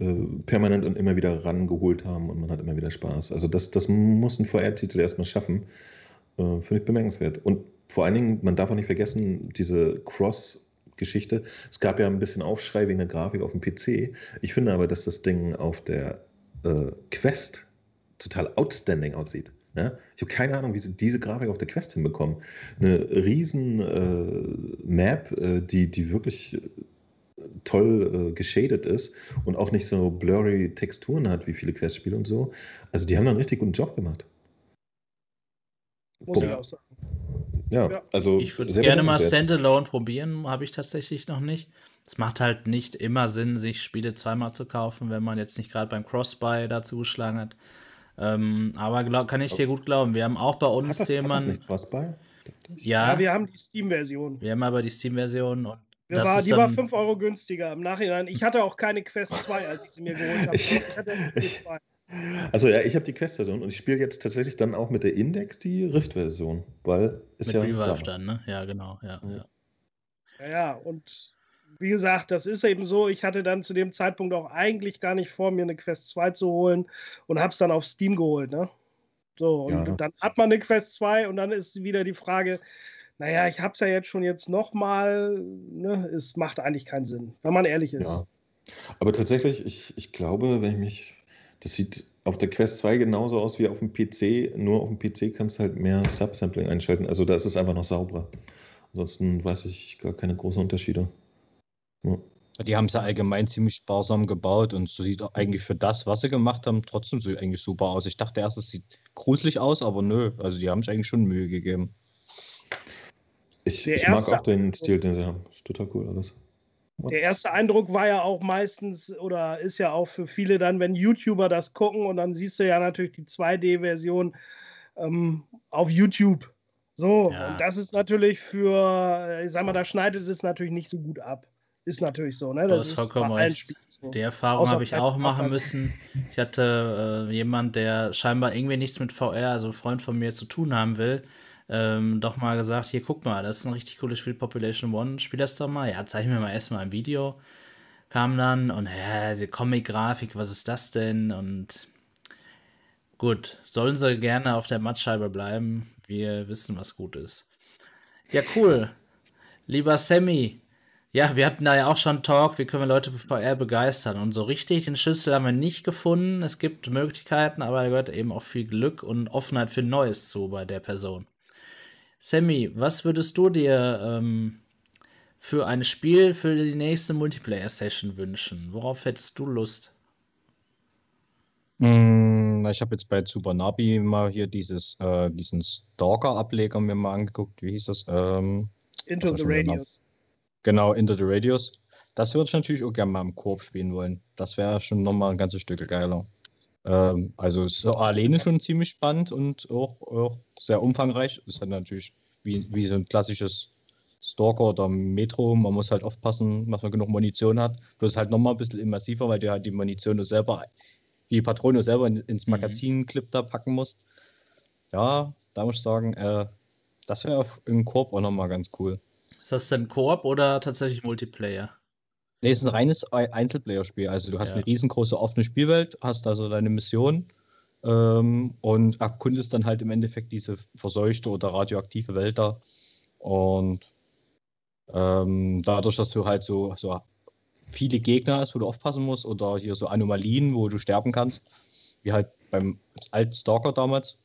B: äh, permanent und immer wieder rangeholt haben und man hat immer wieder Spaß. Also das, das muss ein VR-Titel erstmal schaffen. Äh, Finde ich bemerkenswert. Und vor allen Dingen, man darf auch nicht vergessen, diese Cross-Geschichte. Es gab ja ein bisschen Aufschrei wegen der Grafik auf dem PC. Ich finde aber, dass das Ding auf der äh, Quest total outstanding aussieht. Ja? Ich habe keine Ahnung, wie sie diese Grafik auf der Quest hinbekommen. Eine riesen äh, Map, äh, die, die wirklich äh, toll äh, geschadet ist und auch nicht so blurry Texturen hat wie viele Quest-Spiele und so. Also die haben da einen richtig guten Job gemacht.
D: Muss
B: Boah.
D: ich auch sagen.
B: Ja,
D: Ja.
B: also
A: Ich würde gerne mal standalone probieren, habe ich tatsächlich noch nicht. Es macht halt nicht immer Sinn, sich Spiele zweimal zu kaufen, wenn man jetzt nicht gerade beim Cross-Buy dazu geschlagen hat. Ähm, aber glaub, kann ich dir gut glauben. Wir haben auch bei
B: Hat
A: uns
B: das, hat das
A: jemanden.
B: nicht Crossbuy?
A: Ja,
D: Ja, wir haben die Steam-Version.
A: wir haben aber die Steam-Version und das
D: war, die war
A: dann-
D: 5 Euro günstiger im Nachhinein. Ich hatte auch keine Quest 2, als ich sie mir geholt habe.
B: Ich-
D: Ich hatte nur die 2.
B: Also ja, ich habe die Quest-Version und ich spiele jetzt tatsächlich dann auch mit der Index die Rift-Version, weil ist
A: mit
B: ja
A: Revive
B: da.
A: dann, ne? Ja, genau. Ja,
B: Mhm.
A: ja.
D: Ja, ja, und wie gesagt, das ist eben so. Ich hatte dann zu dem Zeitpunkt auch eigentlich gar nicht vor, mir eine Quest 2 zu holen und habe es dann auf Steam geholt. Ne? So, und
B: Ja.
D: dann hat man eine Quest 2 und dann ist wieder die Frage, naja, ich habe es ja jetzt schon jetzt nochmal, ne? es macht eigentlich keinen Sinn, wenn man ehrlich ist.
B: Ja. Aber tatsächlich, ich, ich glaube, wenn ich mich. Das sieht auf der Quest 2 genauso aus wie auf dem PC, nur auf dem PC kannst du halt mehr Subsampling einschalten. Also da ist es einfach noch sauberer. Ansonsten weiß ich gar keine großen Unterschiede. Ja.
C: Die haben es ja allgemein ziemlich sparsam gebaut und so sieht eigentlich für das, was sie gemacht haben, trotzdem so eigentlich super aus. Ich dachte erst, es sieht gruselig aus, aber nö, also die haben sich eigentlich schon Mühe gegeben.
B: Ich, ich mag auch den Stil, den sie haben. Ist total cool alles.
D: Der erste Eindruck war ja auch meistens oder ist ja auch für viele dann, wenn YouTuber das gucken und dann siehst du ja natürlich die 2D-Version ähm, auf YouTube. So,
A: Ja.
D: und das ist natürlich für, ich sag mal, da schneidet es natürlich nicht so gut ab. Ist natürlich so, ne? Das
A: hast
D: ist
A: vollkommen
D: bei allen. Spielen so.
A: Die Erfahrung habe ich auch machen müssen. Ich hatte äh, jemand, der scheinbar irgendwie nichts mit VR, also ein Freund von mir, zu tun haben will, ähm, doch mal gesagt, hier guck mal, das ist ein richtig cooles Spiel, Population One, spiel das doch mal. Ja, zeig mir mal erstmal ein Video. Kam dann und ja, diese Comic-Grafik, was ist das denn? Und gut, sollen sie gerne auf der Mattscheibe bleiben. Wir wissen, was gut ist. Ja, cool. Lieber Sammy, ja, wir hatten da ja auch schon Talk, wie können wir Leute für VR begeistern. Und so richtig den Schlüssel haben wir nicht gefunden. Es gibt Möglichkeiten, aber da gehört eben auch viel Glück und Offenheit für Neues zu bei der Person. Sammy, was würdest du dir ähm, für ein Spiel für die nächste Multiplayer-Session wünschen? Worauf hättest du Lust?
C: Mm, Ich habe jetzt bei Tsuburanabi mal hier dieses, äh, diesen Stalker-Ableger mir mal angeguckt. Wie hieß das? Ähm,
D: Into the Radius.
C: genau, Into the Radius. Das würde ich natürlich auch gerne mal im Koop spielen wollen. Das wäre schon nochmal ein ganzes Stück geiler. Ähm, also es ist alleine schon ziemlich spannend und auch, auch sehr umfangreich. Ist halt natürlich wie, wie so ein klassisches Stalker oder Metro. Man muss halt aufpassen, dass man genug Munition hat. Bloß halt nochmal ein bisschen immersiver, weil du halt die Munition nur selber, die Patrone selber in, ins
A: Mhm.
C: Magazinclip da packen musst. Ja, da muss ich sagen, äh, das wäre im Koop auch nochmal ganz cool.
A: Ist das denn Koop oder tatsächlich Multiplayer?
C: Nee, es ist ein reines Ei- Einzelplayer-Spiel. Also du hast
A: Ja.
C: eine riesengroße offene Spielwelt, hast also deine Mission ähm, und erkundest dann halt im Endeffekt diese verseuchte oder radioaktive Welt da. Und ähm, dadurch, dass du halt so, so viele Gegner hast, wo du aufpassen musst, oder hier so Anomalien, wo du sterben kannst, wie halt beim alten Stalker damals,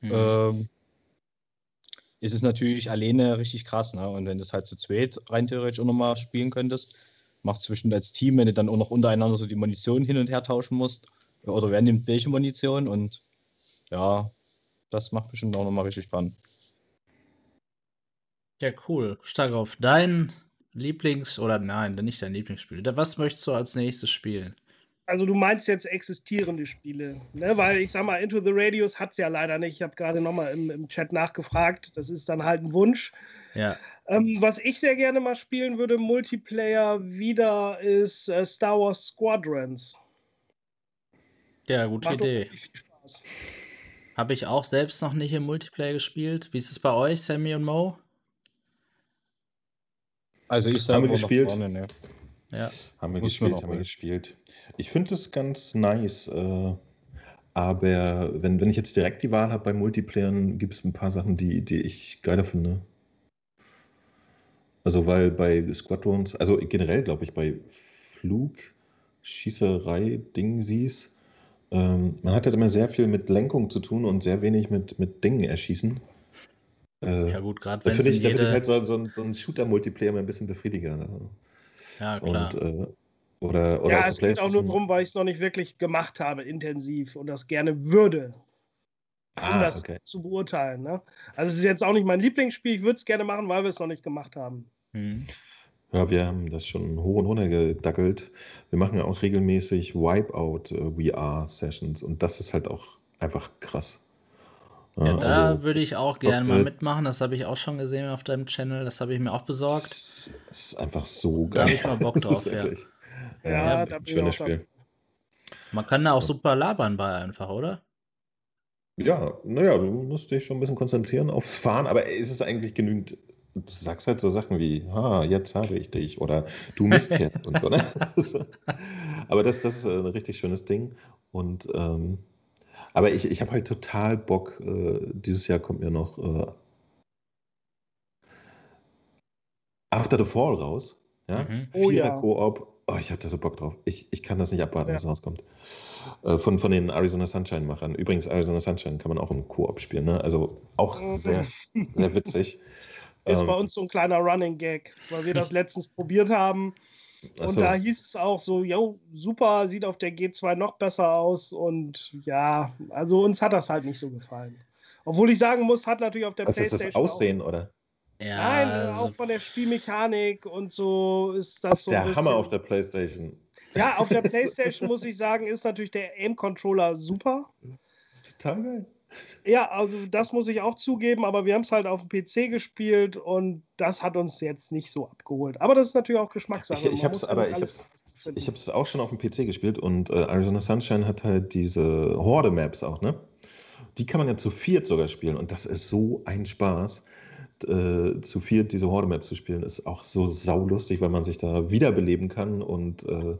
A: Mhm.
C: ähm, ist es natürlich alleine richtig krass. Ne? Und wenn du es halt zu zweit rein theoretisch auch nochmal spielen könntest, macht zwischen als Team, wenn du dann auch noch untereinander so die Munition hin und her tauschen musst oder wer nimmt welche Munition und ja, das macht bestimmt auch nochmal richtig Fun.
A: Ja, cool. Stark auf. Dein Lieblings- oder nein, nicht dein Lieblingsspiel. Was möchtest du als nächstes spielen?
D: Also du meinst jetzt existierende Spiele, ne? Weil ich sag mal, Into the Radius hat es ja leider nicht. Ich habe gerade nochmal im, im Chat nachgefragt. Das ist dann halt ein Wunsch.
A: Ja.
D: Ähm, was ich sehr gerne mal spielen würde, Multiplayer wieder, ist äh, Star Wars Squadrons.
A: Ja, gute Macht Idee. Habe ich auch selbst noch nicht im Multiplayer gespielt. Wie ist es bei euch, Sammy und Mo?
B: Also ich sage, haben wir gespielt. Vorne, ne?
A: Ja.
B: Haben wir Muss gespielt, haben wir gespielt. Ich finde es ganz nice. Äh, aber wenn, wenn ich jetzt direkt die Wahl habe bei Multiplayern, gibt es ein paar Sachen, die, die ich geiler finde. Also, weil bei Squadrons, also generell glaube ich, bei Flug, Schießerei, Ding siehst, ähm, man hat halt immer sehr viel mit Lenkung zu tun und sehr wenig mit, mit Dingen erschießen.
A: Äh, ja, gut, gerade wenn
B: Da finde ich, jede... find ich halt so, so, so ein Shooter-Multiplayer ein bisschen befriedigender.
A: Ja, klar. Und,
B: äh, oder, oder
D: ja, es geht auch nur darum, weil ich es noch nicht wirklich gemacht habe, intensiv und das gerne würde, um ah, das okay. zu beurteilen. Ne? Also es ist jetzt auch nicht mein Lieblingsspiel, ich würde es gerne machen, weil wir es noch nicht gemacht haben.
B: Hm. Ja, wir haben das schon hoch und runter gedackelt. Wir machen ja auch regelmäßig Wipeout äh, und das ist halt auch einfach krass.
A: Ja, ja da also, würde ich auch gerne mal mitmachen. Das habe ich auch schon gesehen auf deinem Channel. Das habe ich mir auch besorgt. Das
B: ist einfach so geil.
A: Da habe ich mal Bock drauf, ja.
B: Ja, ja, ja ein schönes Spiel.
A: Man kann da auch super labern bei einfach, oder?
B: Ja, naja, du musst dich schon ein bisschen konzentrieren aufs Fahren, aber ist es eigentlich genügend du sagst halt so Sachen wie, ha, jetzt habe ich dich oder du Mistkerl und so. Ne? aber das, das ist ein richtig schönes Ding. Und ähm, aber ich, ich habe halt total Bock. Äh, dieses Jahr kommt mir noch äh, After the Fall raus. Ja? Mhm. Oh, Vierer ja. Koop. Oh, ich habe da so Bock drauf. Ich, ich kann das nicht abwarten, ja. bis es rauskommt. Äh, von, von den Arizona Sunshine-Machern. Übrigens, Arizona Sunshine kann man auch im Koop spielen. Ne? Also auch mhm. sehr, sehr witzig.
D: Ist ähm, bei uns so ein kleiner Running Gag, weil wir das letztens probiert haben. Und so. da hieß es auch so, yo, super, sieht auf der G2 noch besser aus. Und ja, also uns hat das halt nicht so gefallen. Obwohl ich sagen muss, hat natürlich auf der
B: Was Playstation. Ist das Aussehen, auch, oder?
D: Ja, Nein, also auch von der Spielmechanik und so ist das, das
B: so. Der bisschen, Hammer auf der Playstation.
D: Ja, auf der Playstation muss ich sagen, ist natürlich der Aim-Controller super.
B: Das ist total geil.
D: Ja, also das muss ich auch zugeben, aber wir haben es halt auf dem PC gespielt und das hat uns jetzt nicht so abgeholt. Aber das ist natürlich auch Geschmackssache.
B: Ich, ich habe es aber ich hab's, ich habe es auch schon auf dem PC gespielt und äh, Arizona Sunshine hat halt diese Horde-Maps auch, ne? Die kann man ja zu viert sogar spielen und das ist so ein Spaß. Äh, zu viert diese Horde-Maps zu spielen, ist auch so saulustig, weil man sich da wiederbeleben kann und äh,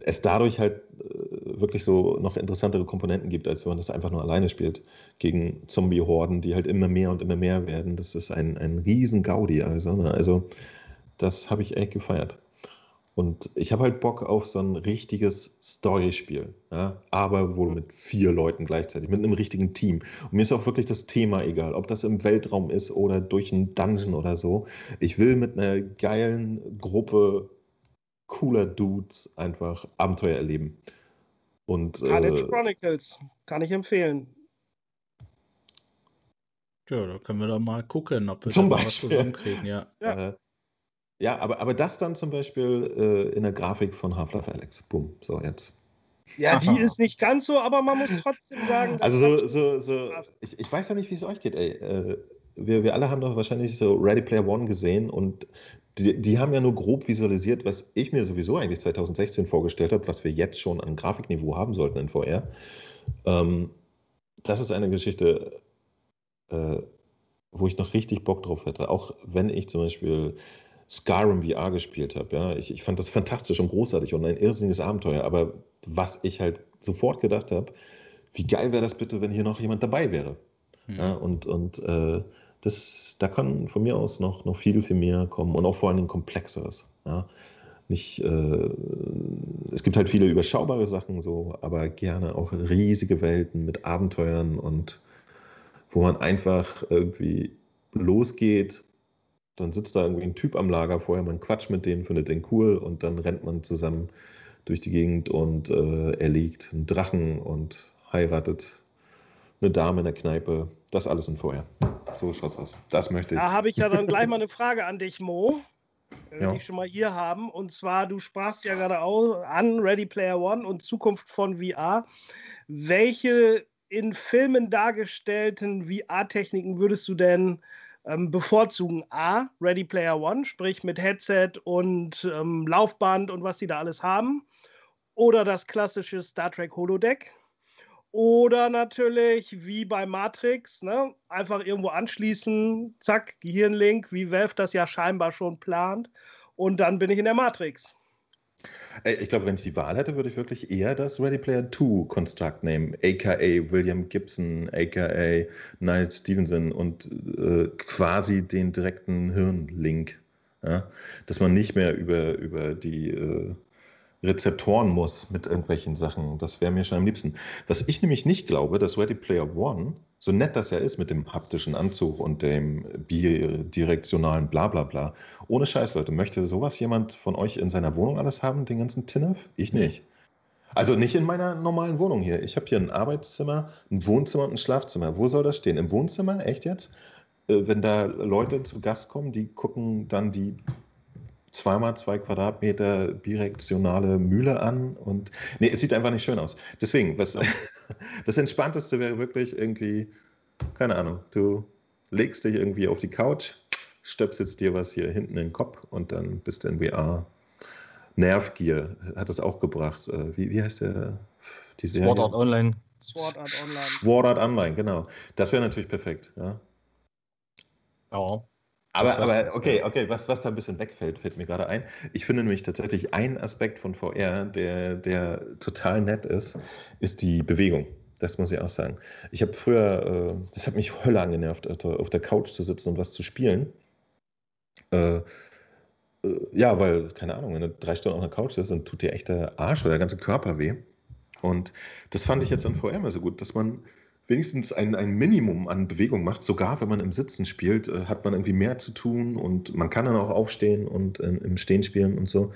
B: es dadurch halt äh, wirklich so noch interessantere Komponenten gibt, als wenn man das einfach nur alleine spielt gegen Zombie-Horden, die halt immer mehr und immer mehr werden. Das ist ein, ein riesen Gaudi. Also, ne? also das habe ich echt gefeiert. Und ich habe halt Bock auf so ein richtiges Storyspiel, ja? aber wohl mit vier Leuten gleichzeitig, mit einem richtigen Team. Und mir ist auch wirklich das Thema egal, ob das im Weltraum ist oder durch einen Dungeon oder so. Ich will mit einer geilen Gruppe cooler Dudes einfach Abenteuer erleben. Und,
D: Carnage äh, Chronicles kann ich empfehlen.
A: Ja, da können wir doch mal gucken, ob wir
B: zum
A: da
B: was
A: zusammenkriegen, ja.
B: Ja, äh, ja aber, aber das dann zum Beispiel äh, in der Grafik von Half-Life Alex. Boom, so jetzt.
D: Ja, die ist nicht ganz so, aber man muss trotzdem sagen.
B: Also so, so, so ich, ich weiß ja nicht, wie es euch geht, ey. Wir, wir alle haben doch wahrscheinlich so Ready Player One gesehen und die, die, haben ja nur grob visualisiert, was ich mir sowieso eigentlich 2016 vorgestellt habe, was wir jetzt schon an Grafikniveau haben sollten in VR. Ähm, das ist eine Geschichte, äh, wo ich noch richtig Bock drauf hätte. Auch wenn ich zum Beispiel Skyrim VR gespielt habe. Ja? Ich, ich fand das fantastisch und großartig und ein irrsinniges Abenteuer. Aber was ich halt sofort gedacht habe, wie geil wäre das bitte, wenn hier noch jemand dabei wäre. Mhm. Ja, und und äh, das, da kann von mir aus noch, noch viel, viel mehr kommen und auch vor allen Dingen komplexeres. Ja. Nicht, äh, es gibt halt viele überschaubare Sachen so, aber gerne auch riesige Welten mit Abenteuern und wo man einfach irgendwie losgeht, dann sitzt da irgendwie ein Typ am Lager vorher, man quatscht mit denen, findet den cool und dann rennt man zusammen durch die Gegend und äh, erlegt einen Drachen und heiratet eine Dame in der Kneipe. Das alles in vorher. So schaut's aus. Das möchte ich.
D: Da habe ich ja dann gleich mal eine Frage an dich, Mo. Wenn ja. ich schon mal hier haben. Und zwar, du sprachst ja gerade auch an Ready Player One und Zukunft von VR. Welche in Filmen dargestellten VR-Techniken würdest du denn ähm, bevorzugen? A, Ready Player One, sprich mit Headset und ähm, Laufband und was sie da alles haben. Oder das klassische Star Trek Holodeck. Oder natürlich wie bei Matrix, ne? einfach irgendwo anschließen, zack, Gehirnlink, wie Valve das ja scheinbar schon plant. Und dann bin ich in der Matrix.
B: Ich glaube, wenn ich die Wahl hätte, würde ich wirklich eher das Ready Player 2 Construct nehmen, aka William Gibson, aka Niall Stevenson und äh, quasi den direkten Hirnlink. Ja? Dass man nicht mehr über, über die äh, Rezeptoren muss mit irgendwelchen Sachen. Das wäre mir schon am liebsten. Was ich nämlich nicht glaube, dass Ready Player One, so nett das ja ist mit dem haptischen Anzug und dem bidirektionalen Blablabla, ohne Scheiß, Leute, möchte sowas jemand von euch in seiner Wohnung alles haben, den ganzen Tinnef? Ich nicht. Also nicht in meiner normalen Wohnung hier. Ich habe hier ein Arbeitszimmer, ein Wohnzimmer und ein Schlafzimmer. Wo soll das stehen? Im Wohnzimmer? Echt jetzt? Äh, wenn da Leute zu Gast kommen, die gucken dann die zweimal zwei Quadratmeter birektionale Mühle an und nee, es sieht einfach nicht schön aus. Deswegen, was, das Entspannteste wäre wirklich irgendwie, keine Ahnung, du legst dich irgendwie auf die Couch, stöpselst dir was hier hinten in den Kopf und dann bist du in VR. Nervgear hat es auch gebracht. Äh, wie, wie heißt der?
C: Die Sword Art Online.
D: Sword Art Online.
B: Sword Art Online, genau. Das wäre natürlich perfekt. Ja.
C: Ja.
B: Aber, aber okay, okay, was, was da ein bisschen wegfällt, fällt mir gerade ein. Ich finde nämlich tatsächlich ein Aspekt von VR, der, der total nett ist, ist die Bewegung. Das muss ich auch sagen. Ich habe früher, äh, das hat mich Hölle angenervt, auf der Couch zu sitzen und was zu spielen. Äh, äh, ja, weil, keine Ahnung, wenn du drei Stunden auf der Couch sitzt, dann tut dir echt der Arsch oder der ganze Körper weh. Und das fand ich jetzt an VR immer so gut, dass man wenigstens ein, ein Minimum an Bewegung macht. Sogar wenn man im Sitzen spielt, äh, hat man irgendwie mehr zu tun und man kann dann auch aufstehen und äh, im Stehen spielen und so.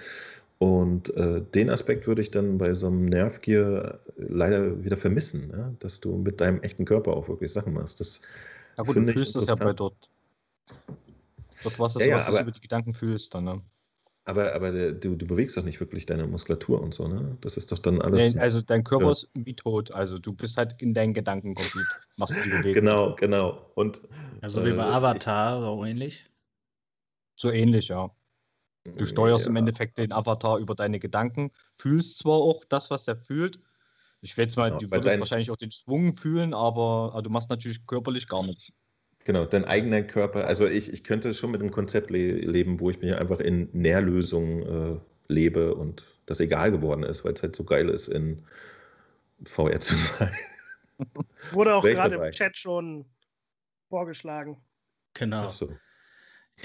B: Und äh, den Aspekt würde ich dann bei so einem Nervgear leider wieder vermissen, ja? dass du mit deinem echten Körper auch wirklich Sachen machst. Das
C: ja gut, du fühlst das ja bei dort. Dort was, das, ja, ja, was du über die Gedanken fühlst dann. Ne?
B: Aber, aber du, du bewegst doch nicht wirklich deine Muskulatur und so, ne? Das ist doch dann alles.
C: Nee, also dein Körper ja. ist wie tot. Also du bist halt in deinen Gedanken komplett. Machst
B: du die Bewegung. Genau, genau. Und,
A: also wie bei äh, Avatar, so ähnlich.
C: So ähnlich, ja. Du steuerst ja. im Endeffekt den Avatar über deine Gedanken, fühlst zwar auch das, was er fühlt. Ich will jetzt mal, genau, du würdest wahrscheinlich auch den Schwung fühlen, aber, aber du machst natürlich körperlich gar nichts.
B: Genau, dein eigener Körper. Also ich, ich könnte schon mit einem Konzept le leben, wo ich mich einfach in Nährlösungen äh, lebe und das egal geworden ist, weil es halt so geil ist, in VR zu sein.
D: Wurde auch gerade im Chat schon vorgeschlagen.
A: Genau. So.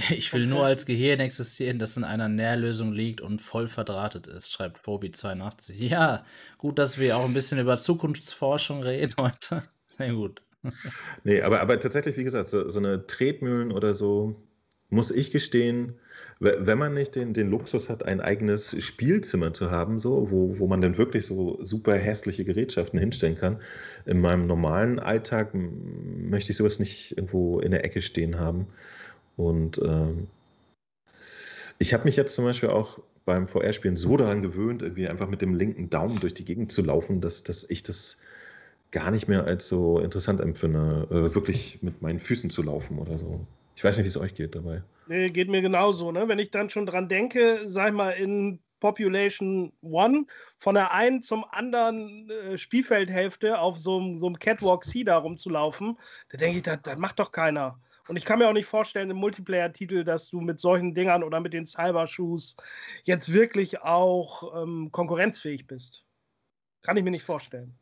A: Ich will nur als Gehirn existieren, das in einer Nährlösung liegt und voll verdrahtet ist, schreibt Pobi82. Ja, gut, dass wir auch ein bisschen über Zukunftsforschung reden heute. Sehr gut.
B: Nee, aber, aber tatsächlich, wie gesagt, so, so eine Tretmühlen oder so, muss ich gestehen, wenn man nicht den, den Luxus hat, ein eigenes Spielzimmer zu haben, so, wo, wo man dann wirklich so super hässliche Gerätschaften hinstellen kann, in meinem normalen Alltag möchte ich sowas nicht irgendwo in der Ecke stehen haben. Und ähm, ich habe mich jetzt zum Beispiel auch beim VR-Spielen so daran gewöhnt, irgendwie einfach mit dem linken Daumen durch die Gegend zu laufen, dass, dass ich das gar nicht mehr als so interessant empfinde, äh, wirklich mit meinen Füßen zu laufen oder so. Ich weiß nicht, wie es euch geht dabei.
D: Nee, geht mir genauso. Ne? Wenn ich dann schon dran denke, sag ich mal, in Population One von der einen zum anderen äh, Spielfeldhälfte auf so einem Catwalk C da rumzulaufen, da denke ich, das, macht doch keiner. Und ich kann mir auch nicht vorstellen im Multiplayer-Titel, dass du mit solchen Dingern oder mit den Cybershoes jetzt wirklich auch ähm, konkurrenzfähig bist. Kann ich mir nicht vorstellen.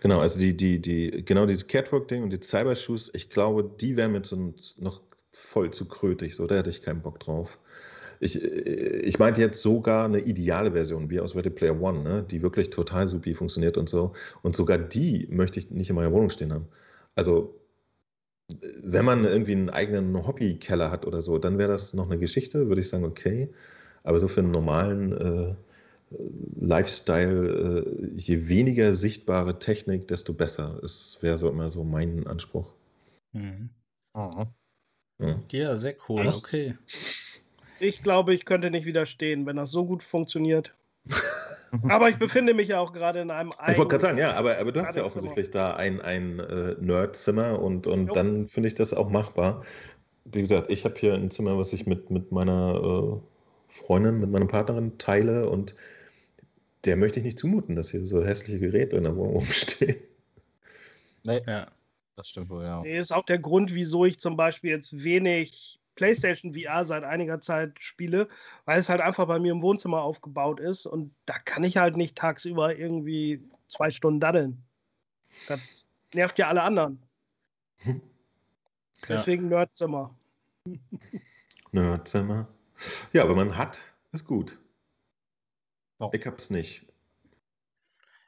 B: Genau, also die, die, die, genau dieses Catwalk-Ding und die Cybershoes, ich glaube, die wären so noch voll zu krötig, so, da hätte ich keinen Bock drauf. Ich, ich meinte jetzt sogar eine ideale Version, wie aus Ready Player One, ne? die wirklich total supi funktioniert und so. Und sogar die möchte ich nicht in meiner Wohnung stehen haben. Also, wenn man irgendwie einen eigenen Hobbykeller hat oder so, dann wäre das noch eine Geschichte, würde ich sagen, okay. Aber so für einen normalen äh, Lifestyle, äh, je weniger sichtbare Technik, desto besser. Das wäre so immer so mein Anspruch.
A: Mhm.
C: Mhm.
B: Ja.
A: Ja, sehr cool,
D: Echt?
A: okay.
D: Ich glaube, ich könnte nicht widerstehen, wenn das so gut funktioniert. Aber ich befinde mich ja auch gerade in einem
B: Ich wollte gerade sagen, ja, aber, aber du hast ja offensichtlich da ein, ein äh, Nerdzimmer und, und
D: Jo.
B: dann finde ich das auch machbar. Wie gesagt, ich habe hier ein Zimmer, was ich mit, mit meiner äh, Freundin, mit meiner Partnerin teile und der möchte ich nicht zumuten, dass hier so hässliche Geräte in der Wohnung rumstehen.
C: Nee,
A: Ja.
C: das stimmt wohl, ja.
D: Nee, ist auch der Grund, wieso ich zum Beispiel jetzt wenig PlayStation VR seit einiger Zeit spiele, weil es halt einfach bei mir im Wohnzimmer aufgebaut ist und da kann ich halt nicht tagsüber irgendwie zwei Stunden daddeln. Das nervt ja alle anderen.
A: Ja.
D: Deswegen Nerdzimmer.
B: Nerdzimmer. Ja, aber man hat, ist gut.
C: Ja.
B: Ich hab's nicht.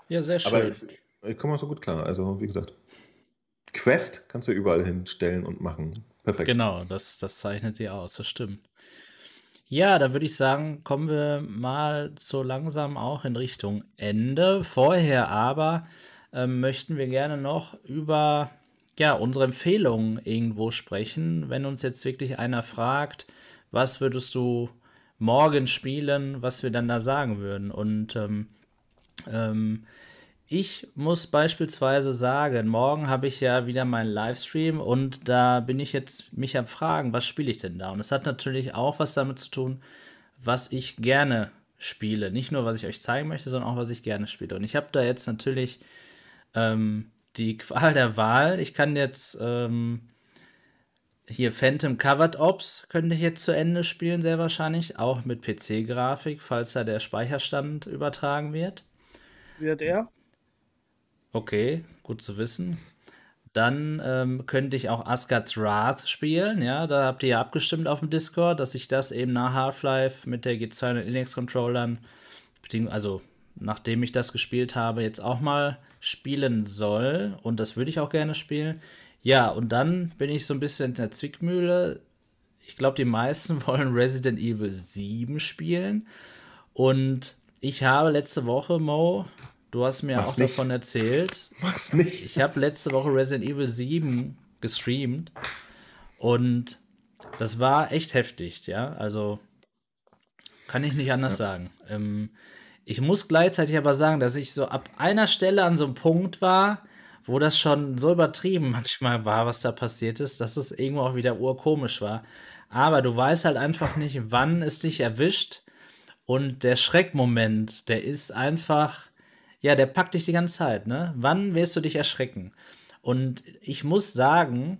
A: ja, sehr schön.
B: Aber ich, ich komme auch so gut klar. Also, wie gesagt, Quest kannst du überall hinstellen und machen. Perfekt.
A: Genau, das, das zeichnet sie aus, das stimmt. Ja, da würde ich sagen, kommen wir mal so langsam auch in Richtung Ende. Vorher aber ähm, möchten wir gerne noch über ja, unsere Empfehlungen irgendwo sprechen. Wenn uns jetzt wirklich einer fragt, was würdest du morgen spielen, was wir dann da sagen würden. Und ähm, ähm, ich muss beispielsweise sagen, morgen habe ich ja wieder meinen Livestream und da bin ich jetzt mich am Fragen, was spiele ich denn da? Und es hat natürlich auch was damit zu tun, was ich gerne spiele. Nicht nur, was ich euch zeigen möchte, sondern auch, was ich gerne spiele. Und ich habe da jetzt natürlich ähm, die Qual der Wahl. Ich kann jetzt ähm, hier Phantom Covered Ops könnte ich jetzt zu Ende spielen, sehr wahrscheinlich. Auch mit PC-Grafik, falls da der Speicherstand übertragen wird.
D: Wird er?
A: Okay, gut zu wissen. Dann ähm, könnte ich auch Asgard's Wrath spielen. Ja, da habt ihr ja abgestimmt auf dem Discord, dass ich das eben nach Half-Life mit der G200 Index-Controllern, beziehungsweise also nachdem ich das gespielt habe, jetzt auch mal spielen soll. Und das würde ich auch gerne spielen. Ja, und dann bin ich so ein bisschen in der Zwickmühle. Ich glaube, die meisten wollen Resident Evil 7 spielen. Und ich habe letzte Woche, Mo, du hast mir
B: Mach's
A: auch
B: nicht.
A: davon erzählt,
B: Mach's nicht.
A: ich habe letzte Woche Resident Evil 7 gestreamt und das war echt heftig, ja. Also kann ich nicht anders sagen. Ähm, ich muss gleichzeitig aber sagen, dass ich so ab einer Stelle an so einem Punkt war, wo das schon so übertrieben manchmal war, was da passiert ist, dass es irgendwo auch wieder urkomisch war. Aber du weißt halt einfach nicht, wann es dich erwischt. Und der Schreckmoment, der ist einfach, ja, der packt dich die ganze Zeit, ne? Wann wirst du dich erschrecken? Und ich muss sagen,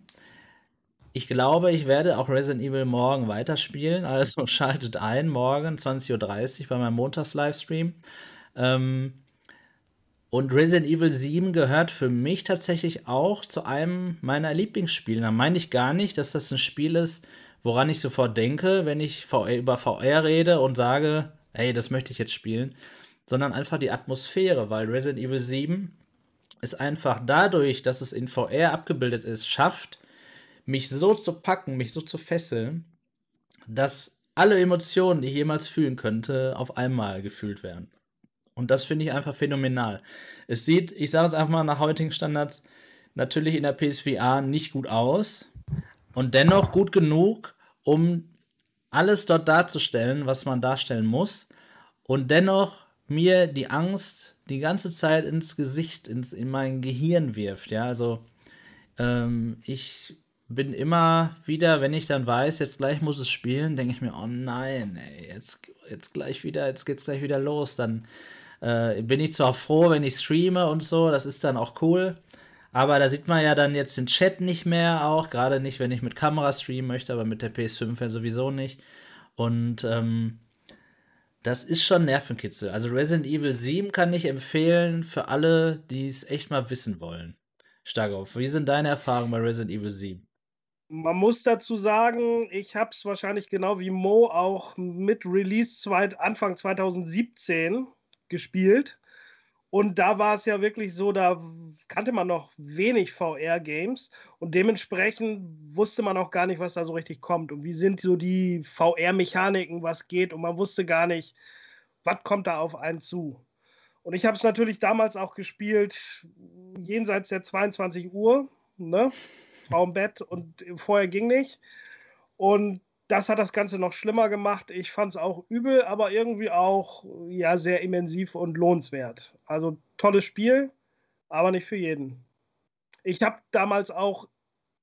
A: ich glaube, ich werde auch Resident Evil morgen weiterspielen. Also schaltet ein, morgen 20.30 Uhr bei meinem Montags-Livestream. Ähm, und Resident Evil 7 gehört für mich tatsächlich auch zu einem meiner Lieblingsspiele. Da meine ich gar nicht, dass das ein Spiel ist, woran ich sofort denke, wenn ich VR, über VR rede und sage, hey, das möchte ich jetzt spielen, sondern einfach die Atmosphäre, weil Resident Evil 7 es einfach dadurch, dass es in VR abgebildet ist, schafft, mich so zu packen, mich so zu fesseln, dass alle Emotionen, die ich jemals fühlen könnte, auf einmal gefühlt werden. Und das finde ich einfach phänomenal. Es sieht, ich sage es einfach mal nach heutigen Standards, natürlich in der PSVR nicht gut aus und dennoch gut genug, um alles dort darzustellen, was man darstellen muss und dennoch mir die Angst die ganze Zeit ins Gesicht, ins, in mein Gehirn wirft. Ja, also ähm, ich bin immer wieder, wenn ich dann weiß, jetzt gleich muss es spielen, denke ich mir, oh nein, ey, jetzt, jetzt gleich wieder, jetzt geht's gleich wieder los. Dann äh, bin ich zwar froh, wenn ich streame und so, das ist dann auch cool. Aber da sieht man ja dann jetzt den Chat nicht mehr auch, gerade nicht, wenn ich mit Kamera streamen möchte, aber mit der PS5 ja sowieso nicht. Und ähm, das ist schon Nervenkitzel. Also Resident Evil 7 kann ich empfehlen für alle, die es echt mal wissen wollen. Starkov, wie sind deine Erfahrungen bei Resident Evil 7?
D: Man muss dazu sagen, ich habe es wahrscheinlich genau wie Mo auch mit Release zweit, Anfang 2017 gespielt. Und da war es ja wirklich so, da kannte man noch wenig VR-Games und dementsprechend wusste man auch gar nicht, was da so richtig kommt und wie sind so die VR-Mechaniken, was geht und man wusste gar nicht, was kommt da auf einen zu? Und ich habe es natürlich damals auch gespielt, jenseits der 22 Uhr, ne? Frau im Bett und vorher ging nicht. Und das hat das Ganze noch schlimmer gemacht. Ich fand es auch übel, aber irgendwie auch ja, sehr immersiv und lohnenswert. Also tolles Spiel, aber nicht für jeden. Ich habe damals auch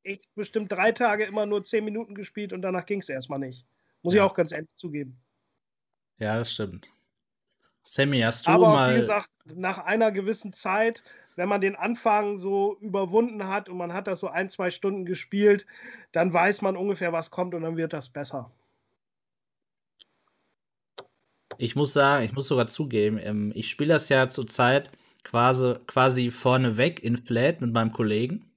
D: echt bestimmt drei Tage immer nur zehn Minuten gespielt und danach ging es erstmal nicht. Muss ja. ich auch ganz ehrlich zugeben.
A: Ja, das stimmt. Sammy, hast du
D: Aber
A: mal.
D: wie gesagt, nach einer gewissen Zeit, wenn man den Anfang so überwunden hat und man hat das so ein, zwei Stunden gespielt, dann weiß man ungefähr, was kommt und dann wird das besser.
A: Ich muss sagen, ich muss sogar zugeben, ähm, ich spiele das ja zurzeit quasi, quasi vorneweg in Flat mit meinem Kollegen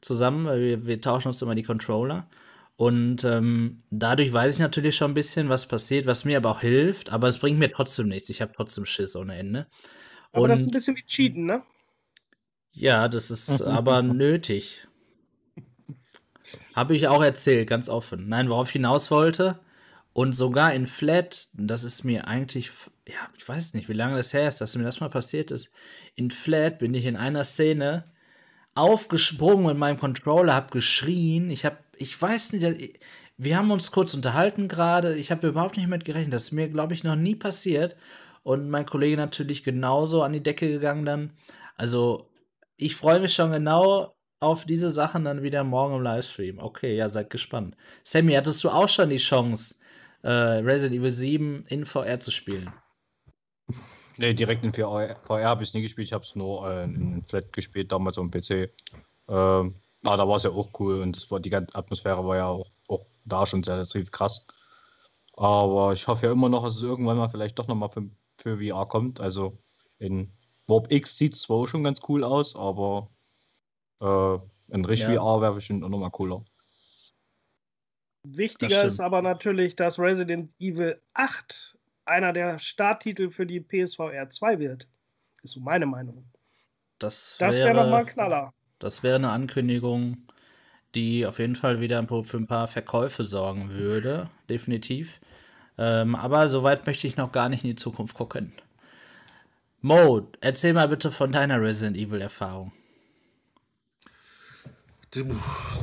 A: zusammen, weil wir, wir tauschen uns immer die Controller. Und ähm, dadurch weiß ich natürlich schon ein bisschen, was passiert, was mir aber auch hilft, aber es bringt mir trotzdem nichts. Ich habe trotzdem Schiss ohne Ende.
D: Aber Und, das ist ein bisschen wie Cheaten, ne?
A: Ja, das ist aber nötig. Habe ich auch erzählt, ganz offen. Nein, worauf ich hinaus wollte, und sogar in Flat, das ist mir eigentlich, ja, ich weiß nicht, wie lange das her ist, dass mir das mal passiert ist. In Flat bin ich in einer Szene aufgesprungen mit meinem Controller, habe geschrien. Ich habe ich weiß nicht, wir haben uns kurz unterhalten gerade. Ich habe überhaupt nicht mit gerechnet. Das ist mir, glaube ich, noch nie passiert. Und mein Kollege natürlich genauso an die Decke gegangen dann. Also, ich freue mich schon genau auf diese Sachen dann wieder morgen im Livestream. Okay, ja, seid gespannt. Sammy, hattest du auch schon die Chance, äh, Resident Evil 7 in VR zu spielen?
C: Nee, direkt in VR, VR habe ich nie gespielt. Ich habe es nur äh, in Flat gespielt, damals am PC. Ähm, aber da war es ja auch cool und war, die ganze Atmosphäre war ja auch, auch da schon sehr, sehr krass. Aber ich hoffe ja immer noch, dass es irgendwann mal vielleicht doch nochmal für, für VR kommt. Also in Warp X sieht zwar schon ganz cool aus, aber äh, in richtig ja. VR wäre bestimmt auch nochmal cooler.
D: Wichtiger ist aber natürlich, dass Resident Evil 8 einer der Starttitel für die PSVR 2 wird. Ist so meine Meinung.
A: Das,
D: das wäre wär nochmal ein Knaller.
A: Das wäre eine Ankündigung, die auf jeden Fall wieder für ein paar Verkäufe sorgen würde, definitiv. Ähm, aber soweit möchte ich noch gar nicht in die Zukunft gucken. Mo, erzähl mal bitte von deiner Resident Evil-Erfahrung.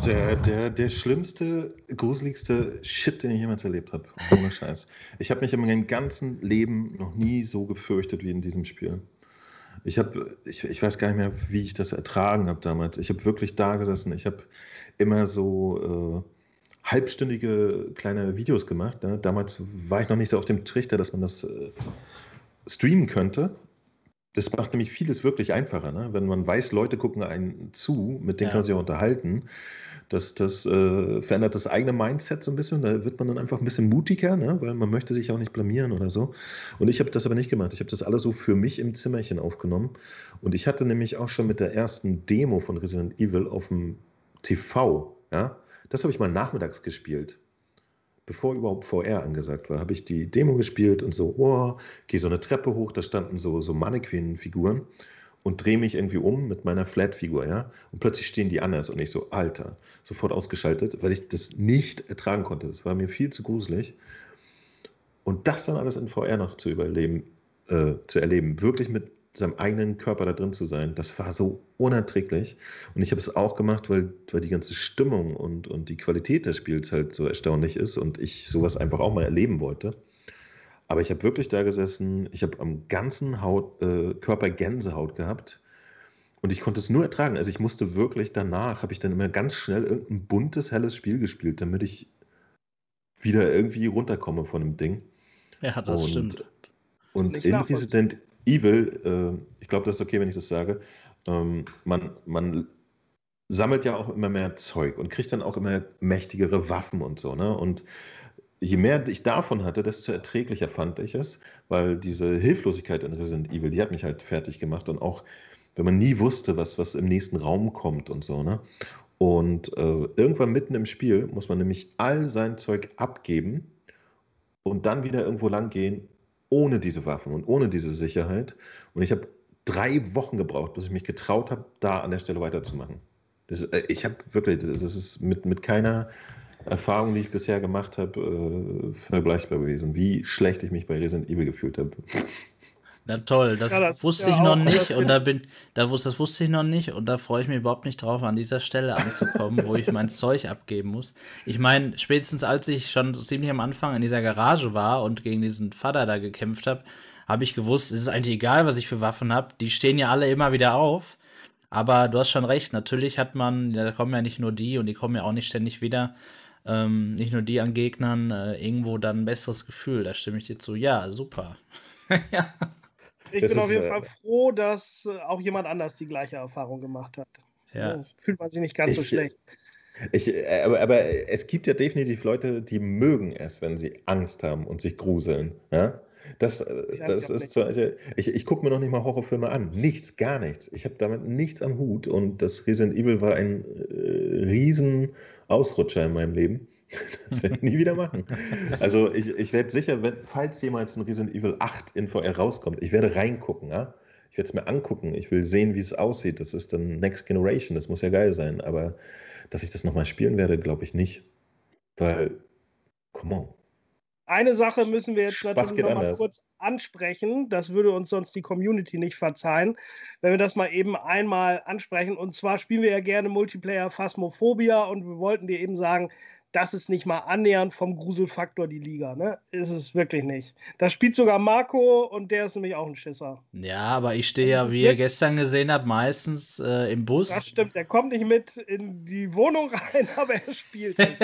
B: Der, der, der schlimmste, gruseligste Shit, den ich jemals erlebt habe. Ohne Scheiß. Ich habe mich in meinem ganzen Leben noch nie so gefürchtet wie in diesem Spiel. Ich habe, ich, ich weiß gar nicht mehr, wie ich das ertragen habe damals. Ich habe wirklich da gesessen. Ich habe immer so äh, halbstündige kleine Videos gemacht. Ne? Damals war ich noch nicht so auf dem Trichter, dass man das äh, streamen könnte. Das macht nämlich vieles wirklich einfacher. Ne? Wenn man weiß, Leute gucken einen zu, mit denen ja. kann man sich auch unterhalten. Das, das äh, verändert das eigene Mindset so ein bisschen. Da wird man dann einfach ein bisschen mutiger, ne? weil man möchte sich auch nicht blamieren oder so. Und ich habe das aber nicht gemacht. Ich habe das alles so für mich im Zimmerchen aufgenommen. Und ich hatte nämlich auch schon mit der ersten Demo von Resident Evil auf dem TV, ja, das habe ich mal nachmittags gespielt bevor überhaupt VR angesagt war, habe ich die Demo gespielt und so, oh, gehe so eine Treppe hoch, da standen so, so Mannequin-Figuren und drehe mich irgendwie um mit meiner Flat-Figur, ja. Und plötzlich stehen die anders und ich so, Alter, sofort ausgeschaltet, weil ich das nicht ertragen konnte. Das war mir viel zu gruselig. Und das dann alles in VR noch zu überleben, äh, zu erleben, wirklich mit seinem eigenen Körper da drin zu sein, das war so unerträglich. Und ich habe es auch gemacht, weil, weil die ganze Stimmung und, und die Qualität des Spiels halt so erstaunlich ist und ich sowas einfach auch mal erleben wollte. Aber ich habe wirklich da gesessen, ich habe am ganzen Haut, äh, Körper Gänsehaut gehabt und ich konnte es nur ertragen. Also ich musste wirklich danach, habe ich dann immer ganz schnell irgendein buntes, helles Spiel gespielt, damit ich wieder irgendwie runterkomme von dem Ding.
A: Ja, das und, stimmt.
B: Und in Resident Evil, äh, ich glaube, das ist okay, wenn ich das sage, ähm, man, man sammelt ja auch immer mehr Zeug und kriegt dann auch immer mächtigere Waffen und so. Ne? Und je mehr ich davon hatte, desto erträglicher fand ich es, weil diese Hilflosigkeit in Resident Evil, die hat mich halt fertig gemacht und auch, wenn man nie wusste, was, was im nächsten Raum kommt und so, ne? Und äh, irgendwann mitten im Spiel muss man nämlich all sein Zeug abgeben und dann wieder irgendwo lang gehen, ohne diese Waffen und ohne diese Sicherheit. Und ich habe drei Wochen gebraucht, bis ich mich getraut habe, da an der Stelle weiterzumachen. Das, äh, ich habe wirklich, das ist mit, mit keiner Erfahrungen, die ich bisher gemacht habe, äh, vergleichbar gewesen. Wie schlecht ich mich bei Resident Evil gefühlt habe.
A: Na toll, das, ja, das wusste ja ich noch nicht und da bin, da wusste, das wusste ich noch nicht und da freue ich mich überhaupt nicht drauf, an dieser Stelle anzukommen, wo ich mein Zeug abgeben muss. Ich meine, spätestens als ich schon ziemlich am Anfang in dieser Garage war und gegen diesen Vater da gekämpft habe, habe ich gewusst, es ist eigentlich egal, was ich für Waffen habe. Die stehen ja alle immer wieder auf. Aber du hast schon recht, natürlich hat man, da kommen ja nicht nur die und die kommen ja auch nicht ständig wieder. Ähm, nicht nur die an Gegnern, äh, irgendwo dann ein besseres Gefühl. Da stimme ich dir zu. Ja, super.
D: ja. Ich das bin auf jeden äh, Fall froh, dass äh, auch jemand anders die gleiche Erfahrung gemacht hat. Ja. So, fühlt man sich nicht ganz ich, so schlecht.
B: Ich, äh, aber, aber, es gibt ja definitiv Leute, die mögen es, wenn sie Angst haben und sich gruseln. Ja? Das, das ist so, ich, ich gucke mir noch nicht mal Horrorfilme an. Nichts, gar nichts. Ich habe damit nichts am Hut und das Resident Evil war ein äh, riesen Ausrutscher in meinem Leben. Das werde ich nie wieder machen. Also ich, ich werde sicher, wenn, falls jemals ein Resident Evil 8 in VR rauskommt, ich werde reingucken, ja. Ich werde es mir angucken. Ich will sehen, wie es aussieht. Das ist dann Next Generation. Das muss ja geil sein. Aber dass ich das nochmal spielen werde, glaube ich nicht. Weil, come on.
D: Eine Sache müssen wir jetzt natürlich noch mal kurz ansprechen. Das würde uns sonst die Community nicht verzeihen, wenn wir das mal eben einmal ansprechen. Und zwar spielen wir ja gerne Multiplayer Phasmophobia und wir wollten dir eben sagen, das ist nicht mal annähernd vom Gruselfaktor die Liga, ne? Ist es wirklich nicht. Da spielt sogar Marco und der ist nämlich auch ein Schisser.
A: Ja, aber ich stehe ja, wie ihr gestern gesehen habt, meistens äh, im Bus.
D: Das stimmt, der kommt nicht mit in die Wohnung rein, aber er spielt es.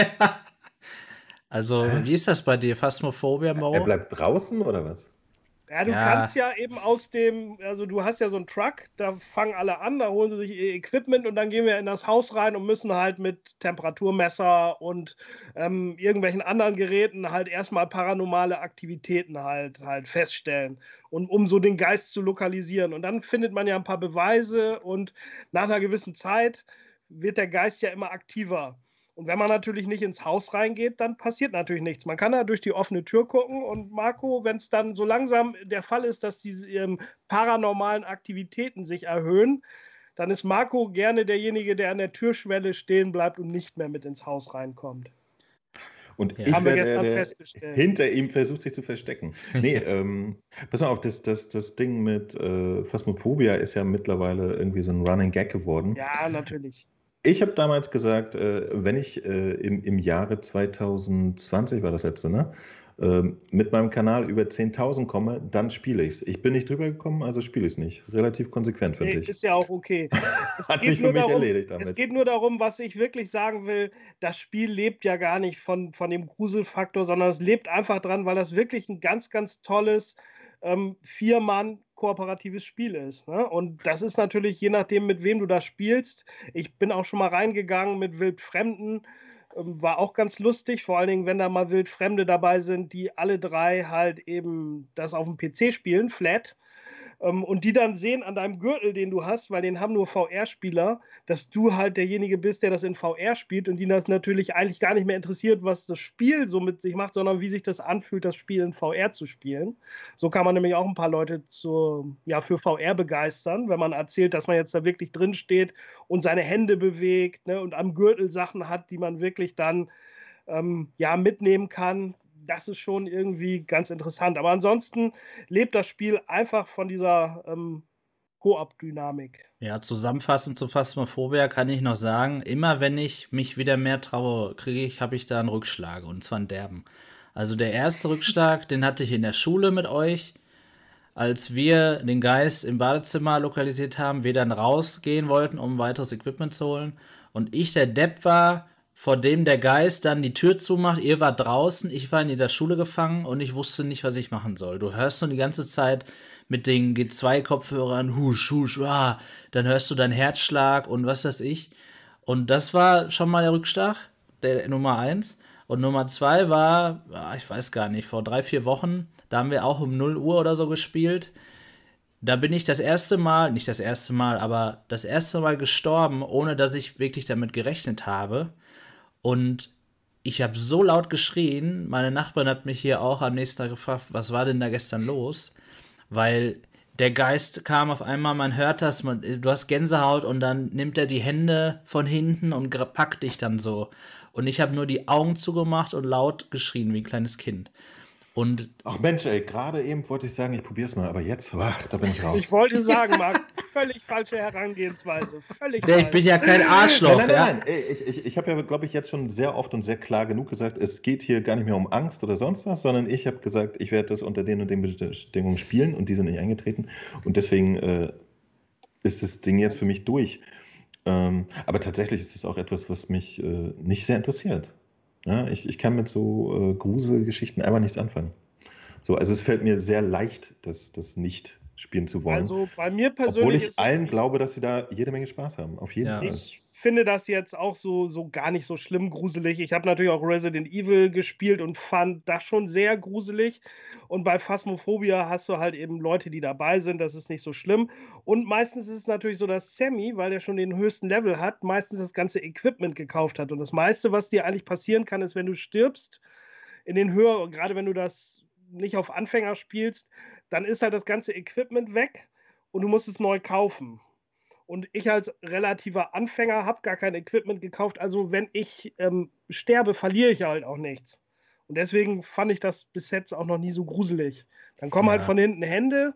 A: also, wie ist das bei dir? Phasmophobia,
B: Mo? Er bleibt draußen oder was?
D: Ja, du ja. kannst ja eben aus dem, also du hast ja so einen Truck, da fangen alle an, da holen sie sich ihr Equipment und dann gehen wir in das Haus rein und müssen halt mit Temperaturmesser und ähm, irgendwelchen anderen Geräten halt erstmal paranormale Aktivitäten halt, halt feststellen. Und um so den Geist zu lokalisieren. Und dann findet man ja ein paar Beweise und nach einer gewissen Zeit wird der Geist ja immer aktiver. Und wenn man natürlich nicht ins Haus reingeht, dann passiert natürlich nichts. Man kann da durch die offene Tür gucken und Marco, wenn es dann so langsam der Fall ist, dass diese ähm, paranormalen Aktivitäten sich erhöhen, dann ist Marco gerne derjenige, der an der Türschwelle stehen bleibt und nicht mehr mit ins Haus reinkommt.
B: Und ja. ich Haben werde, wir gestern hinter ihm versucht, sich zu verstecken. Nee, ähm, pass mal auf, das, das, das Ding mit äh, Phasmophobia ist ja mittlerweile irgendwie so ein Running Gag geworden.
D: Ja, natürlich.
B: Ich habe damals gesagt, äh, wenn ich äh, im, im Jahre 2020 war das letzte, ne? Äh, mit meinem Kanal über 10.000 komme, dann spiele ich es. Ich bin nicht drüber gekommen, also spiele ich es nicht. Relativ konsequent, finde nee, ich.
D: Ist ja auch okay.
B: Es Hat sich für mich darum, erledigt damit.
D: Es geht nur darum, was ich wirklich sagen will. Das Spiel lebt ja gar nicht von, von dem Gruselfaktor, sondern es lebt einfach dran, weil das wirklich ein ganz, ganz tolles ähm, Vier-Mann- kooperatives Spiel ist. Ne? Und das ist natürlich je nachdem, mit wem du das spielst. Ich bin auch schon mal reingegangen mit Wildfremden. Ähm, war auch ganz lustig, vor allen Dingen, wenn da mal Wildfremde dabei sind, die alle drei halt eben das auf dem PC spielen, flat. Ähm, und die dann sehen an deinem Gürtel, den du hast, weil den haben nur VR-Spieler, dass du halt derjenige bist, der das in VR spielt und die das natürlich eigentlich gar nicht mehr interessiert, was das Spiel so mit sich macht, sondern wie sich das anfühlt, das Spiel in VR zu spielen. So kann man nämlich auch ein paar Leute zu, ja, für VR begeistern, wenn man erzählt, dass man jetzt da wirklich drin steht und seine Hände bewegt ne, und am Gürtel Sachen hat, die man wirklich dann ähm, ja, mitnehmen kann das ist schon irgendwie ganz interessant. Aber ansonsten lebt das Spiel einfach von dieser ähm, Koop-Dynamik.
A: Ja, zusammenfassend zu Phasmophobia kann ich noch sagen, immer wenn ich mich wieder mehr traue, kriege ich, habe ich da einen Rückschlag und zwar einen derben. Also der erste Rückschlag, den hatte ich in der Schule mit euch, als wir den Geist im Badezimmer lokalisiert haben, wir dann rausgehen wollten, um weiteres Equipment zu holen und ich der Depp war, vor dem der Geist dann die Tür zumacht. Ihr war draußen, ich war in dieser Schule gefangen und ich wusste nicht, was ich machen soll. Du hörst nun die ganze Zeit mit den G2-Kopfhörern, husch, husch, ah, dann hörst du deinen Herzschlag und was weiß ich. Und das war schon mal der Rückschlag, der Nummer eins. Und Nummer zwei war, ah, ich weiß gar nicht, vor drei, vier Wochen, da haben wir auch um 0 Uhr oder so gespielt. Da bin ich das erste Mal, nicht das erste Mal, aber das erste Mal gestorben, ohne dass ich wirklich damit gerechnet habe. Und ich habe so laut geschrien, meine Nachbarin hat mich hier auch am nächsten Tag gefragt, was war denn da gestern los? Weil der Geist kam auf einmal, man hört das, man, du hast Gänsehaut und dann nimmt er die Hände von hinten und packt dich dann so. Und ich habe nur die Augen zugemacht und laut geschrien wie ein kleines Kind. Und
B: Ach Mensch, ey, gerade eben wollte ich sagen, ich probiere es mal, aber jetzt, ach, da bin ich raus.
D: Ich wollte sagen, Marc, völlig falsche Herangehensweise. Völlig
A: ich bin ja kein Arschloch.
B: Nein, nein,
A: ja.
B: nein, nein. Ich, ich, ich habe ja, glaube ich, jetzt schon sehr oft und sehr klar genug gesagt, es geht hier gar nicht mehr um Angst oder sonst was, sondern ich habe gesagt, ich werde das unter den und den Bedingungen spielen und die sind nicht eingetreten. Und deswegen äh, ist das Ding jetzt für mich durch. Ähm, aber tatsächlich ist es auch etwas, was mich äh, nicht sehr interessiert. Ja, ich, ich kann mit so äh, Gruselgeschichten einfach nichts anfangen. So, also es fällt mir sehr leicht, das, das nicht spielen zu wollen.
D: Also bei mir persönlich.
B: Obwohl ich allen glaube, dass sie da jede Menge Spaß haben. Auf jeden
A: Ja.
B: Fall.
D: Ich finde das jetzt auch so, so gar nicht so schlimm gruselig. Ich habe natürlich auch Resident Evil gespielt und fand das schon sehr gruselig. Und bei Phasmophobia hast du halt eben Leute, die dabei sind. Das ist nicht so schlimm. Und meistens ist es natürlich so, dass Sammy, weil er schon den höchsten Level hat, meistens das ganze Equipment gekauft hat. Und das meiste, was dir eigentlich passieren kann, ist, wenn du stirbst, in den Höhe, gerade wenn du das nicht auf Anfänger spielst, dann ist halt das ganze Equipment weg und du musst es neu kaufen. Und ich als relativer Anfänger habe gar kein Equipment gekauft. Also wenn ich ähm, sterbe, verliere ich halt auch nichts. Und deswegen fand ich das bis jetzt auch noch nie so gruselig. Dann kommen halt
A: Ja.
D: von hinten Hände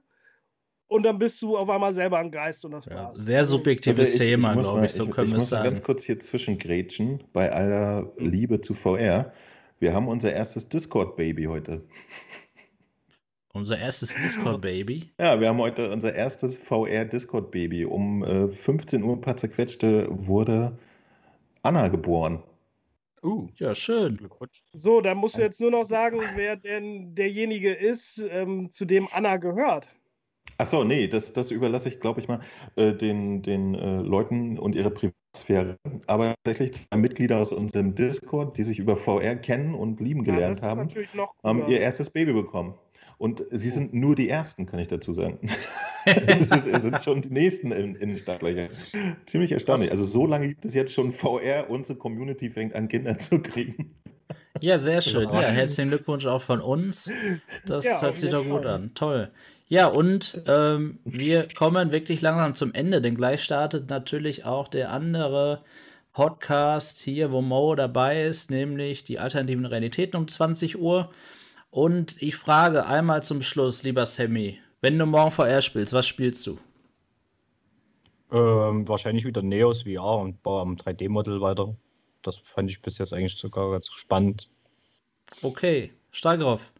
D: und dann bist du auf einmal selber ein Geist und das
A: Ja,
D: war's.
A: sehr
D: Also,
A: subjektives
B: Warte,
A: Thema,
B: muss
A: glaube ich, so
B: ich,
A: können
B: ich
A: wir es
B: muss mal
A: sagen.
B: ganz kurz hier zwischengrätschen, bei aller Liebe zu VR. Wir haben unser erstes Discord-Baby heute.
A: Unser erstes Discord-Baby.
B: Ja, wir haben heute unser erstes VR-Discord-Baby. Um äh, 15 Uhr ein paar zerquetschte wurde Anna geboren.
C: Uh,
A: Ja, schön.
C: Glückwunsch.
D: So, dann musst du jetzt nur noch sagen, wer denn derjenige ist, ähm, zu dem Anna gehört.
B: Achso, nee, das, das überlasse ich, glaube ich mal, äh, den, den äh, Leuten und ihrer Privatsphäre. Aber tatsächlich zwei Mitglieder aus unserem Discord, die sich über VR kennen und lieben
D: Ja,
B: gelernt haben, haben ihr erstes Baby bekommen. Und sie sind nur die Ersten, kann ich dazu sagen. Es sind schon die Nächsten in, in den Startlöchern. Ziemlich erstaunlich. Also so lange gibt es jetzt schon VR. Unsere Community fängt an, Kinder zu kriegen.
A: Ja, sehr schön.
C: Ja.
A: Herzlichen Glückwunsch auch von uns. Das
D: Ja,
A: hört sich doch gut
D: Fall.
A: an. Toll. Ja, und ähm, wir kommen wirklich langsam zum Ende, denn gleich startet natürlich auch der andere Podcast hier, wo Mo dabei ist, nämlich die alternativen Realitäten um 20 Uhr. Und ich frage einmal zum Schluss, lieber Sammy, wenn du morgen VR spielst, was spielst du?
C: Ähm, wahrscheinlich wieder Neos VR und baue am 3D-Modell weiter. Das fand ich bis jetzt eigentlich sogar ganz spannend.
A: Okay, Stagroff.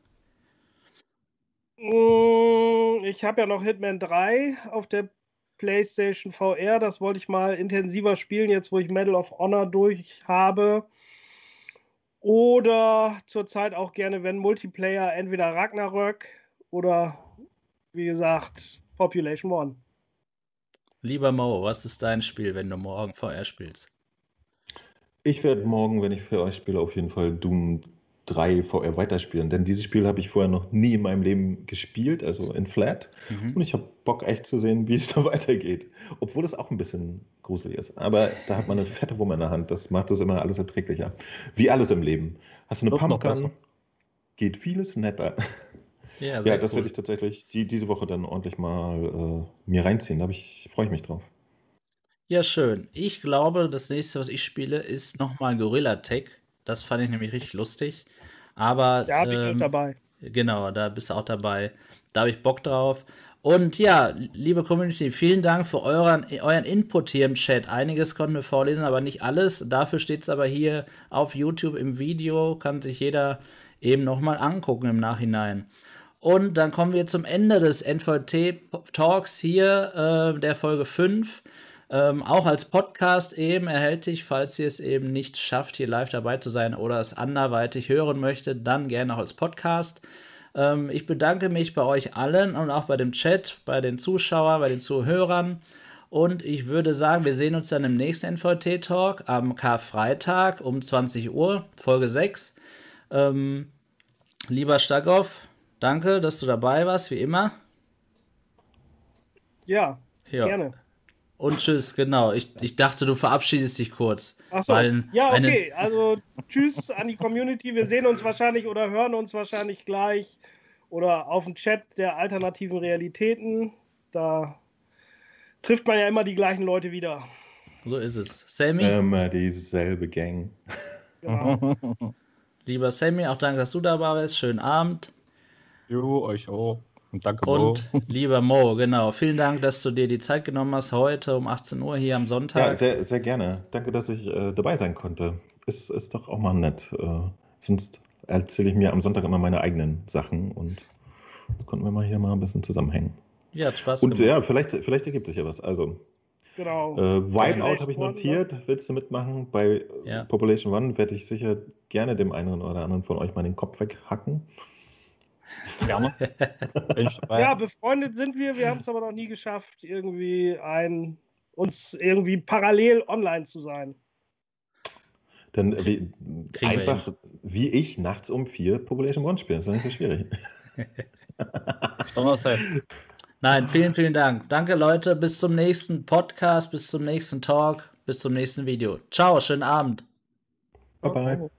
D: Mm, Ich habe ja noch Hitman 3 auf der PlayStation VR. Das wollte ich mal intensiver spielen, jetzt wo ich Medal of Honor durch habe. Oder zurzeit auch gerne, wenn Multiplayer, entweder Ragnarök oder wie gesagt Population One.
A: Lieber Mo, was ist dein Spiel, wenn du morgen VR spielst?
B: Ich werde morgen, wenn ich für euch spiele, auf jeden Fall Doom 3 VR weiterspielen. Denn dieses Spiel habe ich vorher noch nie in meinem Leben gespielt, also in Flat. Und
A: Mhm.
B: ich habe Bock echt zu sehen, wie es da weitergeht. Obwohl es auch ein bisschen gruselig ist. Aber da hat man eine fette Wumme in der Hand. Das macht das immer alles erträglicher. Wie alles im Leben. Hast du eine Pumpgun,
C: besser.
B: geht vieles netter.
A: Ja,
B: Ja, das
A: cool.
B: werde ich tatsächlich die, diese Woche dann ordentlich mal äh, mir reinziehen. Da ich, freue ich mich drauf.
A: Ja, schön. Ich glaube, das nächste, was ich spiele, ist nochmal Gorilla Tech. Das fand ich nämlich richtig lustig. Aber
D: Da habe ich auch
A: ähm,
D: dabei.
A: Genau, da bist du auch dabei. Da habe ich Bock drauf. Und ja, liebe Community, vielen Dank für euren, euren Input hier im Chat. Einiges konnten wir vorlesen, aber nicht alles. Dafür steht es aber hier auf YouTube im Video. Kann sich jeder eben nochmal angucken im Nachhinein. Und dann kommen wir zum Ende des NVT-Talks hier, äh, der Folge 5. Ähm, auch als Podcast eben erhältlich, falls ihr es eben nicht schafft, hier live dabei zu sein oder es anderweitig hören möchtet, dann gerne auch als Podcast. Ähm, ich bedanke mich bei euch allen und auch bei dem Chat, bei den Zuschauern, bei den Zuhörern. Und ich würde sagen, wir sehen uns dann im nächsten NVT-Talk am Karfreitag um 20 Uhr, Folge 6. Ähm, lieber Stagoff, danke, dass du dabei warst, wie immer.
D: Ja,
A: Ja.
D: gerne.
A: Und tschüss, genau. Ich, ich dachte, du verabschiedest dich kurz.
D: Achso, ja, okay. Also tschüss an die Community. Wir sehen uns wahrscheinlich oder hören uns wahrscheinlich gleich oder auf dem Chat der alternativen Realitäten. da trifft man ja immer die gleichen Leute wieder.
A: So ist es. Sammy?
B: Immer dieselbe Gang.
D: Genau.
A: Lieber Sammy, auch danke, dass du dabei bist. Schönen Abend.
C: Jo, euch auch. Und danke,
A: Und lieber Mo, genau. Vielen Dank, dass du dir die Zeit genommen hast, heute um 18 Uhr hier am Sonntag.
B: Ja, sehr, sehr gerne. Danke, dass ich äh, dabei sein konnte. Ist, ist doch auch mal nett. Äh, sonst erzähle ich mir am Sonntag immer meine eigenen Sachen und jetzt konnten wir mal hier mal ein bisschen zusammenhängen.
A: Ja, hat Spaß
B: Und
A: gemacht.
B: ja, vielleicht, vielleicht ergibt sich ja was. Also,
D: genau.
B: äh, Wipeout habe ich
D: One,
B: notiert. Willst du mitmachen? Bei
A: Ja.
B: Population One werde ich sicher gerne dem einen oder anderen von euch mal den Kopf weghacken.
C: Gerne.
D: Ja, befreundet sind wir. Wir haben es aber noch nie geschafft, irgendwie ein, uns irgendwie parallel online zu sein.
B: Dann äh, wie,
A: Kriegen wir
B: einfach wie ich nachts um vier Population One spielen. Das ist nicht so schwierig.
A: Nein, vielen, vielen Dank. Danke, Leute. Bis zum nächsten Podcast, bis zum nächsten Talk, bis zum nächsten Video. Ciao, schönen Abend.
B: Bye bye.